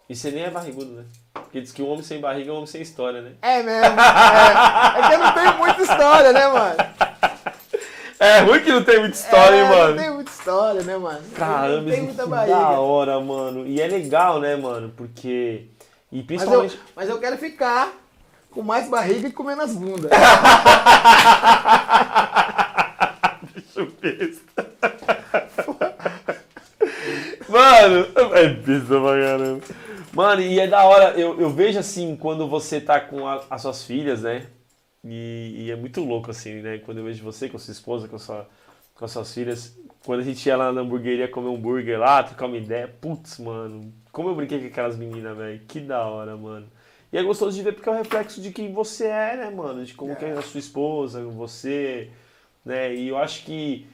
[SPEAKER 2] E você nem é barrigudo, né? Porque diz que um homem sem barriga é um homem sem história, né?
[SPEAKER 1] É mesmo. É, é que eu não tenho muita história, né, mano?
[SPEAKER 2] É ruim que não tem muita história,
[SPEAKER 1] é,
[SPEAKER 2] hein, mano?
[SPEAKER 1] Não tem muita história, né, mano?
[SPEAKER 2] Caramba,
[SPEAKER 1] não tem
[SPEAKER 2] isso
[SPEAKER 1] muita
[SPEAKER 2] que
[SPEAKER 1] barriga.
[SPEAKER 2] da hora, mano. E é legal, né, mano? Porque. E
[SPEAKER 1] Mas eu,
[SPEAKER 2] principalmente.
[SPEAKER 1] mas eu quero ficar com mais barriga e com menos bunda.
[SPEAKER 2] Bicho besta. Mano, é besta pra caramba. Mano, e é da hora, eu, eu vejo assim, quando você tá com a- as suas filhas, né? E, e é muito louco, assim, né? Quando eu vejo você com a sua esposa, com, sua, com as suas filhas. Quando a gente ia lá na hamburgueria comer um hambúrguer lá, trocar uma ideia. Putz, mano, como eu brinquei com aquelas meninas, velho. Que da hora, mano. E é gostoso de ver porque é o reflexo de quem você é, né, mano? De como
[SPEAKER 1] É.
[SPEAKER 2] que é a sua esposa, você, né? E eu acho que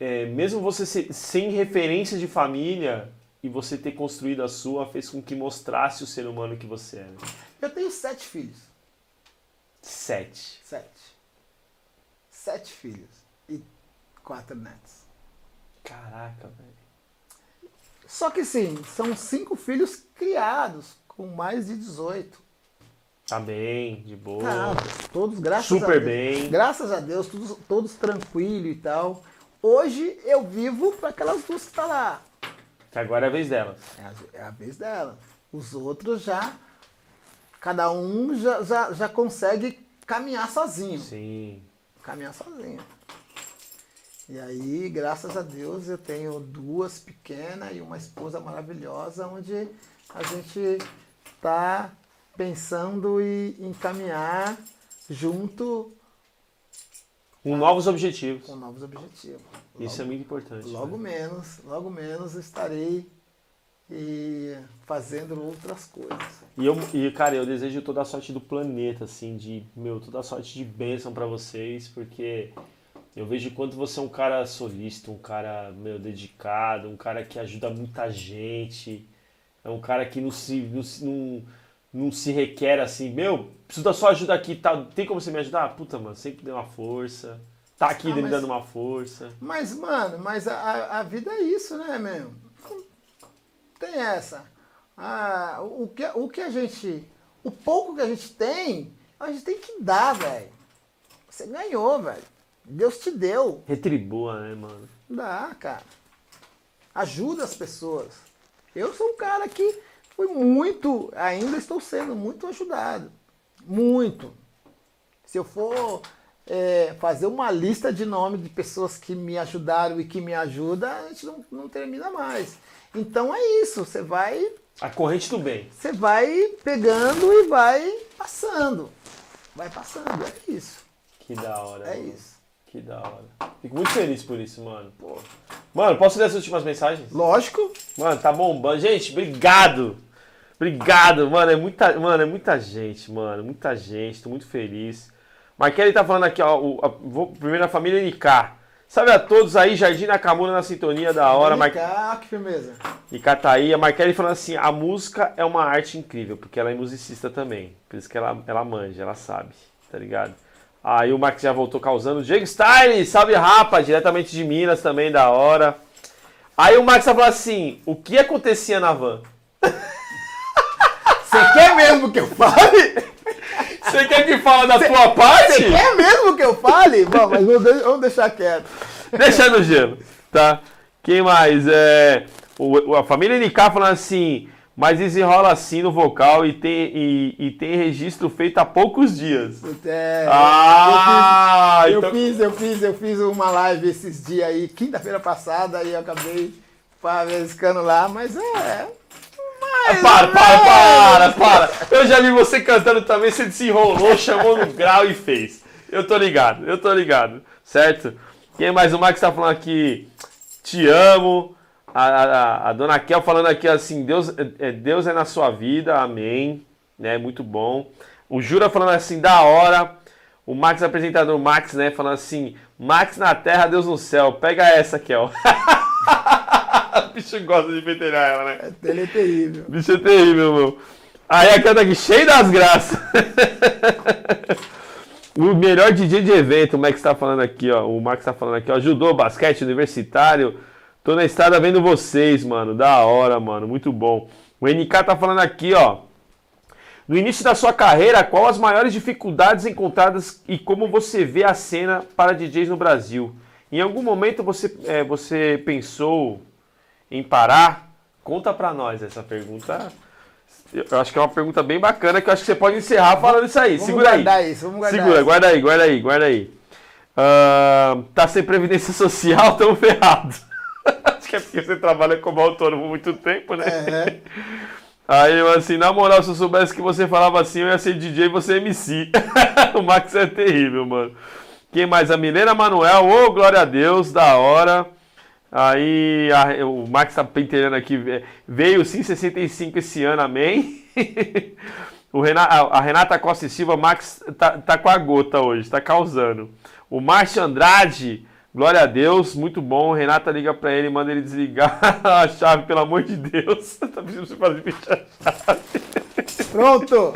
[SPEAKER 2] é, mesmo você ser- sem referência de família e você ter construído a sua, fez com que mostrasse o ser humano que você é. né?
[SPEAKER 1] Eu tenho sete filhos.
[SPEAKER 2] Sete.
[SPEAKER 1] Sete. Sete filhos. E quatro netos.
[SPEAKER 2] Caraca, velho.
[SPEAKER 1] Só que sim, são cinco filhos criados com mais de 18.
[SPEAKER 2] Tá bem, de boa.
[SPEAKER 1] Ah, todos, graças
[SPEAKER 2] Super
[SPEAKER 1] a Deus.
[SPEAKER 2] bem.
[SPEAKER 1] Graças a Deus, todos, todos tranquilos e tal. Hoje eu vivo para aquelas duas que tá lá.
[SPEAKER 2] Que agora é a vez delas.
[SPEAKER 1] É a, é a vez dela. Os outros já. Cada um já, já, já consegue caminhar sozinho.
[SPEAKER 2] Sim.
[SPEAKER 1] Caminhar sozinho. E aí, graças a Deus, eu tenho duas pequenas e uma esposa maravilhosa, onde a gente tá pensando em, em caminhar junto
[SPEAKER 2] Com novos objetivos.
[SPEAKER 1] com novos objetivos.
[SPEAKER 2] Isso é muito importante.
[SPEAKER 1] Logo
[SPEAKER 2] né?
[SPEAKER 1] menos, logo menos estarei e fazendo outras coisas.
[SPEAKER 2] E, eu, e, cara, eu desejo toda a sorte do planeta, assim, de, meu, toda a sorte de bênção pra vocês, porque eu vejo quanto você é um cara solícito, um cara, meu, dedicado, um cara que ajuda muita gente, é um cara que não se, não, não, não se requer assim, meu, preciso da sua ajuda aqui, tá, tem como você me ajudar? Ah, puta, mano, sempre deu uma força, tá aqui
[SPEAKER 1] Ah,
[SPEAKER 2] me
[SPEAKER 1] mas-
[SPEAKER 2] dando uma força.
[SPEAKER 1] Mas, mano, mas a, a- vida é isso, né, meu? Tem essa. Ah, o, que, o que a gente. O pouco que a gente tem, a gente tem que dar, velho. Você ganhou, velho. Deus te deu.
[SPEAKER 2] Retribua, né, mano?
[SPEAKER 1] Dá, cara. Ajuda as pessoas. Eu sou um cara que fui muito, ainda estou sendo muito ajudado. Muito. Se eu for é, fazer uma lista de nomes de pessoas que me ajudaram e que me ajudam, a gente não, não termina mais. Então é isso. Você vai,
[SPEAKER 2] A corrente do bem.
[SPEAKER 1] você vai pegando e vai passando. Vai passando, é isso.
[SPEAKER 2] Que da hora.
[SPEAKER 1] É
[SPEAKER 2] mano.
[SPEAKER 1] isso.
[SPEAKER 2] Que da hora. Fico muito feliz por isso, mano. Pô. Mano, posso ler as últimas mensagens?
[SPEAKER 1] Lógico.
[SPEAKER 2] Mano, tá bombando. Gente, obrigado. Obrigado, mano. É muita, mano, é muita gente, mano. Muita gente. Tô muito feliz. Marquele tá falando aqui, ó. O, a, vou, primeiro a família NK. Salve a todos aí, Jardim Nakamura na sintonia da hora. Mar...
[SPEAKER 1] Ah, que firmeza.
[SPEAKER 2] NK tá aí. A Marquele falando assim: a música é uma arte incrível, porque ela é musicista também. Por isso que ela, ela manja, ela sabe, tá ligado? Aí o Max já voltou causando. Diego Style, salve rapa, diretamente de Minas também, da hora. Aí o Max falou assim: o que acontecia na van?
[SPEAKER 1] Você quer mesmo que eu fale?
[SPEAKER 2] Você quer que fala da tua parte?
[SPEAKER 1] Você quer mesmo que eu fale? Bom, mas vamos deixar quieto.
[SPEAKER 2] Deixa no gelo, tá? Quem mais? É, o, a família NK falando assim, mas desenrola assim no vocal e tem, e, e tem registro feito há poucos dias.
[SPEAKER 1] É,
[SPEAKER 2] Ah,
[SPEAKER 1] eu,
[SPEAKER 2] então-
[SPEAKER 1] fiz, eu, fiz, eu fiz, eu fiz uma live esses dias aí, quinta-feira passada, e eu acabei favezcando lá, mas é. mais
[SPEAKER 2] Para, para,
[SPEAKER 1] menos.
[SPEAKER 2] para, para. Eu já vi você cantando também, você desenrolou, chamou no grau e fez. Eu tô ligado, eu tô ligado, certo? Quem mais? O Max tá falando aqui, te amo. A, a, a dona Kel falando aqui assim, Deus é, Deus é na sua vida, amém. Né, muito bom. O Jura falando assim, da hora. O Max, apresentador Max, né, falando assim, Max na terra, Deus no céu. Pega essa, Kel. o bicho gosta de veterinar ela, né?
[SPEAKER 1] Ele é terrível.
[SPEAKER 2] Bicho é terrível, meu. Aí a canta aqui, cheio das graças. o melhor DJ de evento, o Max tá falando aqui, ó. O Max tá falando aqui, ó. Judô, basquete, universitário. Tô na estrada vendo vocês, mano. Da hora, mano. Muito bom. O NK tá falando aqui, ó. No início da sua carreira, qual as maiores dificuldades encontradas e como você vê a cena para DJs no Brasil? Em algum momento você, é, você pensou em parar? Conta pra nós essa pergunta. Eu acho que é uma pergunta bem bacana que eu acho que você pode encerrar falando isso aí.
[SPEAKER 1] Vamos
[SPEAKER 2] Segura aí.
[SPEAKER 1] isso, vamos guardar
[SPEAKER 2] Segura,
[SPEAKER 1] isso.
[SPEAKER 2] guarda aí, guarda aí, guarda aí. Ah, tá sem previdência social, tão ferrado. Que é porque você trabalha como autônomo há muito tempo, né?
[SPEAKER 1] É.
[SPEAKER 2] Aí eu assim, na moral, se eu soubesse que você falava assim, eu ia ser DJ e você MC. o Max é terrível, mano. Quem mais? A Milena Manuel, ô glória a Deus, da hora. Aí a- o Max tá penteando aqui, ve- veio sim 65 esse ano, amém. O Rena- a a Renata Costa e Silva, Max tá, tá com a gota hoje, tá causando. O Márcio Andrade, glória a Deus, muito bom. Renata liga pra ele, manda ele desligar a chave, pelo amor de Deus. tá pra você fazer fechar a chave.
[SPEAKER 1] Pronto!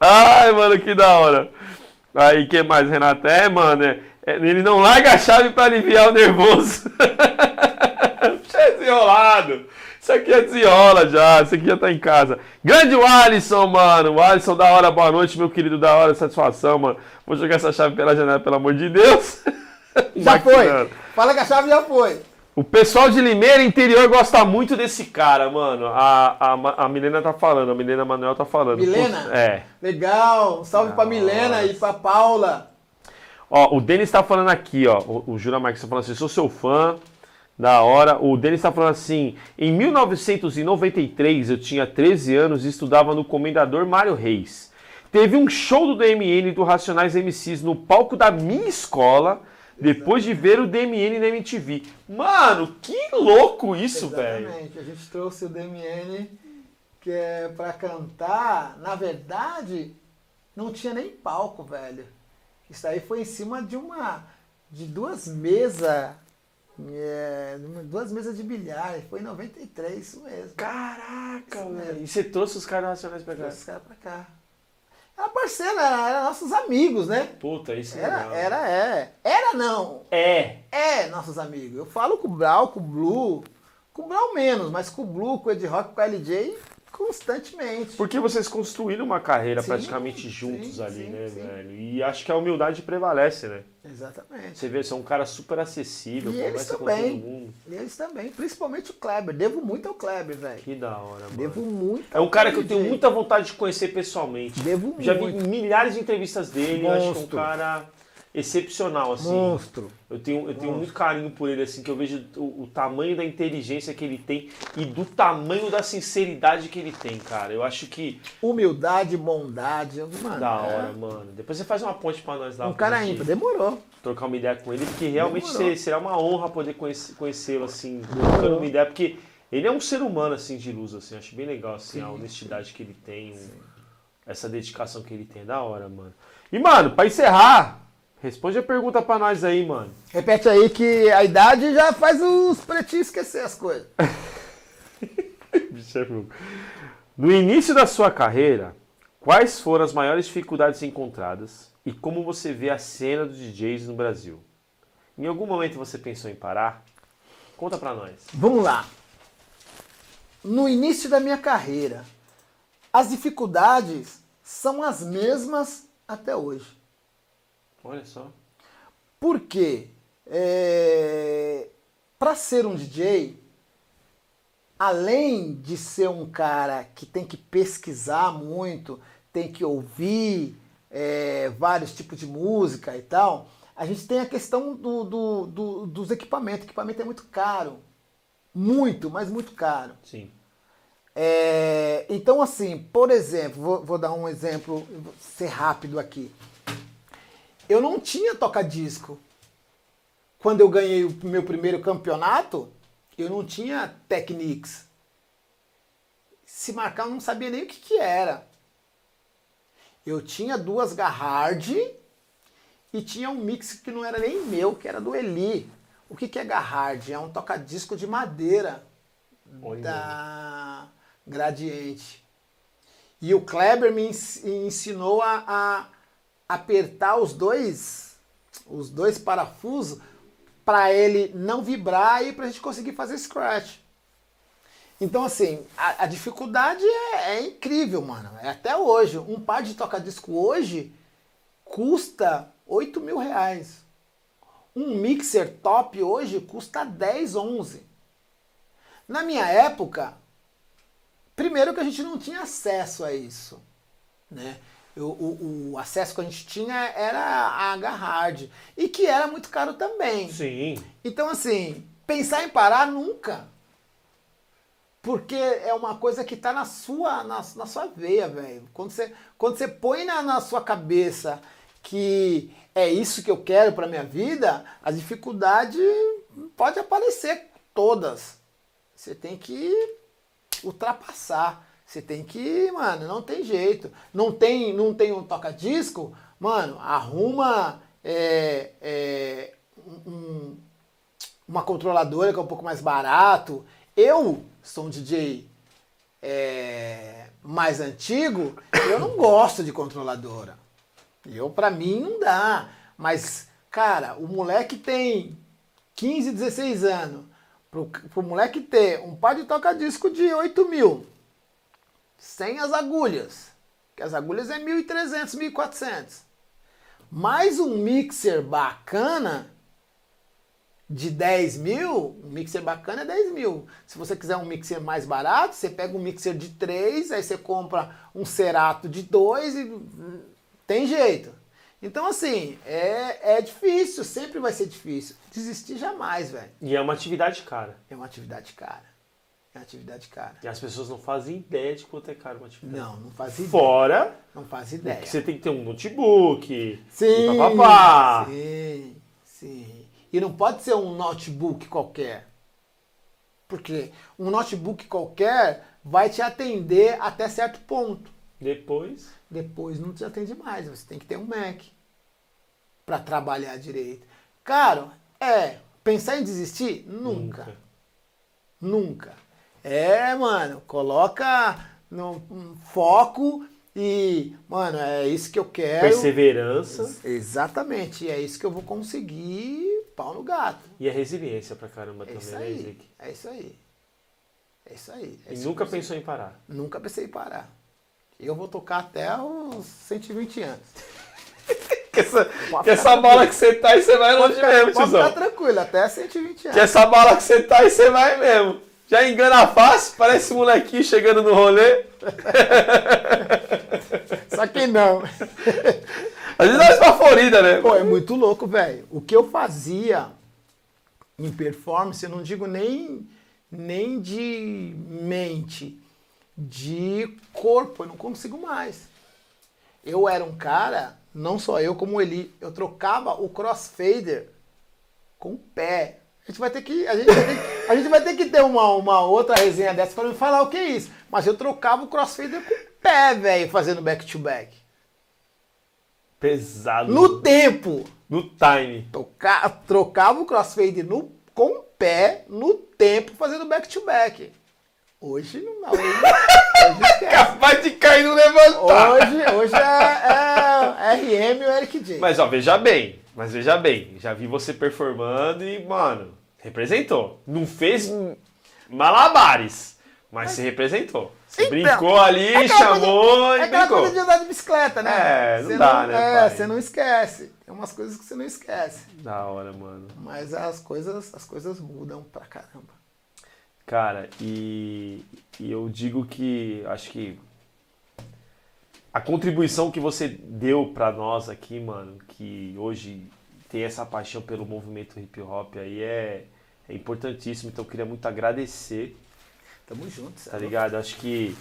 [SPEAKER 2] Ai, mano, que da hora. Aí, que mais, Renata? É, mano, é- é- ele não larga a chave pra aliviar o nervoso. Isso é desenrolado. Isso aqui é desenrola já. Isso aqui já tá em casa. Grande Alisson, mano. O Alisson, da hora. Boa noite, meu querido. Da hora, satisfação, mano. Vou jogar essa chave pela janela, pelo amor de Deus.
[SPEAKER 1] Já foi! Fala que a chave já foi!
[SPEAKER 2] O pessoal de Limeira interior gosta muito desse cara, mano. A, a, a Milena tá falando, a Milena Manuel tá falando.
[SPEAKER 1] Milena?
[SPEAKER 2] Putz, É.
[SPEAKER 1] Legal! Salve pra Milena e pra Paula!
[SPEAKER 2] Ó, o Denis tá falando aqui, ó. O, o Jura Marques tá falando assim, sou seu fã. Da hora. O Denis tá falando assim, em 1993 eu tinha 13 anos e estudava no Comendador Mário Reis. Teve um show do DMN do Racionais MCs no palco da minha escola, depois de ver o DMN na MTV. Mano, que louco isso, velho.
[SPEAKER 1] Exatamente, a gente trouxe o DMN que é pra cantar. Na verdade, não tinha nem palco, velho. Isso aí foi em cima de uma. de duas mesas. é, duas mesas de bilhar. Foi em 93, isso mesmo.
[SPEAKER 2] Caraca, velho. E você trouxe os caras Racionais pra cá?
[SPEAKER 1] Trouxe os caras pra cá. Era parceiro, era, era nossos amigos, né?
[SPEAKER 2] Puta, isso é
[SPEAKER 1] Era,
[SPEAKER 2] legal.
[SPEAKER 1] era, é. Era não.
[SPEAKER 2] É.
[SPEAKER 1] É, nossos amigos. Eu falo com o Brau, com o Blue. Com o Brau menos, mas com o Blue, com o Ed Rock, com o LJ, constantemente.
[SPEAKER 2] Porque vocês construíram uma carreira
[SPEAKER 1] Sim,
[SPEAKER 2] praticamente juntos
[SPEAKER 1] sim,
[SPEAKER 2] ali,
[SPEAKER 1] sim,
[SPEAKER 2] né,
[SPEAKER 1] sim.
[SPEAKER 2] velho? E acho que a humildade prevalece, né?
[SPEAKER 1] Exatamente.
[SPEAKER 2] Você vê, você é um cara super acessível,
[SPEAKER 1] E eles também.
[SPEAKER 2] todo mundo.
[SPEAKER 1] E eles também, principalmente o Kleber. Devo muito ao Kleber, velho.
[SPEAKER 2] Que da hora, mano.
[SPEAKER 1] Devo muito
[SPEAKER 2] É um cara que eu tenho muita vontade de conhecer pessoalmente.
[SPEAKER 1] Devo
[SPEAKER 2] Já vi
[SPEAKER 1] muito.
[SPEAKER 2] milhares de entrevistas dele, eu acho que é um
[SPEAKER 1] Monstro.
[SPEAKER 2] cara excepcional, assim.
[SPEAKER 1] Monstro.
[SPEAKER 2] Eu tenho, eu tenho muito carinho por ele, assim, que eu vejo o, o, tamanho da inteligência que ele tem e do tamanho da sinceridade que ele tem, cara. Eu acho que.
[SPEAKER 1] Humildade, bondade, mano.
[SPEAKER 2] Da hora, é. mano. Depois você faz uma ponte pra nós lá.
[SPEAKER 1] Um cara ímpar, demorou.
[SPEAKER 2] Trocar uma ideia com ele, porque realmente ser, será uma honra poder conhecê-lo, assim, trocando uma ideia, porque ele é um ser humano, assim, de luz, assim. Acho bem legal, assim, sim, a honestidade sim. que ele tem, um, essa dedicação que ele tem. É da hora, mano. E, mano, pra encerrar, Responde a pergunta pra nós aí, mano.
[SPEAKER 1] Repete aí que a idade já faz os pretinhos esquecer as coisas.
[SPEAKER 2] É no início da sua carreira, quais foram as maiores dificuldades encontradas e como você vê a cena dos DJs no Brasil? Em algum momento você pensou em parar? Conta pra nós.
[SPEAKER 1] Vamos lá. No início da minha carreira, as dificuldades são as mesmas até hoje.
[SPEAKER 2] Olha só.
[SPEAKER 1] Porque é, para ser um DJ, além de ser um cara que tem que pesquisar muito, tem que ouvir é, vários tipos de música e tal, a gente tem a questão do, do, do, dos equipamentos. O equipamento é muito caro. Muito, mas muito caro.
[SPEAKER 2] Sim.
[SPEAKER 1] É, então, assim, por exemplo, vou, vou dar um exemplo, ser rápido aqui eu não tinha toca-disco. Quando eu ganhei o meu primeiro campeonato, eu não tinha Technics. Se marcar, eu não sabia nem o que, que era. Eu tinha duas Garhard e tinha um mix que não era nem meu, que era do Eli. O que, que é Garhard? É um toca-disco de madeira Olha. da Gradiente. E o Kleber me ensinou a, a apertar os dois, os dois parafusos para ele não vibrar e para a gente conseguir fazer scratch. Então, assim, a, a dificuldade é, é, incrível, mano. É até hoje. Um par de toca-disco hoje custa 8 mil reais. Um mixer top hoje custa 10, 11. Na minha época, primeiro que a gente não tinha acesso a isso, né? O, o, acesso que a gente tinha era a H-Hard. E que era muito caro também.
[SPEAKER 2] Sim.
[SPEAKER 1] Então, assim, pensar em parar nunca. Porque é uma coisa que está na sua, na, na sua veia, velho. Quando você, quando você põe na, na sua cabeça que é isso que eu quero para minha vida, a dificuldade pode aparecer todas. Você tem que ultrapassar. Você tem que, mano, não tem jeito. Não tem, não tem um toca-disco, mano, arruma é, é, um, uma controladora que é um pouco mais barato. Eu sou um DJ é, mais antigo, eu não gosto de controladora. Eu, para mim, não dá. Mas, cara, o moleque tem 15, 16 anos. Pro, pro moleque ter um par de toca-disco de 8 mil sem as agulhas, que as agulhas é 1.300, 1.400. Mais um mixer bacana de 10 mil, um mixer bacana é 10 mil. Se você quiser um mixer mais barato, você pega um mixer de 3, aí você compra um Cerato de 2 e tem jeito. Então, assim, é, é difícil, sempre vai ser difícil. Desistir jamais, velho.
[SPEAKER 2] E é uma atividade cara.
[SPEAKER 1] É uma atividade cara. É atividade cara.
[SPEAKER 2] E as pessoas não fazem ideia de quanto é caro uma atividade.
[SPEAKER 1] Não, não fazem
[SPEAKER 2] ideia. Fora.
[SPEAKER 1] Não faz ideia. Que
[SPEAKER 2] você tem que ter um notebook.
[SPEAKER 1] Sim. Papapá. Sim, sim. E não pode ser um notebook qualquer. Porque um notebook qualquer vai te atender até certo ponto.
[SPEAKER 2] Depois?
[SPEAKER 1] Depois não te atende mais. Você tem que ter um Mac para trabalhar direito. Caro, é. Pensar em desistir? Nunca. Nunca. Nunca. É, mano, coloca no foco e, mano, é isso que eu quero.
[SPEAKER 2] Perseverança.
[SPEAKER 1] Exatamente, é isso que eu vou conseguir pau no gato.
[SPEAKER 2] E a resiliência pra caramba
[SPEAKER 1] é
[SPEAKER 2] também,
[SPEAKER 1] isso
[SPEAKER 2] né,
[SPEAKER 1] aí, né, É isso aí. É isso aí. É
[SPEAKER 2] e nunca pensou em parar?
[SPEAKER 1] Nunca pensei em parar. Eu vou tocar até os 120 anos.
[SPEAKER 2] que essa, que essa bola que você tá e você vai longe
[SPEAKER 1] ficar,
[SPEAKER 2] mesmo,
[SPEAKER 1] tiozão. Pode ficar tranquilo, até 120 anos.
[SPEAKER 2] Que essa bola que você tá e você vai mesmo. Já engana fácil, parece um molequinho chegando no rolê.
[SPEAKER 1] Só que não.
[SPEAKER 2] Às vezes nós pra Florida, né?
[SPEAKER 1] Pô, é muito louco, velho. O que eu fazia em performance, eu não digo nem, nem de mente, de corpo, eu não consigo mais. Eu era um cara, não só eu, como ele, eu trocava o crossfader com o pé. A gente vai ter que, a gente vai ter que, a gente vai ter, que ter uma, uma outra resenha dessa para me falar o que é isso. Mas eu trocava o crossfader com o pé, velho, fazendo back-to-back. -back.
[SPEAKER 2] Pesado.
[SPEAKER 1] No tempo.
[SPEAKER 2] No time.
[SPEAKER 1] Toca, trocava o crossfade no, com o pé, no tempo, fazendo back-to-back. -back. Hoje não dá. Hoje,
[SPEAKER 2] hoje Capaz de cair no levantar.
[SPEAKER 1] Hoje, hoje é, é RM e o Eric J.
[SPEAKER 2] Mas ó, veja bem. Mas veja bem. Já vi você performando e, mano, representou. Não fez malabares, mas, mas se representou. Você então, brincou ali, é chamou
[SPEAKER 1] coisa,
[SPEAKER 2] e
[SPEAKER 1] É aquela coisa de andar de bicicleta, né?
[SPEAKER 2] É, não você dá,
[SPEAKER 1] não,
[SPEAKER 2] né?
[SPEAKER 1] É, pai? você não esquece. Tem umas coisas que você não esquece.
[SPEAKER 2] Da hora, mano.
[SPEAKER 1] Mas as coisas, as coisas mudam pra caramba.
[SPEAKER 2] Cara, e, e eu digo que acho que a contribuição que você deu para nós aqui, mano, que hoje tem essa paixão pelo movimento hip hop aí é, é importantíssimo. Então eu queria muito agradecer
[SPEAKER 1] Tamo junto,
[SPEAKER 2] Tá ligado? Acho que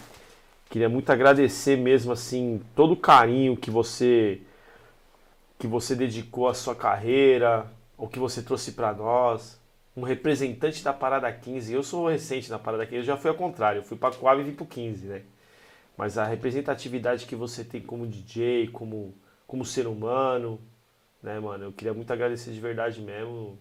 [SPEAKER 2] queria muito agradecer mesmo assim todo o carinho que você que você dedicou à sua carreira, o que você trouxe para nós. Um representante da Parada 15. Eu sou recente na Parada 15, eu já fui ao contrário, eu fui para Coab e vim pro 15, né? Mas a representatividade que você tem como DJ, como como ser humano, né, mano? Eu queria muito agradecer de verdade mesmo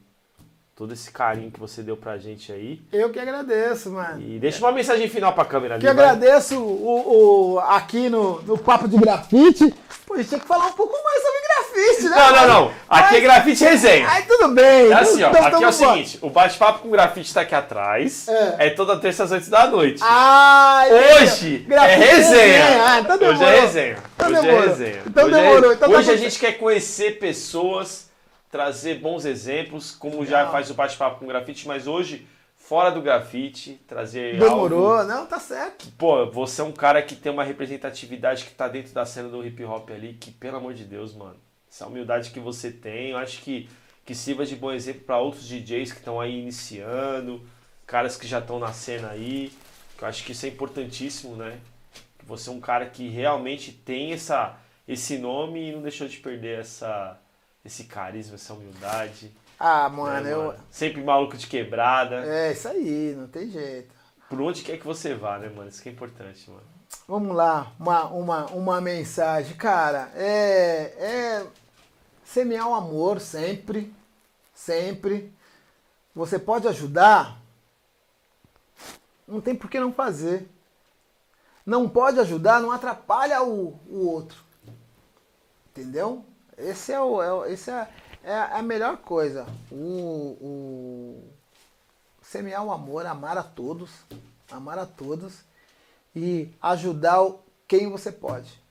[SPEAKER 2] todo esse carinho que você deu pra gente aí.
[SPEAKER 1] Eu que agradeço, mano.
[SPEAKER 2] E deixa uma mensagem final pra câmera ali.
[SPEAKER 1] Que agradeço o, o, aqui no, no Papo de Grafite. Pô, tinha que falar um pouco mais sobre grafite, né?
[SPEAKER 2] Não, não, não. Aqui é grafite resenha.
[SPEAKER 1] Aí tudo bem.
[SPEAKER 2] É assim, ó. Então, aqui é o seguinte: o bate-papo com grafite tá aqui atrás. É, é toda terça às da noite.
[SPEAKER 1] Ah,
[SPEAKER 2] Hoje é resenha. Ah, então Hoje é resenha. Então Hoje é resenha.
[SPEAKER 1] Então
[SPEAKER 2] Hoje
[SPEAKER 1] demorou.
[SPEAKER 2] É...
[SPEAKER 1] Então
[SPEAKER 2] Hoje a gente quer conhecer pessoas trazer bons exemplos, como já faz o bate-papo com grafite, mas hoje, fora do grafite, trazer.
[SPEAKER 1] Demorou,
[SPEAKER 2] algo...
[SPEAKER 1] não, tá certo.
[SPEAKER 2] Pô, você é um cara que tem uma representatividade que tá dentro da cena do hip hop ali, que, pelo amor de Deus, mano, essa humildade que você tem, eu acho que, que sirva de bom exemplo para outros DJs que estão aí iniciando, caras que já estão na cena aí, eu acho que isso é importantíssimo, né? Você é um cara que realmente tem essa, esse nome e não deixou de perder essa esse carisma, essa humildade.
[SPEAKER 1] Ah, mano, né, eu.
[SPEAKER 2] Sempre maluco de quebrada.
[SPEAKER 1] É, isso aí, não tem jeito.
[SPEAKER 2] Por onde quer que você vá, né, mano? Isso que é importante, mano.
[SPEAKER 1] Vamos lá, uma, uma, uma mensagem. Cara, é, é semear o amor sempre, sempre. Você pode ajudar, não tem por que não fazer. Não pode ajudar, não atrapalha o, o outro. Entendeu? Esse é o, é, esse é, é a melhor coisa. O, o semear o amor, amar a todos, amar a todos e ajudar quem você pode.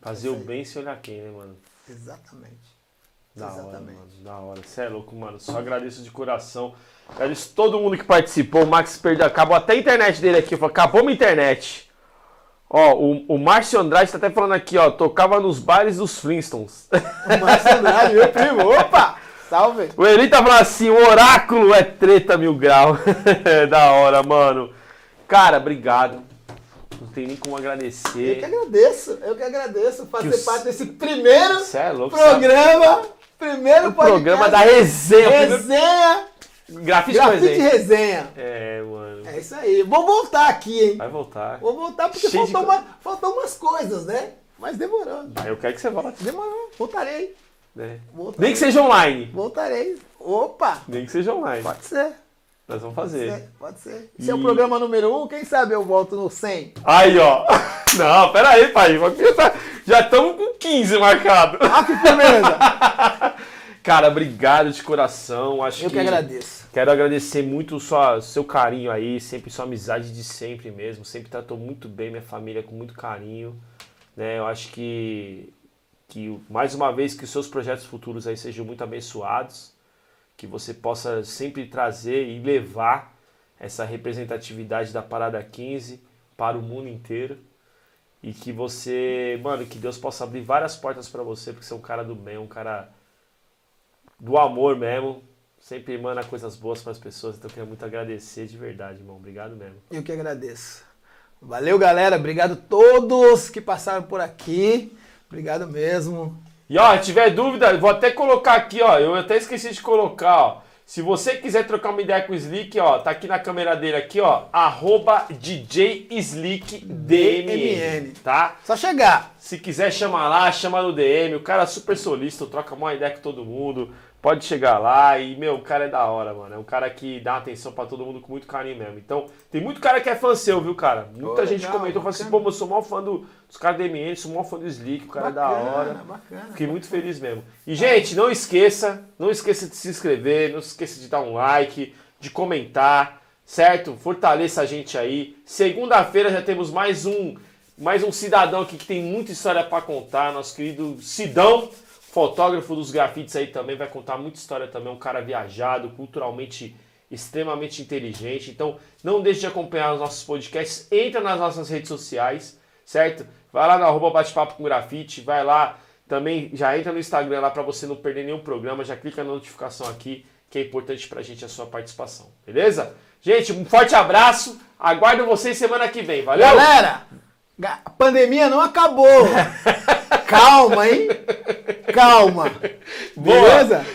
[SPEAKER 2] Fazer o bem sem olhar quem, né, mano?
[SPEAKER 1] Exatamente.
[SPEAKER 2] Da Exatamente. hora, mano. Da hora. Você é louco, mano. Só agradeço de coração. Agradeço todo mundo que participou. O Max perdeu. Acabou até a internet dele aqui. Falou, acabou minha internet. Ó, o, o Márcio Andrade tá até falando aqui, ó, tocava nos bares dos Flintstones.
[SPEAKER 1] O Márcio Andrade, meu primo, opa! Salve!
[SPEAKER 2] O Eli tá falando assim, o oráculo é treta mil grau. da hora, mano. Cara, obrigado. Não tem nem como agradecer.
[SPEAKER 1] Eu que agradeço, eu que agradeço fazer que parte desse primeiro
[SPEAKER 2] é louco,
[SPEAKER 1] programa. Sabe? Primeiro
[SPEAKER 2] o programa da resenha.
[SPEAKER 1] Resenha.
[SPEAKER 2] Grafite,
[SPEAKER 1] Grafite resenha. resenha.
[SPEAKER 2] É, mano.
[SPEAKER 1] É isso aí. Vou voltar aqui, hein?
[SPEAKER 2] Vai voltar.
[SPEAKER 1] Vou voltar porque faltou, de... uma, faltou umas coisas, né? Mas demorou.
[SPEAKER 2] Ah, eu quero que você volte.
[SPEAKER 1] Demorou. Voltarei.
[SPEAKER 2] É. Voltarei. Nem que seja online.
[SPEAKER 1] Voltarei. Opa!
[SPEAKER 2] Nem que seja online.
[SPEAKER 1] Pode ser.
[SPEAKER 2] Nós vamos fazer.
[SPEAKER 1] Pode ser. Pode ser. E... Se é o programa número 1, um, quem sabe eu volto no 100.
[SPEAKER 2] Aí, ó. Não, pera aí, pai. Já estamos com 15 marcado.
[SPEAKER 1] Ah, que firmeza.
[SPEAKER 2] Cara, obrigado de coração. Acho
[SPEAKER 1] eu que,
[SPEAKER 2] que
[SPEAKER 1] agradeço.
[SPEAKER 2] Quero agradecer muito o seu carinho aí, sempre sua amizade de sempre mesmo. Sempre tratou muito bem minha família com muito carinho. Né? Eu acho que, que mais uma vez que os seus projetos futuros aí sejam muito abençoados, que você possa sempre trazer e levar essa representatividade da Parada 15 para o mundo inteiro. E que você, mano, que Deus possa abrir várias portas para você, porque você é um cara do bem, um cara do amor mesmo. Sempre emana coisas boas para as pessoas, então eu queria muito agradecer de verdade, irmão. Obrigado mesmo.
[SPEAKER 1] Eu que agradeço. Valeu, galera. Obrigado a todos que passaram por aqui. Obrigado mesmo.
[SPEAKER 2] E ó, tiver dúvida, vou até colocar aqui, ó. Eu até esqueci de colocar, ó. Se você quiser trocar uma ideia com o Slick, ó, tá aqui na câmera dele aqui, ó, arroba DJ Slick DMN, tá?
[SPEAKER 1] Só chegar.
[SPEAKER 2] Se quiser, chama lá, chama no DM. O cara é super solícito, troca uma ideia com todo mundo. Pode chegar lá e, meu, o cara é da hora, mano. É um cara que dá atenção para todo mundo com muito carinho mesmo. Então, tem muito cara que é fã seu, viu, cara? Muita oh, gente legal, comentou, falou assim, pô, eu sou mal fã do, dos caras do MN, sou mal fã do Slick, o cara bacana, é da hora. Bacana, Fiquei muito feliz mesmo. E, gente, não esqueça, não esqueça de se inscrever, não esqueça de dar um like, de comentar, certo? Fortaleça a gente aí. Segunda-feira já temos mais um, mais um cidadão aqui que tem muita história para contar, nosso querido Sidão fotógrafo dos grafites aí também, vai contar muita história também, um cara viajado, culturalmente extremamente inteligente. Então, não deixe de acompanhar os nossos podcasts, entra nas nossas redes sociais, certo? Vai lá no arroba bate-papo com grafite, vai lá, também já entra no Instagram lá para você não perder nenhum programa, já clica na notificação aqui, que é importante pra gente a sua participação, beleza? Gente, um forte abraço, aguardo vocês semana que vem, valeu?
[SPEAKER 1] Galera, a pandemia não acabou. Calma, hein? Calma. Beleza?